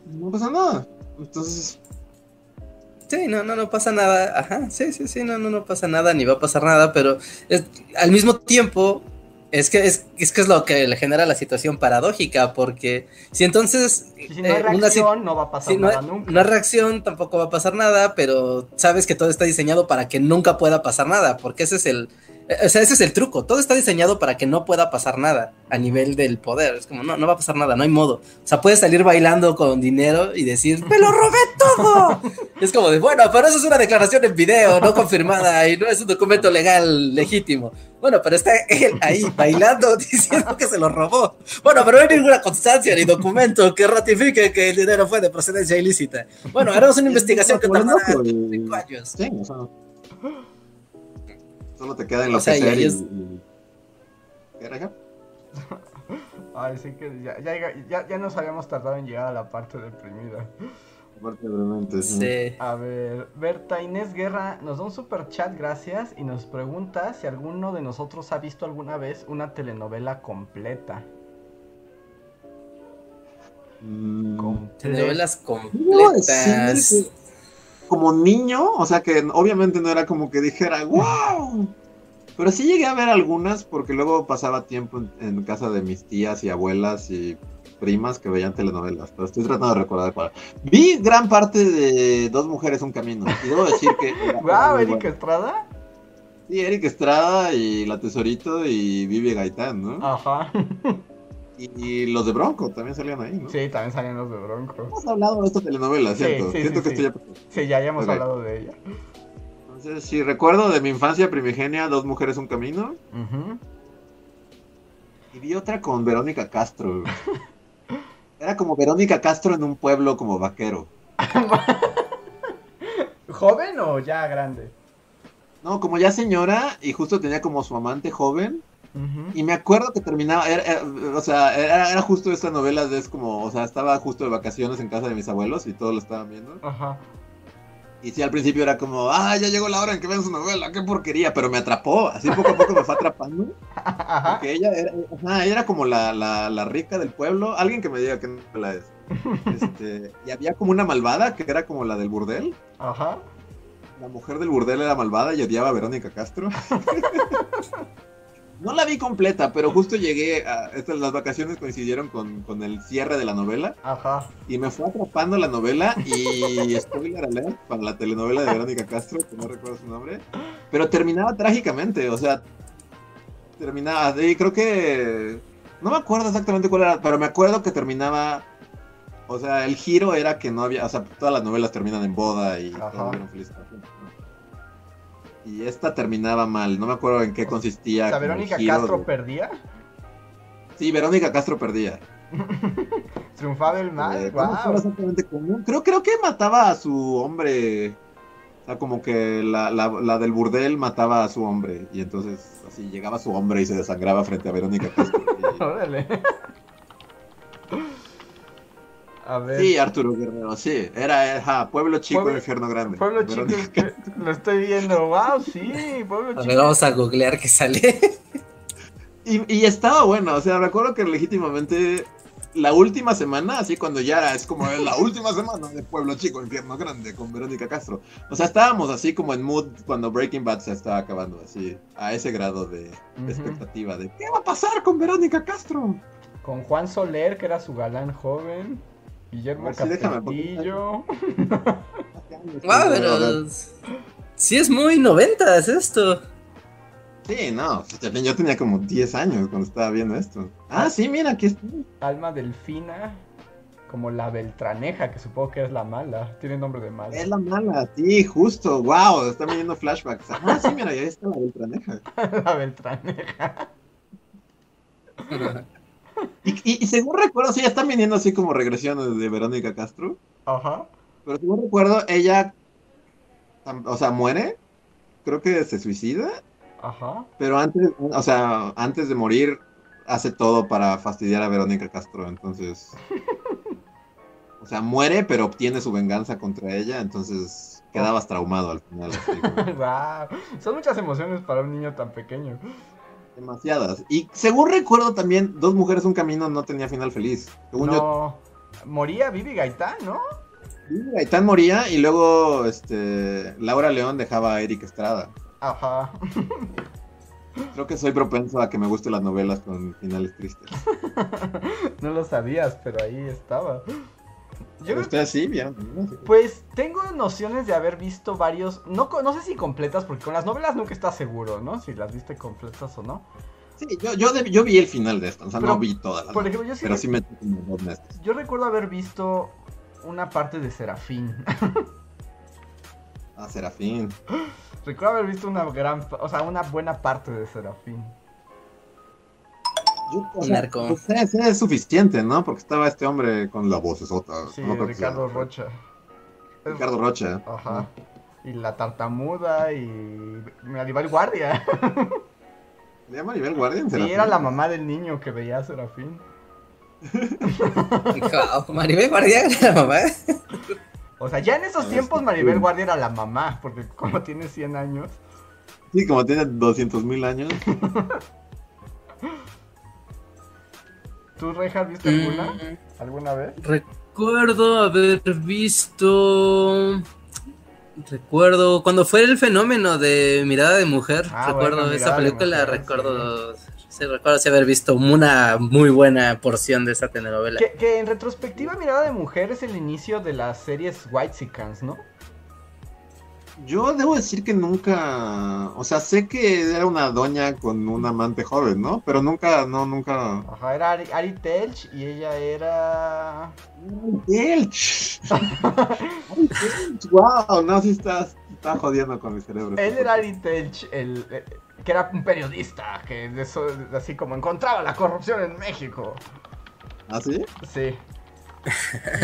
No pasa nada. Entonces, Sí, no, no, no pasa nada. Ajá, sí, sí, sí, no, no, no pasa nada, ni va a pasar nada, pero es- al mismo tiempo, es que es, es que es lo que le genera la situación paradójica, porque si entonces si no hay eh, una si- reacción, no va a pasar si no, nada hay- nunca. no hay reacción, tampoco va a pasar nada, pero sabes que todo está diseñado para que nunca pueda pasar nada, porque ese es el, o sea, ese es el truco, todo está diseñado para que no pueda pasar nada a nivel del poder, es como, no, no va a pasar nada, no hay modo, o sea, puedes salir bailando con dinero y decir, ¡me lo robé todo! es como de, bueno, pero eso es una declaración en video, no confirmada, y no es un documento legal legítimo. Bueno, pero está él ahí bailando diciendo que se lo robó. Bueno, pero no hay ninguna constancia ni documento que ratifique que el dinero fue de procedencia ilícita. Bueno, haremos una investigación que tardará cinco años. Sí, o sea, solo te queda O sea, y, es- y- ¿Qué era, hija? Ay, sí que ya, ya, ya, ya nos habíamos tardado en llegar a la parte deprimida. Aparte, brevemente, sí. Sí. A ver, Berta Inés Guerra nos da un super chat, gracias, y nos pregunta si alguno de nosotros ha visto alguna vez una telenovela completa. Mm, Completa. Telenovelas completas. Como niño, o sea que obviamente no era como que dijera, wow. Pero sí llegué a ver algunas porque luego pasaba tiempo en, en casa de mis tías y abuelas y primas que veían telenovelas. Pero estoy tratando de recordar cuál. Vi gran parte de Dos Mujeres, Un Camino. Y debo decir que... ¡Wow, Erika. Estrada! Sí, Eric Estrada y La Tesorito y Vivi Gaitán, ¿no? Ajá. Y, y los de Bronco también salían ahí, ¿no? Sí, también salían los de Bronco. Hemos hablado de esta telenovela, ¿cierto? sí, Siento sí, que sí. esto ya... Sí, ya habíamos Ok. hablado de ella. Entonces, si recuerdo de mi infancia primigenia, Dos Mujeres, Un Camino. Y vi otra con Verónica Castro. Era como Verónica Castro en un pueblo como vaquero. ¿Joven o ya grande? No, como ya señora y justo tenía como su amante joven. Ujú. Y me acuerdo que terminaba, era- era- o sea, era, era justo esta novela de es como, o sea, estaba justo de vacaciones en casa de mis abuelos y todos lo estaban viendo. Ajá. Y sí, al principio era como, ah, ya llegó la hora en que vean su novela, qué porquería, pero me atrapó, así poco a poco me fue atrapando. Ajá. Porque ella era, ajá, ella era como la, la, la rica del pueblo, alguien que me diga qué novela es. Este, y había como una malvada que era como la del burdel. Ajá. La mujer del burdel era malvada y odiaba a Verónica Castro. No la vi completa, pero justo llegué a estas las vacaciones coincidieron con, con el cierre de la novela Ajá. y me fue atrapando la novela y spoiler alert para la telenovela de Verónica Castro, que no recuerdo su nombre, pero terminaba trágicamente, o sea, terminaba, y creo que no me acuerdo exactamente cuál era, pero me acuerdo que terminaba o sea, el giro era que no había, o sea, todas las novelas terminan en boda y Ajá. todos Y esta terminaba mal, no me acuerdo en qué consistía. O sea, Verónica Castro de- perdía. Sí, Verónica Castro perdía. Triunfaba el mal. Eh, Wow. Creo, creo que mataba a su hombre. O sea, como que la, la, la del burdel mataba a su hombre. Y entonces así llegaba su hombre y se desangraba frente a Verónica Castro. Y-. A ver. Sí, Arturo Guerrero, sí. Era ajá, Pueblo Chico, Pueblo- Infierno Grande. Pueblo Chico, que- lo estoy viendo. Wow, sí, Pueblo A Chico. ver, vamos a googlear que sale. Y, y estaba bueno, o sea, recuerdo que legítimamente la última semana, así cuando ya es como la última semana de Pueblo Chico, Infierno Grande con Verónica Castro. O sea, estábamos así como en mood cuando Breaking Bad se estaba acabando, así, a ese grado de, expectativa de ¿qué va a pasar con Verónica Castro? Con Juan Soler, que era su galán joven. Guillermo déjame Castillo. Guau, pero. Sí, es muy noventas esto. Sí, no, pues, también yo tenía como 10 años cuando estaba viendo esto. Ah, sí, mira, aquí está. Alma Delfina. Como la Beltraneja, que supongo que es la mala. Tiene nombre de mala. Es la mala, sí, justo, wow, están viendo flashbacks. Ah, sí, mira, ya está la Beltraneja. la Beltraneja. Y, y, y según recuerdo, sí, ya están viniendo así como regresiones de Verónica Castro. Ajá. Pero según recuerdo, ella, o sea, muere. Creo que se suicida. Ajá. Pero antes, o sea, antes de morir, hace todo para fastidiar a Verónica Castro. Entonces, o sea, muere, pero obtiene su venganza contra ella. Entonces, quedabas traumado al final. así como- Guau. Son muchas emociones para un niño tan pequeño. Demasiadas. Y según recuerdo también, Dos Mujeres, Un Camino no tenía final feliz. Según yo, No. Moría Vivi Gaitán, ¿no? Gaitán moría y luego este, Laura León dejaba a Eric Estrada. Ajá. Creo que soy propenso a que me gusten las novelas con finales tristes. no lo sabías, pero ahí estaba. Yo. ¿no? Sí. Pues tengo nociones de haber visto varios, no, no sé si completas, porque con las novelas nunca estás seguro, ¿no? Si las viste completas o no. Sí, yo, yo, de- yo vi el final de esto, o sea, Pero, no vi todas las Por ejemplo, yo sí, pero sí me como dos meses. yo recuerdo haber visto una parte de Serafín. Ah, Serafín. recuerdo haber visto una gran, o sea, una buena parte de Serafín. Yo, o sea, pues, es, es suficiente, ¿no? Porque estaba este hombre con la voz esota. Sí, no Ricardo se. Rocha. Ricardo Rocha. Ajá. Y la tartamuda y Maribel Guardia. ¿Le llama Nivel Guardian? Sí, era la mamá del niño que veía a Serafín. Wow, Maribel Guardia era la mamá. O sea, ya en esos Ah, tiempos. Maribel Guardia era la mamá, porque como tiene 100 años. Sí, como tiene 200 mil años. ¿Tú, Reja, viste alguna? Mm, ¿Alguna vez? recuerdo haber visto. Recuerdo cuando fue el fenómeno de Mirada de Mujer. Ah, recuerdo bueno, esa película, Mujer, recuerdo. Sí, recuerdo sí haber visto una muy buena porción de esa telenovela. Que, que en retrospectiva Mirada de Mujer es el inicio de las series White Sicans, ¿no? Yo debo decir que nunca, o sea, sé que era una doña con un amante joven, ¿no? Pero nunca, no, nunca. Ajá, era Ari, Ari Telch y ella era... Telch. wow, no, sí estás, está jodiendo con mi cerebro. Él era Ari Telch, el, que era un periodista, que de eso, así como encontraba la corrupción en México. ¿Ah, sí? Sí.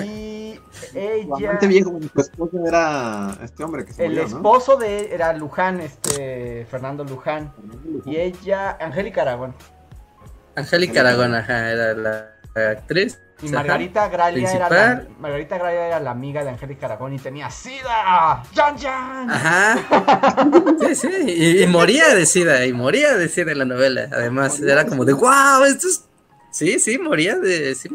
Y ella... amante viejo, su esposo era este hombre que se El murió, ¿no? esposo de él era Luján, este, Fernando Luján. Y ella, Angélica Aragón. Angélica Aragón, ajá, era la, la actriz. Y. Margarita Gralia era la. Margarita Gralia era la amiga de Angélica Aragón y tenía SIDA. ¡Jan, Jan! Ajá. Sí, sí. Y, y moría de sida, y moría de sida en la novela. Además, Moría era como de, wow, esto es. Sí, sí, moría de. Sí,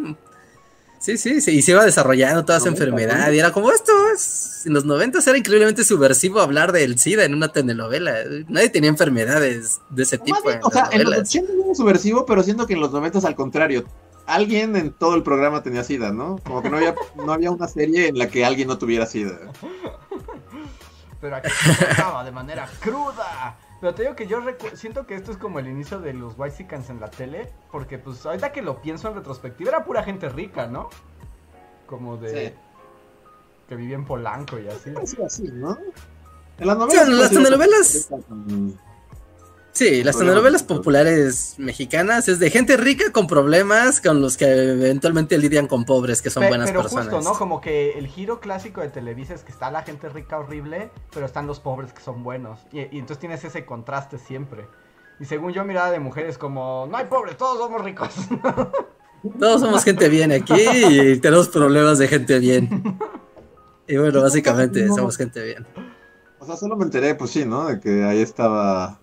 sí, sí, sí, y se iba desarrollando toda su enfermedad. ¿no? Y era como esto es. En los noventas era increíblemente subversivo hablar del SIDA en una telenovela. Nadie tenía enfermedades de ese tipo bien, en o sea, en los novelas. 80 era subversivo, pero siento que en los 90 al contrario. Alguien en todo el programa tenía sida, ¿no? Como que no había, no había una serie en la que alguien no tuviera sida. Pero aquí se trataba de manera cruda. Pero te digo que yo recu- siento que esto es como el inicio de los White Sicans en la tele. Porque pues ahorita que lo pienso en retrospectiva era pura gente rica, ¿no? Como de... Sí. Que vivía en Polanco y así. Así, así, ¿no? En las novelas. Sí, en las telenovelas- Sí, las telenovelas populares mexicanas es de gente rica con problemas con los que eventualmente lidian con pobres que son Pe- buenas pero personas. justo, ¿no? Como que el giro clásico de Televisa es que está la gente rica horrible, pero están los pobres que son buenos. Y, y entonces tienes ese contraste siempre. Y según yo, mirada de mujeres como, no hay pobres, todos somos ricos. Todos somos gente bien aquí y tenemos problemas de gente bien. Y bueno, básicamente No. somos gente bien. O sea, solo me enteré, pues sí, ¿no? De que ahí estaba.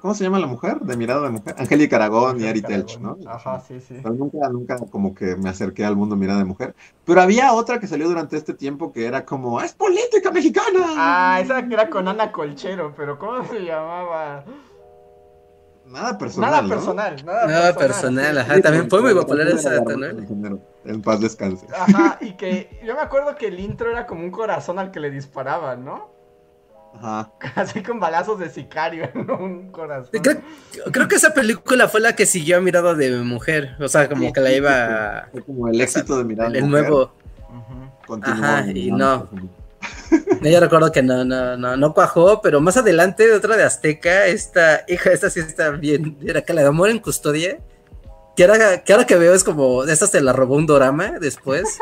¿Cómo se llama la mujer? De mirada de mujer. Angélica Aragón y Ari Telch, ¿no? Ajá, sí, sí. Pero nunca, nunca como que me acerqué al mundo mirada de mujer. Pero había otra que salió durante este tiempo que era como, ¡es política mexicana! Ah, esa que era con Ana Colchero, pero ¿cómo se llamaba? Nada personal. Nada ¿no? personal, nada, Nada personal. personal, sí. ajá. También fue muy popular esa ¿no? En paz descanse. Ajá, y que yo me acuerdo que el intro era como un corazón al que le disparaban, ¿no? Ajá. Así con balazos de sicario, ¿no? Un corazón. Creo, creo que esa película fue la que siguió a Mirada de Mujer. O sea, como que la iba. Fue como el éxito de mirar. El nuevo. Continuó Ajá, en y no. No, yo recuerdo que no, no, no, no cuajó, pero más adelante de otra de Azteca, esta, hija, esta sí está bien, era que la de Amor en Custodia, que ahora, que ahora que veo es como, esta se la robó un dorama después,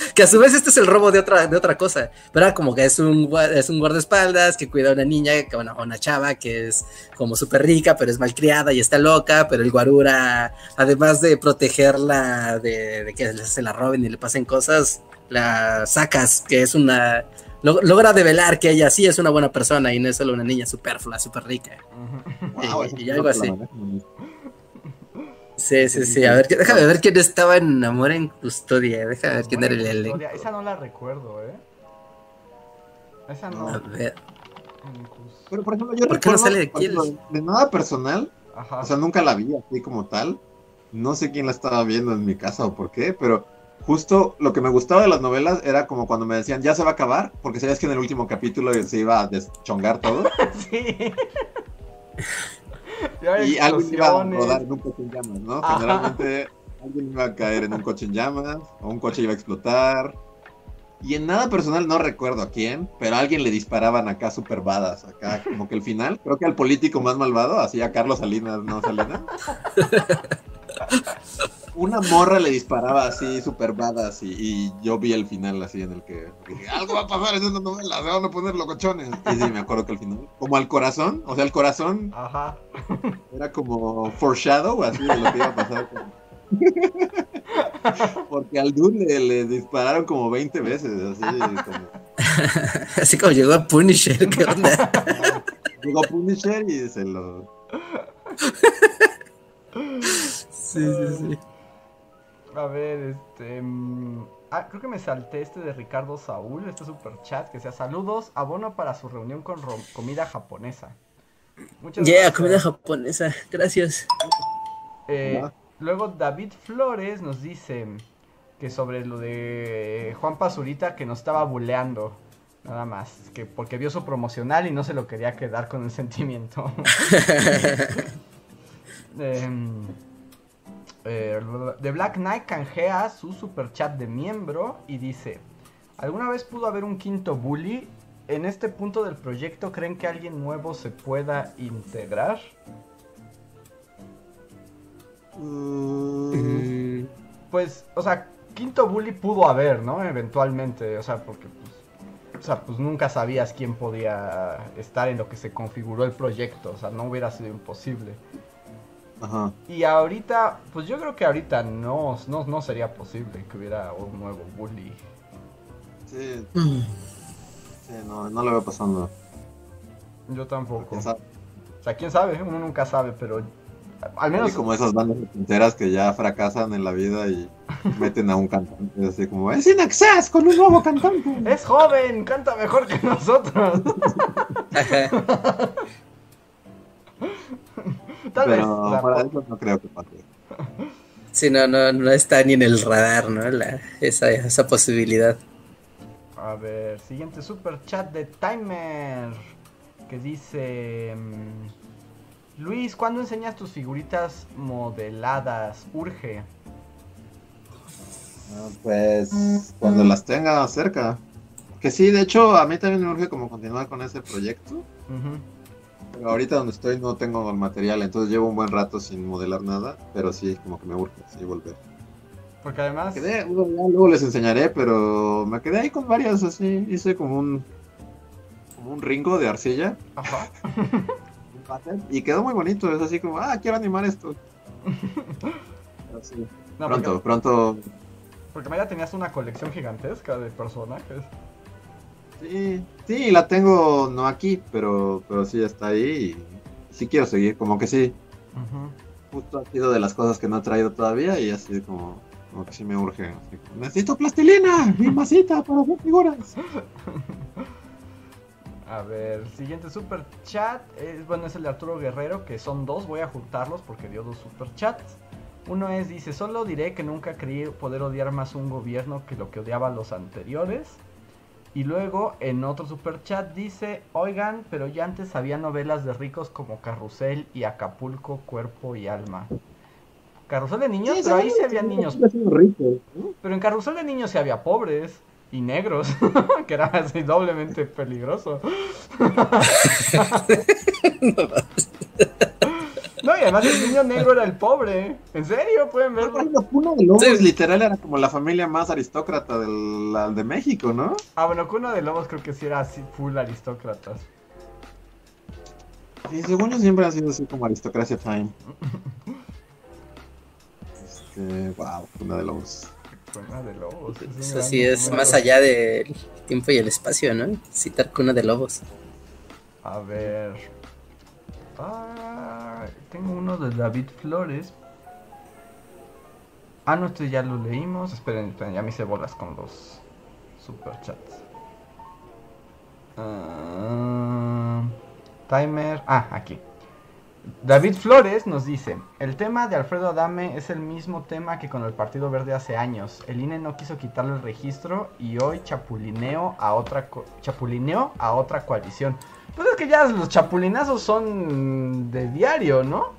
que a su vez este es el robo de otra, de otra cosa, pero era como que es un, es un guardaespaldas que cuida a una niña, que, bueno, a una chava que es como súper rica, pero es malcriada y está loca, pero el guarura, además de protegerla de, de que se la roben y le pasen cosas, la sacas, que es una... lo- logra develar que ella sí es una buena persona y no es solo una niña superflua, súper rica. Y- algo así. manejan. Sí, sí, sí. A ver, déjame ver quién estaba en Amor en Custodia. Déjame ver quién era el elenco. Esa no la recuerdo, ¿eh? Esa no. A ver. Pero por ejemplo, yo ¿Por qué no sale el- ejemplo, de nada personal, Ajá. o sea, nunca la vi así como tal. No sé quién la estaba viendo en mi casa o por qué, pero justo lo que me gustaba de las novelas era como cuando me decían, ya se va a acabar, porque sabías que en el último capítulo se iba a deschongar todo sí. Y alguien iba a explosiones. rodar en un coche en llamas, ¿no? Ajá. Generalmente alguien iba a caer en un coche en llamas o un coche iba a explotar. Y en nada personal no recuerdo a quién, pero a alguien le disparaban acá super badas, acá como que el final, creo que al político más malvado, así a Carlos Salinas, ¿no Salinas? Una morra le disparaba así super badas y, y yo vi el final así en el que dije, algo va a pasar en esta novela, se van a poner locochones. Y sí, me acuerdo que el final, como al corazón, o sea, el corazón Ajá. era como foreshadow, así de lo que iba a pasar. Porque al dude le, le dispararon como 20 veces, así como... Así como llegó a Punisher, ¿qué onda? Llegó Punisher y se lo... Sí, sí, sí. A ver, este. mm, Ah, creo que me salté este de Ricardo Saúl, este super chat que sea saludos, abono para su reunión con comida japonesa. Muchas Yeah, gracias. comida japonesa. Gracias. Eh, luego David Flores nos dice que sobre lo de Juan Pazurita que nos estaba buleando. Nada más, que porque vio su promocional y no se lo quería quedar con el sentimiento. Em, eh, The Black Knight canjea su super chat de miembro y dice: ¿Alguna vez pudo haber un quinto bully? ¿En este punto del proyecto creen que alguien nuevo se pueda integrar? Mm, Pues, o sea, quinto bully pudo haber, ¿no? Eventualmente, o sea, porque pues, o sea, pues nunca sabías quién podía estar en lo que se configuró el proyecto, o sea, no hubiera sido imposible. Ajá. Y ahorita, pues yo creo que ahorita no, no, no sería posible que hubiera un nuevo bully. Sí, mm. sí, no, no lo veo pasando. Yo tampoco. O sea, quién sabe, uno nunca sabe, pero al menos Y como esas bandas enteras que ya fracasan en la vida y meten a un cantante así como es In Excess con un nuevo cantante. es joven, canta mejor que nosotros. Tal vez. Pero o sea, para eso no creo que pase. Sí, no, no, no está ni en el radar, ¿no? La, esa, esa posibilidad. A ver, siguiente super chat de Timer. Que dice... mm, Luis, ¿cuándo enseñas tus figuritas modeladas? Urge. Ah, Pues cuando las tenga cerca. Que sí, de hecho, a mí también me urge como continuar con ese proyecto. Ujú. Pero ahorita donde estoy no tengo el material, entonces llevo un buen rato sin modelar nada. Pero sí, como que me urge, sí, volver. Porque además... Me quedé, bueno, luego les enseñaré, pero me quedé ahí con varias así. Hice como un como un ringo de arcilla Ajá. un y quedó muy bonito. Es así como, ah, quiero animar esto. Pero sí, No, pronto, porque, pronto. porque Maya tenías una colección gigantesca de personajes. Sí, sí, la tengo no aquí, pero, pero sí está ahí y sí quiero seguir. Como que sí, justo ha sido de las cosas que no he traído todavía y así como, como que sí me urge. así Necesito plastilina y masita para hacer figuras. A ver, siguiente super chat. Es, bueno, es el de Arturo Guerrero, que son dos. Voy a juntarlos porque dio dos super chats. Uno es, dice, solo diré que nunca creí poder odiar más un gobierno que lo que odiaba los anteriores. Y luego en otro super chat dice, oigan, pero ya antes había novelas de ricos como Carrusel y Acapulco, Cuerpo y Alma. Carrusel de niños, pero ahí se había niños. Pero en Carrusel de niños se había pobres y negros, que era así doblemente peligroso. no, y además el niño negro era el pobre. ¿En serio? ¿Pueden verlo? Cuna de Lobos literal era como la familia más aristócrata del, de México, ¿no? Ah, bueno, Cuna de Lobos creo que sí era así full aristócratas. Sí, según yo siempre ha sido así como aristocracia time. este, wow, Cuna de Lobos de Lobos. Eso sí es más allá del tiempo y el espacio, ¿no? Citar Cuna de Lobos. A ver. Ah, tengo uno de David Flores. Ah, no, este ya lo leímos. Esperen, esperen ya me hice bolas con los superchats. Ah, timer. Ah, aquí. David Flores nos dice, el tema de Alfredo Adame es el mismo tema que con el Partido Verde hace años. El INE no quiso quitarle el registro y hoy chapulineo a otra chapulineo a otra coalición. Pues es que ya los chapulinazos son de diario, ¿no?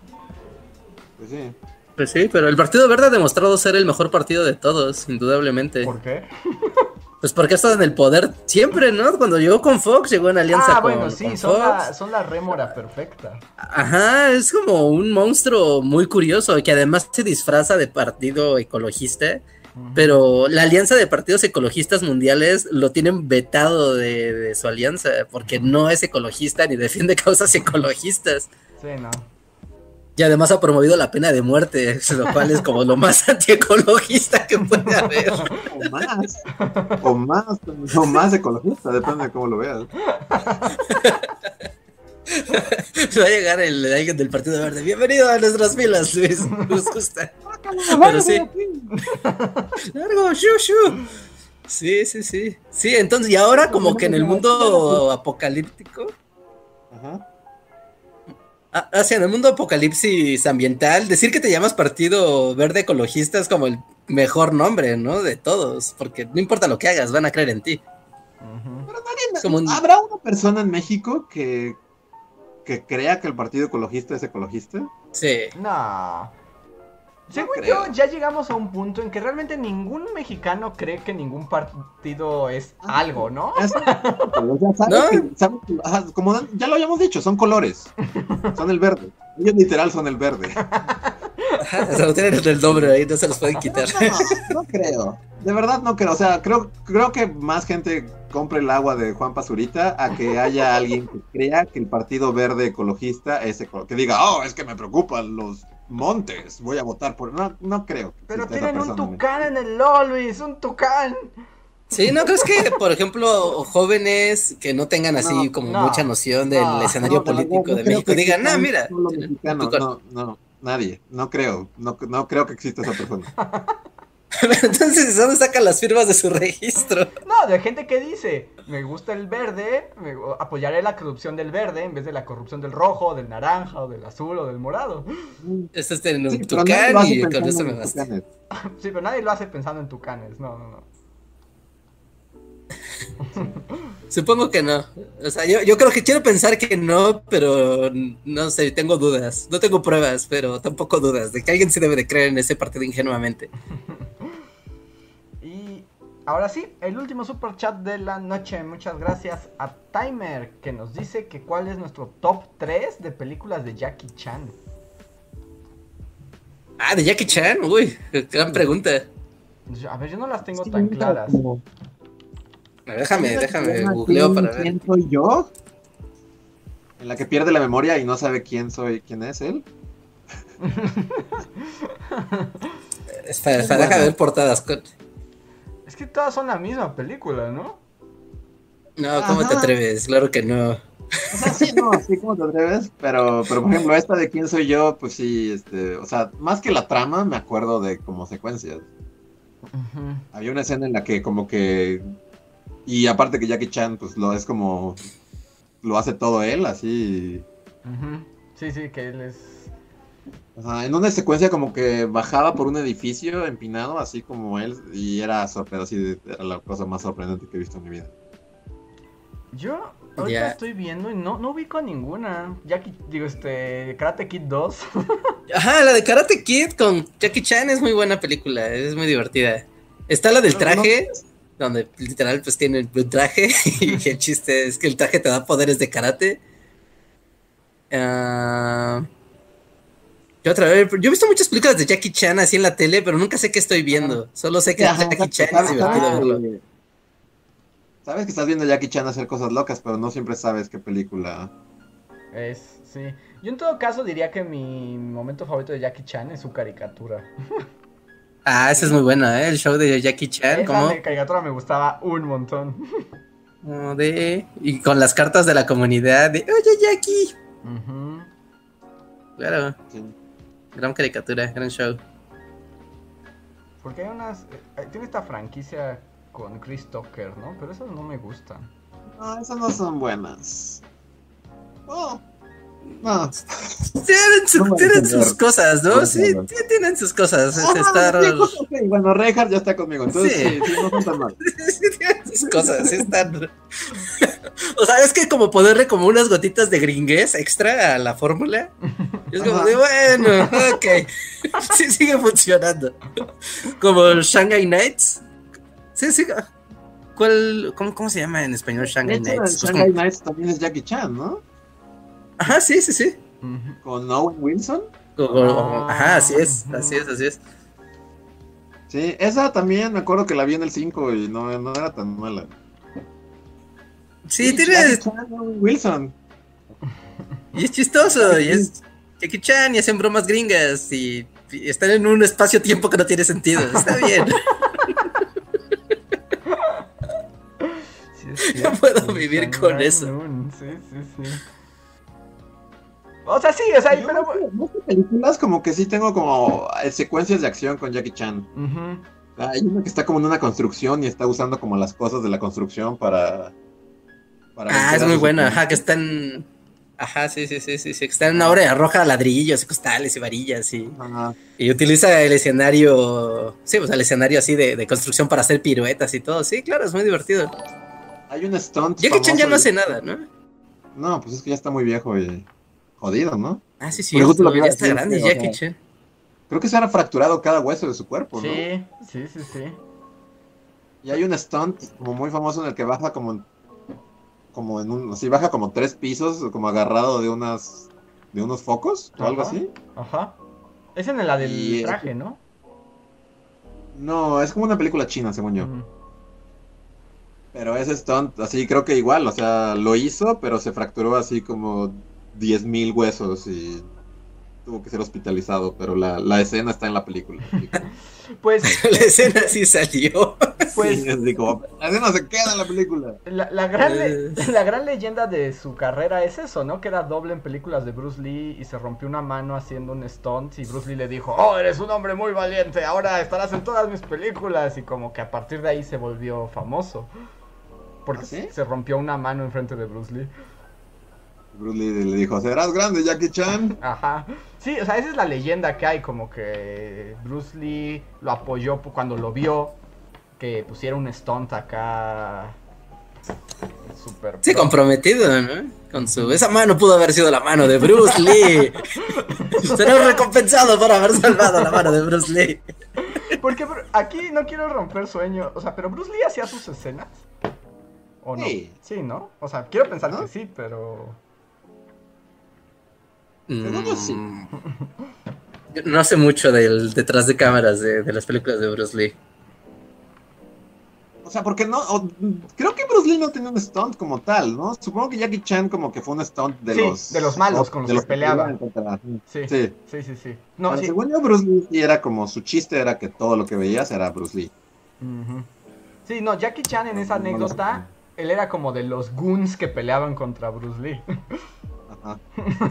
Pues sí. Pues sí, pero el Partido Verde ha demostrado ser el mejor partido de todos, indudablemente. ¿Por qué? Pues porque ha estado en el poder siempre, ¿no? Cuando llegó con Fox, llegó en alianza ah, con, bueno, sí, son La, son la rémora perfecta. Ajá, es como un monstruo muy curioso que además se disfraza de partido ecologista. Pero la alianza de partidos ecologistas mundiales lo tienen vetado de, de su alianza, porque no es ecologista ni defiende causas ecologistas. Sí, no. Y además ha promovido la pena de muerte, lo cual es como lo más antiecologista que puede haber. O más, o más, o más ecologista, depende de cómo lo veas. Va a llegar el alguien del Partido Verde. Bienvenido a nuestras filas, Luis. Nos gusta. Pero sí. Largo, shu, Sí, sí, sí. Sí, entonces, y ahora como que en el mundo apocalíptico. Ajá Ah, hacia en el mundo apocalipsis ambiental, decir que te llamas Partido Verde Ecologista es como el mejor nombre, ¿no? De todos, porque no importa lo que hagas, van a creer en ti. Pero nadie, ¿Habrá una persona en México que, que crea que el Partido Ecologista es ecologista? Sí. No. Según yo, ya llegamos a un punto en que realmente ningún mexicano cree que ningún partido es ah, algo, ¿no? como ya lo habíamos dicho, son colores. Son el verde. Ellos literal son el verde. se lo tienen en el nombre ahí, no se los pueden quitar. No, creo. De verdad no creo. O sea, creo, creo que más gente compre el agua de Juan Pazurita a que haya alguien que crea que el Partido Verde Ecologista es ecologista. Que diga, oh, es que me preocupan los Montes, voy a votar por. No, no creo. Pero tienen un tucán en el LOL, Luis, un tucán. Sí, ¿no crees que, por ejemplo, jóvenes que no tengan así como mucha noción del escenario político de México digan, no, mira. No, no, nadie, no creo, no, no creo que exista esa persona. Entonces, ¿dónde sacan las firmas de su registro? No, de gente que dice, me gusta el verde, apoyaré la corrupción del verde en vez de la corrupción del rojo, del naranja, o del azul, o del morado. Esto es en un sí, tucán y con eso me basta. Sí, pero nadie lo hace pensando en tucanes, no, no, no. Supongo que no. O sea, yo, yo, creo que quiero pensar que no, pero no sé, tengo dudas. No tengo pruebas, pero tampoco dudas de que alguien se debe de creer en ese partido ingenuamente. Ahora sí, el último super chat de la noche. Muchas gracias a Timer que nos dice que cuál es nuestro top 3 de películas de Jackie Chan. Ah, de Jackie Chan, uy, gran pregunta. A ver, yo no las tengo tan claras. déjame, déjame, googleo para ver. ¿Quién soy yo? En la que pierde la memoria y no sabe quién soy, quién es él. espera, espera, déjame ver portadas. Es que todas son la misma película, ¿no? No, ¿cómo te atreves? Claro que no. O sea, sí, no, sí, ¿cómo te atreves? Pero, pero, por ejemplo, esta de quién soy yo, pues sí, este, o sea, más que la trama, me acuerdo de como secuencias. Había una escena en la que como que, y aparte que Jackie Chan, pues lo es como, lo hace todo él, así. Sí, sí, que él es. En una secuencia como que bajaba por un edificio empinado, así como él, y era sorprendente, así era la cosa más sorprendente que he visto en mi vida. Yo ahorita estoy viendo y no, no ubico ninguna. Jackie, digo, este, Karate Kid 2. Ajá, la de Karate Kid con Jackie Chan es muy buena película, es muy divertida. Está la del traje, donde literal pues tiene un traje y el chiste es que el traje te da poderes de karate. Uh, yo otra vez, yo he visto muchas películas de Jackie Chan así en la tele, pero nunca sé qué estoy viendo. Solo sé que Jackie Chan es divertido verlo. Sabes que estás viendo a Jackie Chan hacer cosas locas, pero no siempre sabes qué película. Es, sí. Yo en todo caso diría que mi momento favorito de Jackie Chan es su caricatura. Ah, esa es muy buena, ¿eh? El show de Jackie Chan. Esa caricatura me gustaba un montón. de... Y con las cartas de la comunidad de, oye Jackie. Claro. Gran caricatura, gran show. Porque hay unas... Eh, tiene esta franquicia con Chris Tucker, ¿no? Pero esas no me gustan. No, esas no son buenas. Oh. No. Tienen, sus cosas, ¿no? Sí, tienen sus cosas. Bueno, Reinhardt ya está conmigo, entonces sí, sí, no son tan mal. Sí, tienen sus cosas, sí están. O sea, es que como ponerle como unas gotitas de gringuez extra a la fórmula. Es como de, bueno, ok. Sí, sigue funcionando. Como el Shanghai Nights. Sí, sí. ¿Cuál, cómo, ¿Cómo se llama en español Shanghai Nights? Pues Shanghai Nights también es Jackie Chan, ¿no? Ajá, sí, sí, sí. ¿Con Owen Wilson? Ajá, así es, así es, así es. Sí, esa también me acuerdo que la vi en el 5 y no, no era tan mala. Sí, tiene. Wilson. Y es chistoso, y es Jackie Chan y hacen bromas gringas y, están en un espacio-tiempo que no tiene sentido. Está bien. no puedo vivir con eso. Sí, sí, sí. O sea, sí, o sea, pero... Muchas películas como que sí tengo como eh, secuencias de acción con Jackie Chan. Hay uno que está como en una construcción y está usando como las cosas de la construcción para... ah, es muy buena, ajá, que están... Ajá, sí, sí, sí, sí, sí, que está en una obra de ladrillos, costales y varillas y... Y utiliza el escenario, sí, pues el escenario así de, de, construcción para hacer piruetas y todo, sí, claro, es muy divertido. Hay un stunt Jackie Chan ya no hace nada, ¿no? No, pues es que ya está muy viejo y jodido, ¿no? Ah, sí, sí, ya está grande Jackie Chan. Creo que se ha fracturado cada hueso de su cuerpo, ¿no? Sí, sí, sí, sí. Y hay un stunt como muy famoso en el que baja como como en un así baja como tres pisos como agarrado de unas de unos focos o algo así. Ajá. Es en la del traje, ¿no? No, es como una película china, según yo. Pero ese stunt, así creo que igual, o sea, lo hizo, pero se fracturó así como 10.000 huesos y tuvo que ser hospitalizado, pero la, la escena está en la película. pues la escena sí salió. Pues digo, la escena se queda en la película. La, gran la gran leyenda de su carrera es eso, ¿no? Que era doble en películas de Bruce Lee y se rompió una mano haciendo un stunt y Bruce Lee le dijo, oh, eres un hombre muy valiente, ahora estarás en todas mis películas y como que a partir de ahí se volvió famoso. Porque ¿Ah, se rompió una mano enfrente de Bruce Lee. Bruce Lee le dijo, serás grande Jackie Chan. Ajá. Sí, o sea, esa es la leyenda que hay, como que Bruce Lee lo apoyó cuando lo vio, que pusiera un stunt acá. Super sí, comprometido, ¿no? Con su... Esa mano pudo haber sido la mano de Bruce Lee. Será recompensado por haber salvado la mano de Bruce Lee. Porque aquí no quiero romper sueño. O sea, pero Bruce Lee hacía sus escenas. ¿O no? Sí. sí, ¿no? O sea, quiero pensar que sí, pero. Mm. No sé mucho del detrás de cámaras de, las películas de Bruce Lee. O sea, porque no. creo que Bruce Lee no tenía un stunt como tal, ¿no? Supongo que Jackie Chan como que fue un stunt de los. De los malos con los, que peleaba. Sí, sí, sí, sí. sí. No, Según yo, Bruce Lee era como su chiste era que todo lo que veías era Bruce Lee. Sí, no, Jackie Chan en esa anécdota, él era como de los goons que peleaban contra Bruce Lee.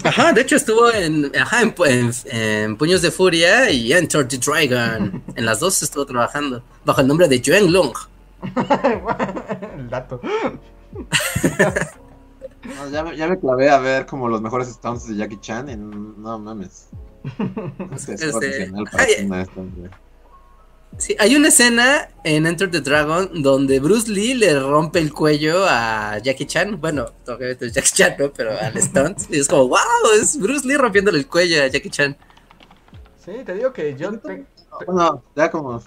Ajá, de hecho estuvo en, ajá, en, Puños de Furia y Enter the Dragon. En las dos estuvo trabajando bajo el nombre de Joen Lung. el dato. ya, me, ya, me, clavé a ver como los mejores stunts de Jackie Chan y no mames. es, es profesional para Sí, hay una escena en Enter the Dragon donde Bruce Lee le rompe el cuello a Jackie Chan. Bueno, obviamente es Jackie Chan, ¿no? Pero al stunt. y es como, wow, es Bruce Lee rompiéndole el cuello a Jackie Chan. Sí, te digo que yo... Bueno, ya como...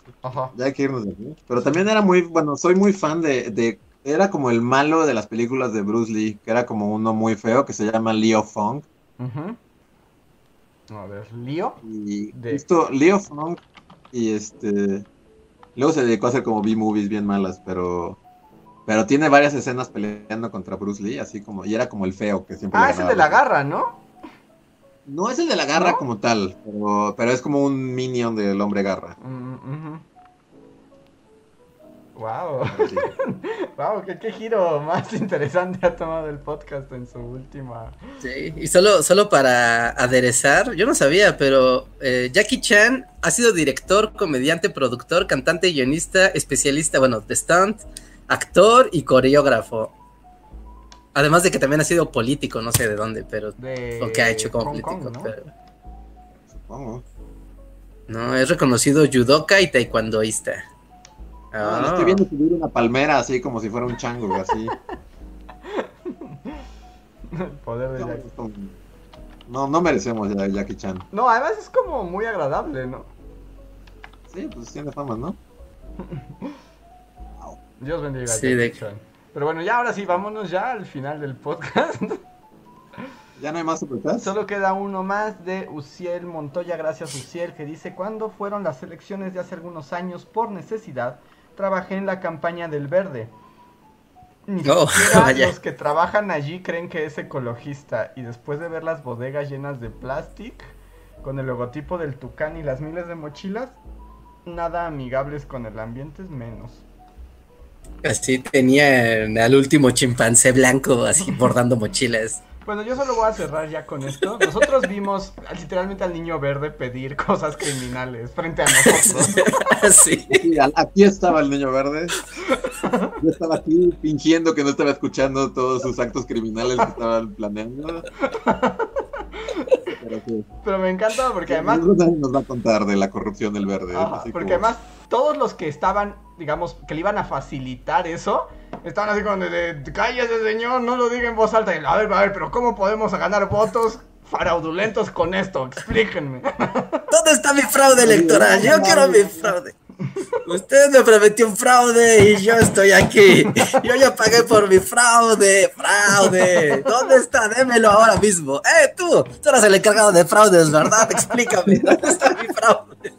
Ya hay que irnos de aquí. Pero también era muy, bueno, soy muy fan de, de... Era como el malo de las películas de Bruce Lee, que era como uno muy feo, que se llama Leo Fong. A ver, Leo. Y de... esto, Leo Fong y este. Luego se dedicó a hacer como B-movies bien malas, pero. Pero tiene varias escenas peleando contra Bruce Lee, así como. Y era como el feo que siempre. Ah, es el de la garra, ¿no? No es el de la garra como tal, pero, pero, es como un minion del hombre garra. Mm, Wow. wow, ¿qué, giro más interesante ha tomado el podcast en su última. Sí, y solo, solo para aderezar, yo no sabía, pero eh, Jackie Chan ha sido director, comediante, productor, cantante, guionista, especialista, bueno, de stunt, actor y coreógrafo. Además de que también ha sido político, no sé de dónde, pero lo que ha hecho como político. ¿no? No, es reconocido judoka y taekwondoísta. Ah, estoy ah. viendo subir una palmera así como si fuera un chango, así. Poder de Jackie. No, no merecemos ya Jackie Chan. No, además es como muy agradable, ¿no? Sí, pues tiene fama, ¿no? Dios bendiga a Jackie Chan. Pero bueno, ya ahora sí, vámonos ya al final del podcast. ¿Ya no hay más superchats? Solo queda uno más de Uciel Montoya, gracias Uciel, que dice, ¿cuándo fueron las elecciones de hace algunos años por necesidad? Trabajé en la campaña del verde. Ni oh, siquiera los que trabajan allí creen que es ecologista y después de ver las bodegas llenas de plástico con el logotipo del tucán y las miles de mochilas, nada amigables con el ambiente es menos. Así tenía al último chimpancé blanco así bordando mochilas. Bueno, yo solo voy a cerrar ya con esto. Nosotros vimos literalmente al niño verde pedir cosas criminales frente a nosotros. Sí. aquí estaba el niño verde. Yo estaba aquí fingiendo que no estaba escuchando todos sus actos criminales que estaban planeando. Pero, me encanta porque además. Nos va a contar de la corrupción del verde. porque además, todos los que estaban, digamos, que le iban a facilitar eso, estaban así como de, cállese señor, no lo diga en voz alta. a ver, a ver, pero ¿cómo podemos ganar votos fraudulentos con esto? Explíquenme. ¿Dónde está mi fraude electoral? Yo quiero mi fraude. Usted me prometió un fraude y yo estoy aquí. Yo ya pagué por mi fraude. Fraude. ¿Dónde está? Démelo ahora mismo. Eh, tú. Tú eres el encargado de fraudes, ¿verdad? Explícame. ¿Dónde está mi fraude?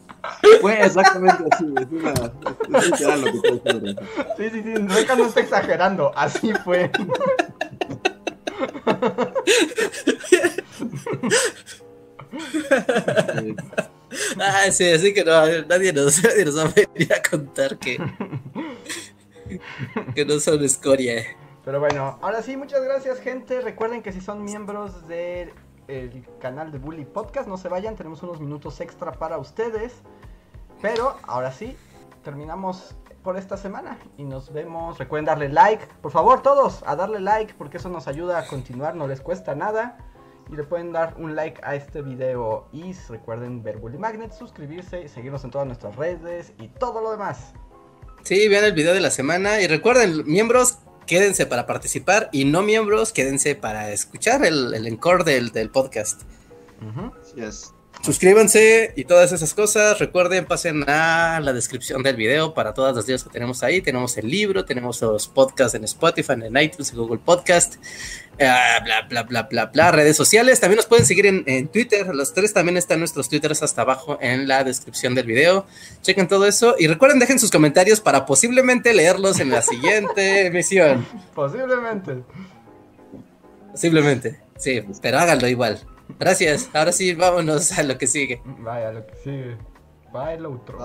Fue exactamente así. Es, una, es literal lo que estoy Sí, sí, sí. Reca no está exagerando. Así fue. Ah, sí, así que no, nadie nos, nadie nos va a venir a contar que, que no son escoria. Pero bueno, ahora sí, muchas gracias, gente. Recuerden que si son miembros del canal de Bully Podcast, no se vayan, tenemos unos minutos extra para ustedes. Pero ahora sí, terminamos por esta semana y nos vemos. Recuerden darle like, por favor, todos, a darle like porque eso nos ayuda a continuar, no les cuesta nada y le pueden dar un like a este video y recuerden ver Bully Magnet, suscribirse y seguirnos en todas nuestras redes y todo lo demás. Sí, vean el video de la semana y recuerden, miembros, quédense para participar y no miembros, quédense para escuchar el, el encore del, del podcast. Suscríbanse y todas esas cosas. Recuerden, pasen a la descripción del video para todas las videos que tenemos ahí. Tenemos el libro, tenemos los podcasts en Spotify, en iTunes, en Google Podcast, eh, bla, bla, bla, bla, bla, redes sociales. También nos pueden seguir en, Twitter. Los tres también están nuestros Twitters hasta abajo en la descripción del video. Chequen todo eso y recuerden, dejen sus comentarios para posiblemente leerlos en la siguiente emisión. Posiblemente. Posiblemente, sí, pero háganlo igual. Gracias. Ahora sí, vámonos a lo que sigue. Vaya, a lo que sigue. Bye, el otro.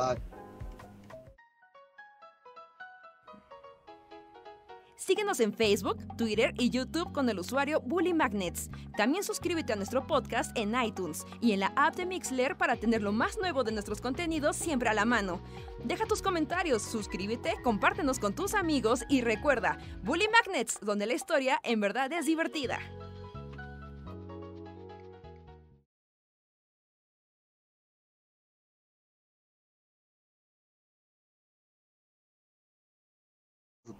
Síguenos en Facebook, Twitter y YouTube con el usuario Bully Magnets. También suscríbete a nuestro podcast en iTunes y en la app de Mixler para tener lo más nuevo de nuestros contenidos siempre a la mano. Deja tus comentarios, suscríbete, compártenos con tus amigos y recuerda, Bully Magnets, donde la historia en verdad es divertida.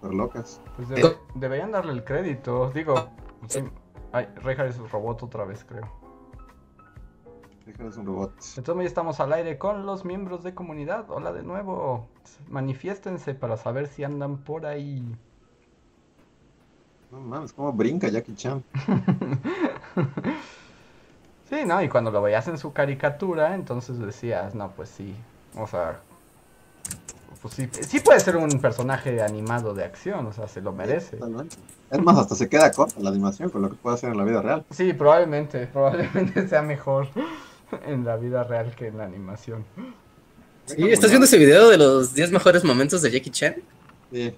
Locas. Pues debe- deberían darle el crédito. Digo, sí. Ay, Rejar es un robot otra vez, creo. Déjales un robot. Entonces ya estamos al aire con los miembros de comunidad. Hola de nuevo. Manifiéstense para saber si andan por ahí. No mames, cómo brinca Jackie Chan. Sí, ¿no? Y cuando lo veías en su caricatura, entonces decías, no, pues sí. O sea, pues sí, sí puede ser un personaje animado de acción, o sea, se lo merece. Es más, hasta se queda corta la animación con lo que puede hacer en la vida real. Sí, probablemente, probablemente sea mejor en la vida real que en la animación. Sí, ¿estás viendo ese video de los 10 mejores momentos de Jackie Chan? Sí.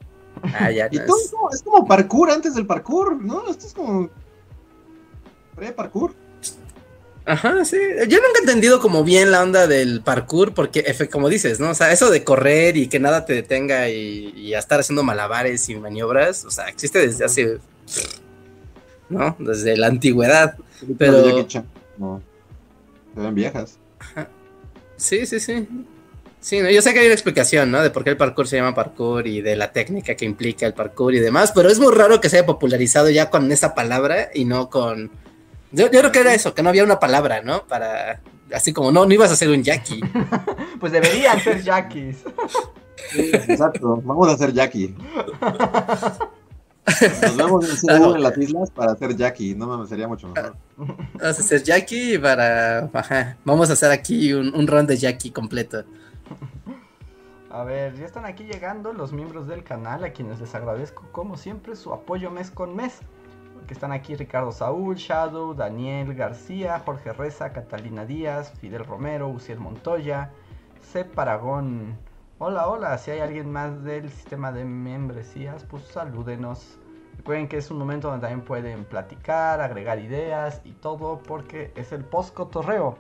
Ah, ya. Y no, todo es- es como, es como parkour antes del parkour, ¿no? Esto es como pre-parkour. Ajá, sí. Yo nunca he entendido como bien la onda del parkour, porque, como dices, ¿no? O sea, eso de correr y que nada te detenga y, y a estar haciendo malabares y maniobras, o sea, existe desde hace. ¿No? Desde la antigüedad. Pero- no. Se ven viejas. Sí, sí, sí. Sí, ¿no? yo sé que hay una explicación, ¿no? De por qué el parkour se llama parkour y de la técnica que implica el parkour y demás, pero es muy raro que se haya popularizado ya con esa palabra y no con... Yo, yo creo que era eso, que no había una palabra, ¿no? Para... Así como, no, no ibas a ser un Jackie. Pues deberían ser Jackies. Sí, exacto. Vamos a hacer Jackie. Nos vemos en Seúl, en las islas, para hacer Jackie. No mames, sería mucho mejor. Vamos a hacer Jackie para... Ajá, vamos a hacer aquí un, un run de Jackie completo. A ver, ya están aquí llegando los miembros del canal, a quienes les agradezco como siempre su apoyo mes con mes. Que están aquí Ricardo Saúl, Shadow, Daniel García, Jorge Reza, Catalina Díaz, Fidel Romero, Uciel Montoya, C. Paragón. Hola, hola, si hay alguien más del sistema de membresías, pues salúdenos. Recuerden que es un momento donde también pueden platicar, agregar ideas y todo, porque es el post cotorreo.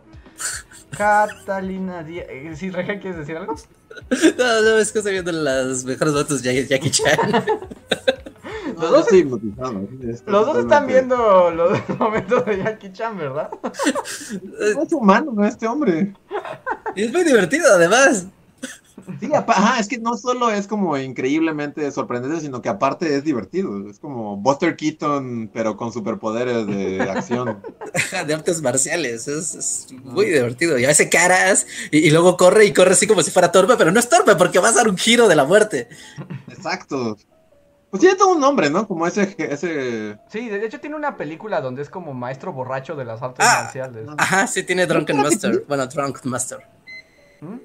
Catalina Díaz. eh, ¿Sí, Reja, quieres decir algo? No, no, es que estoy viendo las mejores fotos de Jackie Chan. Los dos- estoy hipnotizado. sí, estoy Los dos están viendo los momentos de Jackie Chan, ¿verdad? Es humano, ¿no? Este hombre. y es muy divertido, además. Sí, ajá, es que no solo es como increíblemente sorprendente, sino que aparte es divertido. Es como Buster Keaton, pero con superpoderes de acción. de artes marciales. Es, es muy divertido. Y hace caras y, y luego corre y corre así como si fuera torpe, pero no es torpe porque va a dar un giro de la muerte. Exacto. Pues tiene todo un nombre, ¿no? Como ese, ese... Sí, de hecho tiene una película donde es como maestro borracho de las artes Ah. marciales. Ajá, sí tiene Drunken Master. Bueno, Drunk Master. ¿Mm?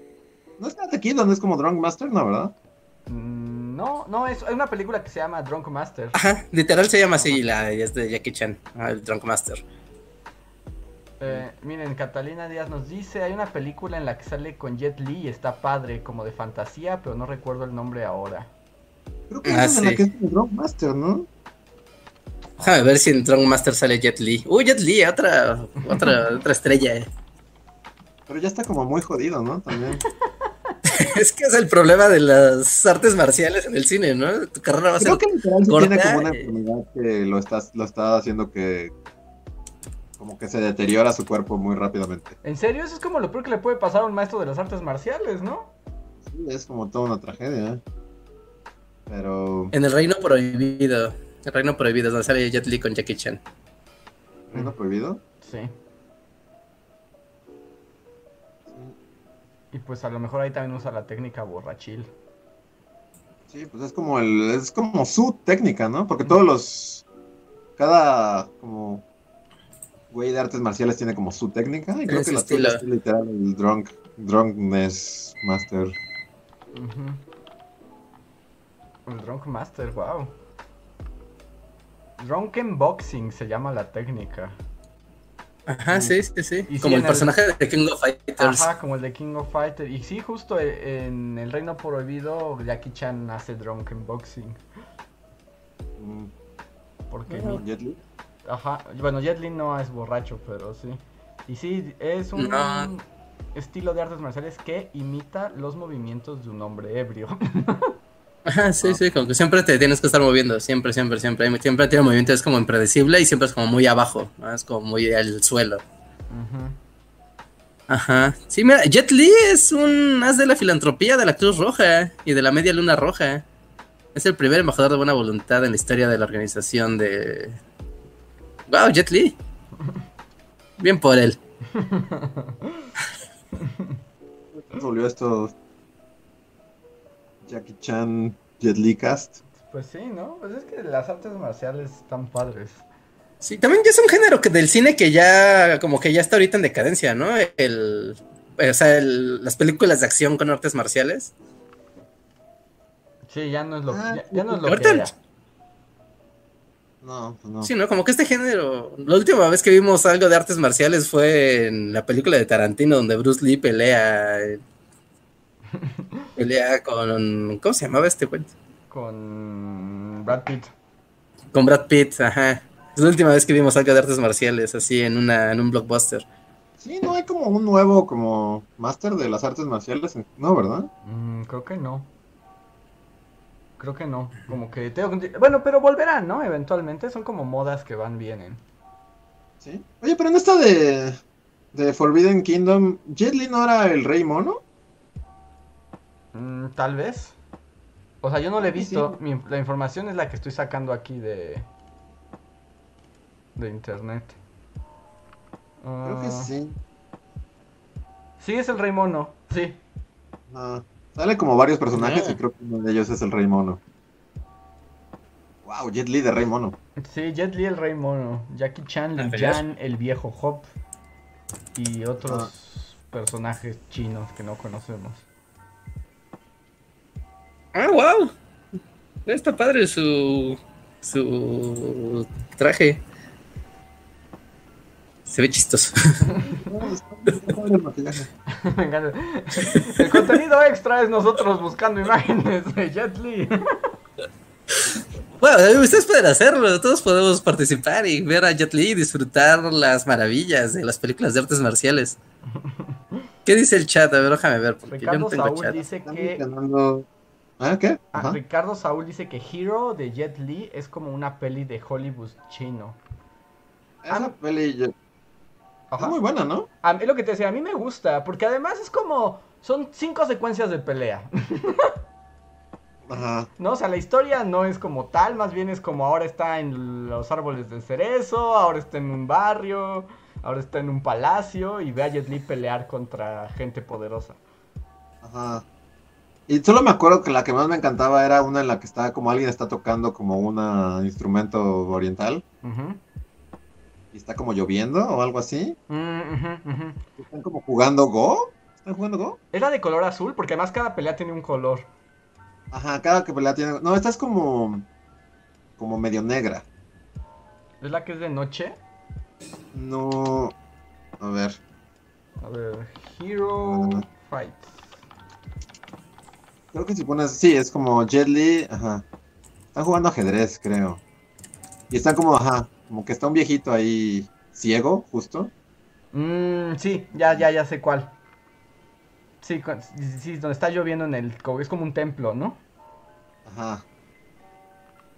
¿No es Karate Kid donde es como Drunk Master? No, ¿verdad? Mm, No, no, es, hay una película que se llama Drunk Master. Ajá, literal se llama así la y es de Jackie Chan, ah, el Drunk Master. Eh, miren, Catalina Díaz nos dice, hay una película en la que sale con Jet Li y está padre, como de fantasía, pero no recuerdo el nombre ahora. Creo que Ah, es en la que es como Drunk Master, ¿no? Déjame ver si en Drunk Master sale Jet Li. Uy, Jet Li, otra, otra, otra estrella. eh. Pero ya está como muy jodido, ¿no? También. Es que es el problema de las artes marciales en el cine, ¿no? Tu carrera va a ser Creo que literal sí corta, tiene como una enfermedad que lo está, lo está haciendo que... Como que se deteriora su cuerpo muy rápidamente. ¿En serio? Eso es como lo peor que le puede pasar a un maestro de las artes marciales, ¿no? Sí, es como toda una tragedia. ¿eh? Pero... en el Reino Prohibido. El Reino Prohibido, donde sale Jet Li con Jackie Chan. ¿Reino prohibido? Sí. Y pues a lo mejor ahí también usa la técnica borrachil. Sí, pues es como el, es como su técnica, ¿no? Porque todos los, cada como güey de artes marciales tiene como su técnica y creo Es que la estilo. tuya es literal el drunk, drunkness master. El Drunk Master, wow. Drunken Boxing se llama la técnica. Ajá, sí, sí, sí. Y Como el el- personaje de King of Fighters. Ajá, como el de King of Fighters. Y sí, justo e- en El Reino Prohibido, Jackie Chan hace Drunken Boxing. Mm. Porque Jet Li. Ajá, bueno, Jet Li no es borracho, pero sí. Y sí, es un estilo de artes marciales que imita los movimientos de un hombre ebrio. Ajá, sí, sí, como que siempre te tienes que estar moviendo, siempre, siempre, siempre. Siempre tiene movimiento, es como impredecible y siempre es como muy abajo, es como muy al suelo. Ajá. Sí, mira, Jet Li es un as de la filantropía de la Cruz Roja y de la Media Luna Roja. Es el primer embajador de buena voluntad en la historia de la organización de... ¡Wow, Jet Li! Bien por él. volvió esto Jackie Chan Jet Li Cast. Pues sí, ¿no? Pues es que las artes marciales están padres. Sí, también ya es un género que del cine que ya como que ya está ahorita en decadencia, ¿no? El, o sea, las películas de acción con artes marciales. Sí, ya no es lo, ah, ya, no es lo que No, pues no. Sí, ¿no? Como que este género. La última vez que vimos algo de artes marciales fue en la película de Tarantino, donde Bruce Lee pelea. Pelea con. ¿Cómo se llamaba este cuento? Con Brad Pitt. Con Brad Pitt, ajá. Es la última vez que vimos algo de artes marciales, así en una, en un blockbuster. Sí, no hay como un nuevo como máster de las artes marciales, no, ¿verdad? Mm, creo que no. Creo que no. Como que bueno, pero volverán, ¿no? Eventualmente son como modas que van vienen. Sí. Oye, pero en esta de de Forbidden Kingdom, Jet Li no era el rey mono? Mm, tal vez. O sea, yo no le he visto. la información es la que estoy sacando aquí de de internet. Creo que ah. sí. Sí, es el Rey Mono, sí. Ah, sale como varios personajes y creo que uno de ellos es el Rey Mono. Wow, Jet Li de Rey Mono. Sí, Jet Li el Rey Mono. Jackie Chan, Li Jan, el viejo Hop. Y otros ah. personajes chinos que no conocemos. Ah, wow. Está padre su su traje. Se ve chistoso. El contenido extra es nosotros buscando imágenes de Jet Li. Bueno, ustedes pueden hacerlo, todos podemos participar y ver a Jet Li y disfrutar las maravillas de las películas de artes marciales. ¿Qué dice el chat? A ver, déjame ver, porque Ricardo yo no tengo Saúl chat. dice que... ¿Ah, qué? Ah, Ricardo Saúl dice que Hero de Jet Li es como una peli de Hollywood chino. Esa peli Ajá. muy buena, ¿no? es lo que te decía, a mí me gusta, porque además es como, son cinco secuencias de pelea. Ajá. No, o sea, la historia no es como tal, más bien es como ahora está en los árboles del cerezo, ahora está en un barrio, ahora está en un palacio y ve a Jet Li pelear contra gente poderosa. Ajá. Y solo me acuerdo que la que más me encantaba era una en la que está como alguien está tocando como un instrumento oriental. Ajá está como lloviendo o algo así. Mm, están como jugando Go. ¿Están jugando Go? Es la de color azul, porque además cada pelea tiene un color. Ajá, cada pelea tiene. No, esta es como. como medio negra. ¿Es la que es de noche? No. A ver. A ver, Hero Fight. Creo que si pones. Sí, es como Jet Li. Ajá. Están jugando ajedrez, creo. Y están como, ajá, como que está un viejito ahí ciego, justo. Mm, sí, ya, ya, ya sé cuál. Sí, sí, donde está lloviendo en el... Es como un templo, ¿no? Ajá.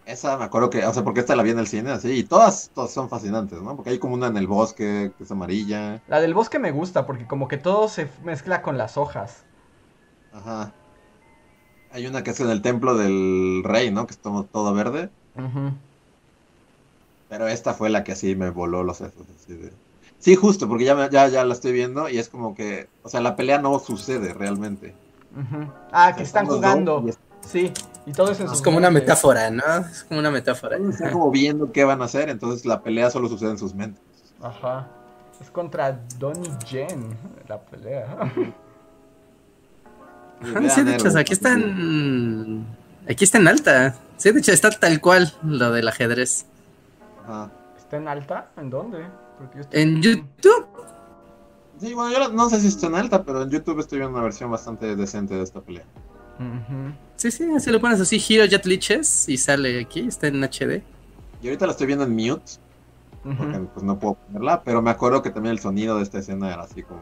Esa me acuerdo que, o sea, porque esta la vi en el cine, así, y todas, todas son fascinantes, ¿no? Porque hay como una en el bosque, que es amarilla. La del bosque me gusta, porque como que todo se mezcla con las hojas. Ajá. Hay una que es en el templo del rey, ¿no? Que es todo, todo verde. Ajá. Pero esta fue la que así me voló los sesos. Sí, justo, porque ya, ya, ya la estoy viendo y es como que, o sea, la pelea no sucede realmente. Ah, que están jugando. Sí, y todo eso es como una metáfora, ¿no? Es como una metáfora. Están como viendo qué van a hacer, entonces la pelea solo sucede en sus mentes. Ajá. Es contra Donnie Jen la pelea. Ah, sí, de hecho, aquí están. Aquí está en alta. Sí, de hecho, está tal cual lo del ajedrez. ¿Está en alta? ¿En dónde? En YouTube. Sí, bueno, yo no sé si está en alta, pero en YouTube estoy viendo una versión bastante decente de esta pelea. Sí, sí, así lo pones así, Hero Jet Liches y sale aquí, está en HD. Y ahorita la estoy viendo en mute. Porque pues no puedo ponerla, pero me acuerdo que también el sonido de esta escena era así como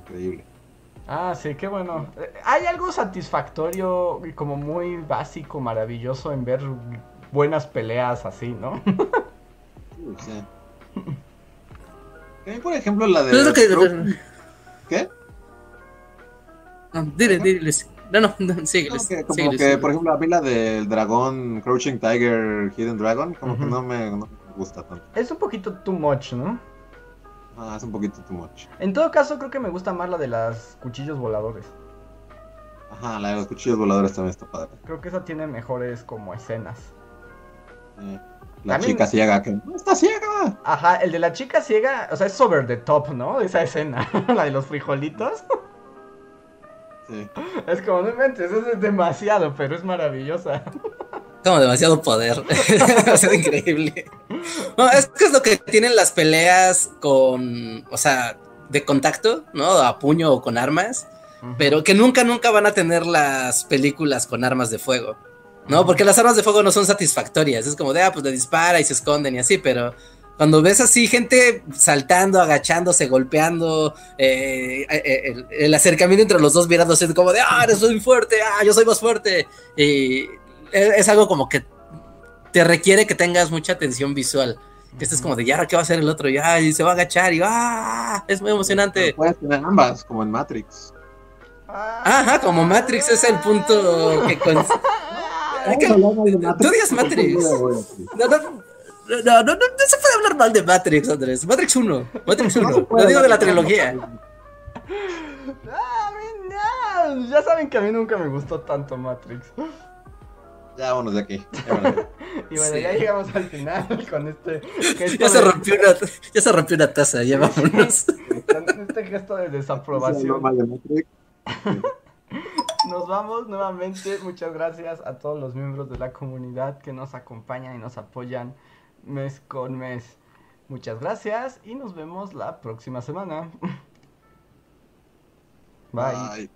increíble. Ah, sí, qué bueno. Hay algo satisfactorio y como muy básico, maravilloso en ver buenas peleas así, ¿no? Sí, mí, por ejemplo, la de. Pero que- ¿Qué? No, dile, dile. sí. No, no, no, síguele. No, que, como que, por ejemplo, a mí la del dragón, Crouching Tiger, Hidden Dragon, como que no me, no me gusta tanto. Es un poquito too much, ¿no? Ah, es un poquito too much. En todo caso, creo que me gusta más la de las cuchillos voladores. Ajá, la de los cuchillos voladores también está padre. Creo que esa tiene mejores como escenas. Eh, la También- chica ciega que no está ciega. Ajá, el de la chica ciega, o sea, es over the top, ¿no? Esa escena, la de los frijolitos. Sí. Es como, no inventes, eso es demasiado, pero es maravillosa. Como demasiado poder. demasiado increíble. No, es que es lo que tienen las peleas con. O sea, de contacto, ¿no? A puño o con armas. Pero que nunca, nunca van a tener las películas con armas de fuego. ¿No? Porque las armas de fuego no son satisfactorias. Es como de, ah, pues le dispara y se esconden y así, pero. Cuando ves así gente saltando, agachándose, golpeando, eh, eh, el, el acercamiento entre los dos mirando es como de, ah, eres muy fuerte, ah, yo soy más fuerte. Y es, es algo como que te requiere que tengas mucha atención visual. Que estés como de, ya, ¿qué va a hacer el otro? Ya, y se va a agachar y ah, es muy emocionante. Pero Puedes tener ambas, como en Matrix. Ajá, como Matrix es el punto que... con- Tú odias Matrix. No, no, no, no, no, no se puede hablar mal de Matrix, Andrés. Matrix 1. Matrix 1. Lo digo de la trilogía. Ah, a mí no. Ya saben que a mí nunca me gustó tanto Matrix. Ya vámonos de aquí. ya vámonos de aquí. Y bueno, Sí. ya llegamos al final con este gesto, Ya se de, rompió una, ya se rompió una taza, ya vámonos. este gesto de desaprobación. no, mal de Matrix. Nos vamos nuevamente. Muchas gracias a todos los miembros de la comunidad que nos acompañan y nos apoyan mes con mes. Muchas gracias y nos vemos la próxima semana. Bye.